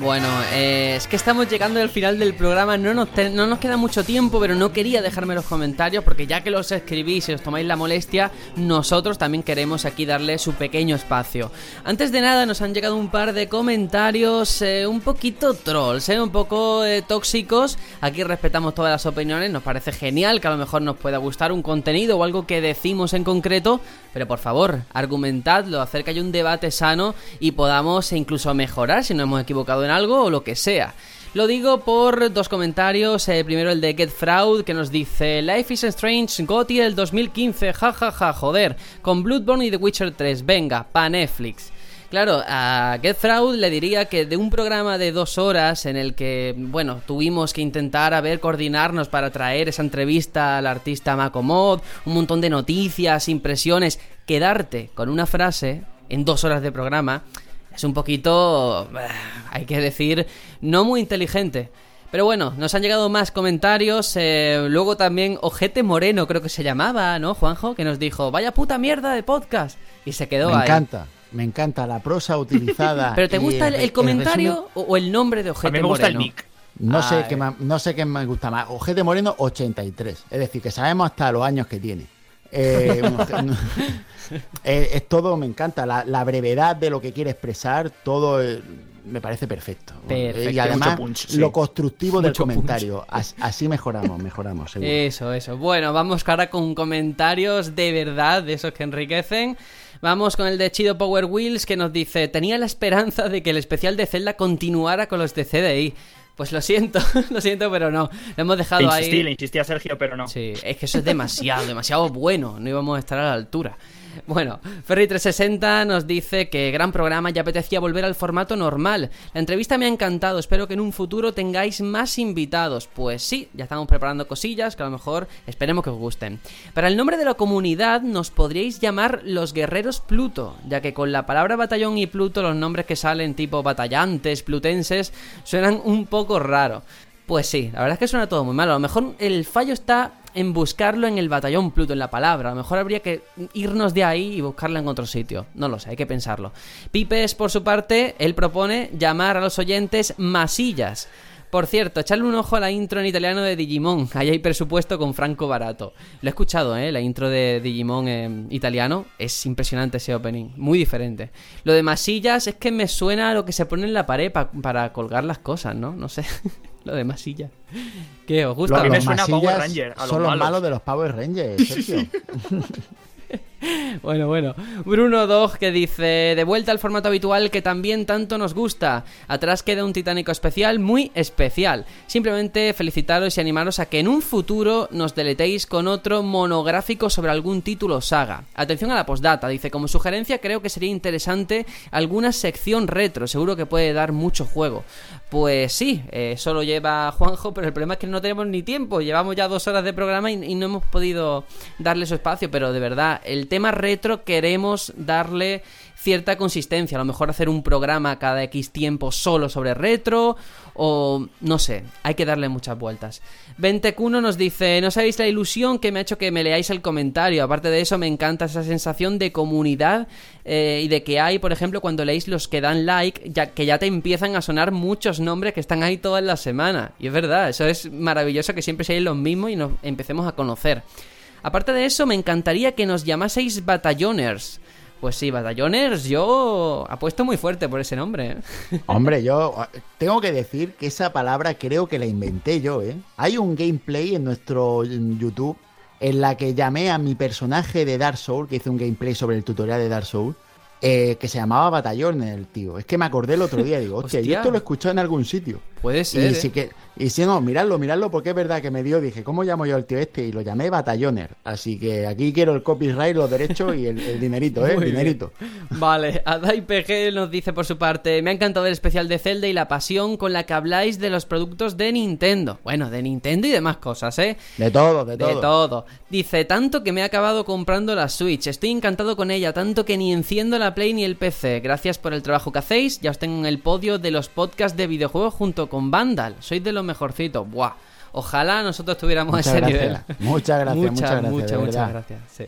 Bueno, eh, es que estamos llegando al final del programa, no nos, no queda mucho tiempo, pero no quería dejarme los comentarios porque ya que los escribís y os tomáis la molestia, nosotros también queremos aquí darle su pequeño espacio. Antes de nada nos han llegado un par de comentarios eh, un poquito trolls, eh, un poco tóxicos. Aquí respetamos todas las opiniones, nos parece genial que a lo mejor nos pueda gustar un contenido o algo que decimos en concreto, pero por favor, argumentadlo, que haya un debate sano y podamos incluso mejorar si nos hemos equivocado en algo o lo que sea. Lo digo por dos comentarios. eh, primero el de Get Fraud que nos dice Life is Strange Gotti del 2015, jajaja, ja, ja, joder, con Bloodborne y The Witcher 3, venga, pa Netflix. Claro, a Get Fraud le diría que de un programa de dos horas en el que, bueno, tuvimos que intentar a ver coordinarnos para traer esa entrevista al artista Macomod, un montón de noticias, impresiones, quedarte con una frase en dos horas de programa es un poquito, eh, hay que decir, no muy inteligente. Pero bueno, nos han llegado más comentarios. eh, luego también Ojete Moreno, creo que se llamaba, ¿no, Juanjo? Que nos dijo, vaya puta mierda de podcast. Y se quedó Me ahí. encanta, me encanta la prosa utilizada. ¿Pero te gusta el, comentario o, o el nombre de Ojete A mí me gusta el Moreno? nick. No sé, qué no sé qué me gusta más. Ojete Moreno 83. Es decir, que sabemos hasta los años que tiene. Eh, un- Eh, es todo, me encanta. La, la brevedad de lo que quiere expresar, todo eh, me parece perfecto. Perfecto. Y además, punch, sí. lo constructivo del Mucho punch. comentario. As- Así mejoramos, mejoramos, seguro. Eso, eso. Bueno, vamos ahora con comentarios de verdad, de esos que enriquecen. Vamos con el de Chido Power Wheels que nos dice, tenía la esperanza de que el especial de Zelda continuara con los de CDI. Pues lo siento, lo siento, pero no. Lo hemos dejado insistí, ahí. le insistí a Sergio, pero no. Sí, es que eso es demasiado, demasiado bueno. No íbamos a estar a la altura. Bueno, Ferry360 nos dice que gran programa, ya apetecía volver al formato normal. La entrevista me ha encantado, espero que en un futuro tengáis más invitados. Pues sí, ya estamos preparando cosillas que a lo mejor esperemos que os gusten. Para el nombre de la comunidad nos podríais llamar los guerreros Pluto, ya que con la palabra batallón y Pluto los nombres que salen tipo batallantes, plutenses, suenan un poco raro. Pues sí, la verdad es que suena todo muy mal. A lo mejor el fallo está en buscarlo en el batallón Pluto, en la palabra. A lo mejor habría que irnos de ahí y buscarla en otro sitio. No lo sé, hay que pensarlo. Pipes, por su parte, él propone llamar a los oyentes masillas. Por cierto, echarle un ojo a la intro en italiano de Digimon. Ahí hay presupuesto con Franco Barato. Lo he escuchado, ¿eh? La intro de Digimon en italiano. Es impresionante ese opening. Muy diferente. Lo de masillas es que me suena a lo que se pone en la pared pa- para colgar las cosas, ¿no? No sé. lo de masillas. ¿Qué? ¿Os gusta? Lo- a mí me suena a Power Ranger, a los son los malos. malos de los Power Rangers, Sergio. Bueno, bueno. Bruno Dog que dice, de vuelta al formato habitual que también tanto nos gusta. Atrás queda un titánico especial, muy especial. Simplemente felicitaros y animaros a que en un futuro nos deletéis con otro monográfico sobre algún título saga. Atención a la postdata, dice, como sugerencia creo que sería interesante alguna sección retro, seguro que puede dar mucho juego. Pues sí, eh, solo lleva Juanjo, pero el problema es que no tenemos ni tiempo. Llevamos ya dos horas de programa y, y no hemos podido darle su espacio, pero de verdad, el tema retro queremos darle cierta consistencia. A lo mejor hacer un programa cada X tiempo solo sobre retro o no sé, hay que darle muchas vueltas. Ventecuno nos dice, no sabéis la ilusión que me ha hecho que me leáis el comentario. Aparte de eso, me encanta esa sensación de comunidad eh, y de que hay, por ejemplo, cuando leéis los que dan like, ya que ya te empiezan a sonar muchos nombres que están ahí todas las semanas. Y es verdad, eso es maravilloso que siempre seáis los mismos y nos empecemos a conocer. Aparte de eso, me encantaría que nos llamaseis batalloners. Pues sí, batalloners, yo apuesto muy fuerte por ese nombre. ¿eh? Hombre, yo eh, tengo que decir que esa palabra creo que la inventé yo, ¿eh? Hay un gameplay en nuestro YouTube en la que llamé a mi personaje de Dark Souls, que hice un gameplay sobre el tutorial de Dark Souls, eh, que se llamaba Batallón el tío. Es que me acordé el otro día, digo, hostia, yo Hostia. esto lo he escuchado en algún sitio. Puede ser. Y ¿eh? si, que, y si no, miradlo, miradlo, porque es verdad que me dio, dije, ¿cómo llamo yo al tío este? Y lo llamé Batalloner. Así que aquí quiero el copyright, los derechos y el, el dinerito, ¿eh? El Muy bien. dinerito. Vale, Adai PG nos dice por su parte, me ha encantado el especial de Zelda y la pasión con la que habláis de los productos de Nintendo. Bueno, de Nintendo y demás cosas, ¿eh? De todo, de todo. De todo. Dice, tanto que me he acabado comprando la Switch. Estoy encantado con ella, tanto que ni enciendo la Play ni el PC. Gracias por el trabajo que hacéis. Ya os tengo en el podio de los podcasts de videojuegos junto con Vandal. Sois de los mejorcitos. Buah. Ojalá nosotros tuviéramos Muchas ese gracias. nivel. Muchas gracias, muchas gracias, muchas, muchas verdad. gracias. sí.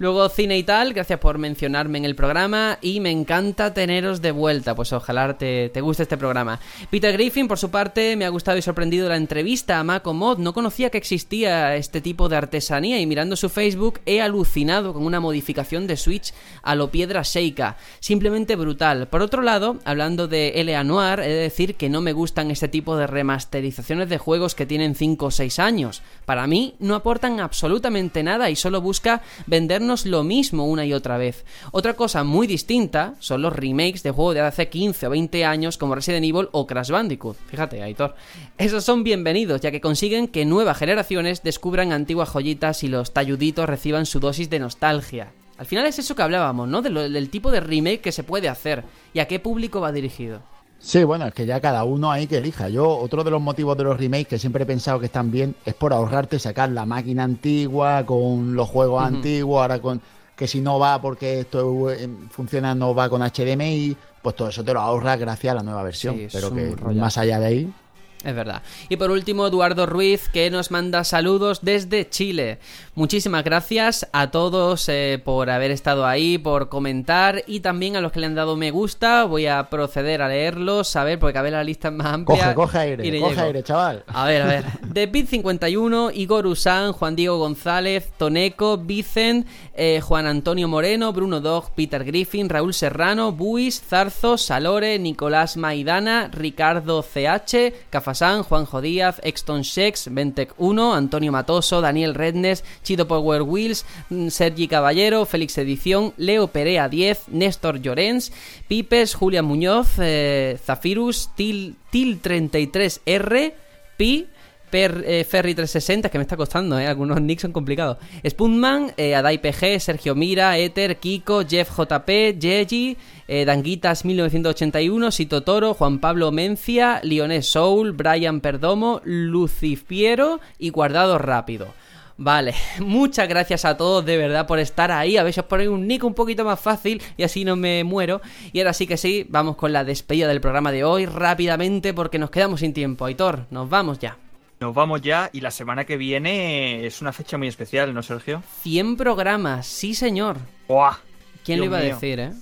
Luego Cine y tal, gracias por mencionarme en el programa y me encanta teneros de vuelta, pues ojalá te, te guste este programa. Peter Griffin, por su parte, me ha gustado y sorprendido la entrevista a Mako Mod, no conocía que existía este tipo de artesanía y mirando su Facebook he alucinado con una modificación de Switch a lo piedra Sheikah, simplemente brutal. Por otro lado, hablando de L.A. Noir, he de decir que no me gustan este tipo de remasterizaciones de juegos que tienen 5 o 6 años. Para mí no aportan absolutamente nada y solo busca vendernos lo mismo una y otra vez. Otra cosa muy distinta son los remakes de juegos de hace 15 o 20 años como Resident Evil o Crash Bandicoot. Fíjate, Aitor. Esos son bienvenidos ya que consiguen que nuevas generaciones descubran antiguas joyitas y los talluditos reciban su dosis de nostalgia. Al final es eso que hablábamos, ¿no? Del tipo de remake que se puede hacer y a qué público va dirigido. Sí, bueno, es que ya cada uno ahí que elija. Yo, otro de los motivos de los remakes que siempre he pensado que están bien es por ahorrarte sacar la máquina antigua con los juegos antiguos, ahora con que si no va porque esto eh, funciona, no va con HDMI, pues todo eso te lo ahorras gracias a la nueva versión. Sí, Pero que rollazo. más allá de ahí, Es verdad. Y por último, Eduardo Ruiz, que nos manda saludos desde Chile. Muchísimas gracias a todos eh, por haber estado ahí, por comentar y también a los que le han dado me gusta. Voy a proceder a leerlos, a ver, porque cada vez la lista es más amplia. coge, coge aire, coge llego. aire, chaval. A ver, a ver. De Pit 51, Igor Usán, Juan Diego González, Toneco, Vicent, eh, Juan Antonio Moreno, Bruno Dog, Peter Griffin, Raúl Serrano, Buis, Zarzo, Salore, Nicolás Maidana, Ricardo CH, Cafasán, Juanjo Díaz, Exton Shex, Ventec 1, Antonio Matoso, Daniel Rednes, Chido Power Wheels, mm, Sergi Caballero, Félix Edición, Leo Perea 10, Néstor Llorens, Pipes, Julián Muñoz, eh, Zafirus, Til, Til 33R, Pi, Per, eh, Ferry 360, que me está costando, ¿eh? algunos nicks son complicados. Spoonman, eh, Adai PG, Sergio Mira, Ether, Kiko, Jeff JP, Jeji, eh, Danguitas 1981, Sito Toro, Juan Pablo Mencia, Lionel Soul, Brian Perdomo, Lucifiero y Guardado Rápido. Vale, muchas gracias a todos de verdad por estar ahí. A ver si os ponéis un nick un poquito más fácil y así no me muero. Y ahora sí que sí, vamos con la despedida del programa de hoy rápidamente porque nos quedamos sin tiempo. Aitor, nos vamos ya. Nos vamos ya y la semana que viene es una fecha muy especial, ¿no, Sergio? 100 programas, sí señor. ¡Buah! ¿Quién Dios lo iba mío. a decir, eh?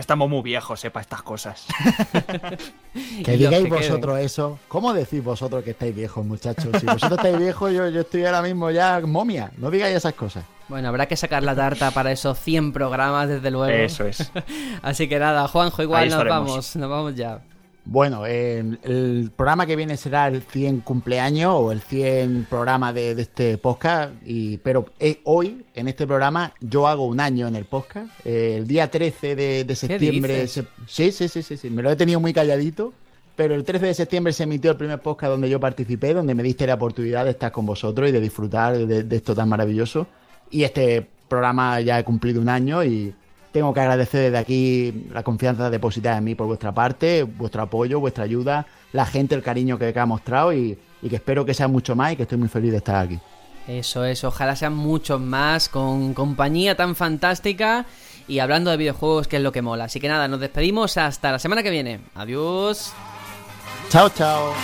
Ya estamos muy viejos, eh, para estas cosas. Que digáis que vosotros eso. ¿Cómo decís vosotros que estáis viejos, muchachos? Si vosotros estáis viejos, yo, yo estoy ahora mismo ya momia. No digáis esas cosas. Bueno, habrá que sacar la tarta para esos 100 programas, desde luego. Eso es. Así que nada, Juanjo, igual Ahí nos estaremos. vamos, nos vamos ya. Bueno, eh, el programa que viene será el 100 cumpleaños o el 100 programa de, de este podcast. Y, pero eh, hoy, en este programa, yo hago un año en el podcast. Eh, el día 13 de, de septiembre. se- sí, sí, sí, sí, sí. Me lo he tenido muy calladito. Pero el 13 de septiembre se emitió el primer podcast donde yo participé, donde me diste la oportunidad de estar con vosotros y de disfrutar de, de esto tan maravilloso. Y este programa ya he cumplido un año y tengo que agradecer desde aquí la confianza depositada en mí por vuestra parte, vuestro apoyo, vuestra ayuda, la gente, el cariño que, que ha mostrado y, y que espero que sea mucho más y que estoy muy feliz de estar aquí. Eso es, ojalá sean muchos más, con compañía tan fantástica y hablando de videojuegos, que es lo que mola. Así que nada, nos despedimos hasta la semana que viene. Adiós. Chao, chao.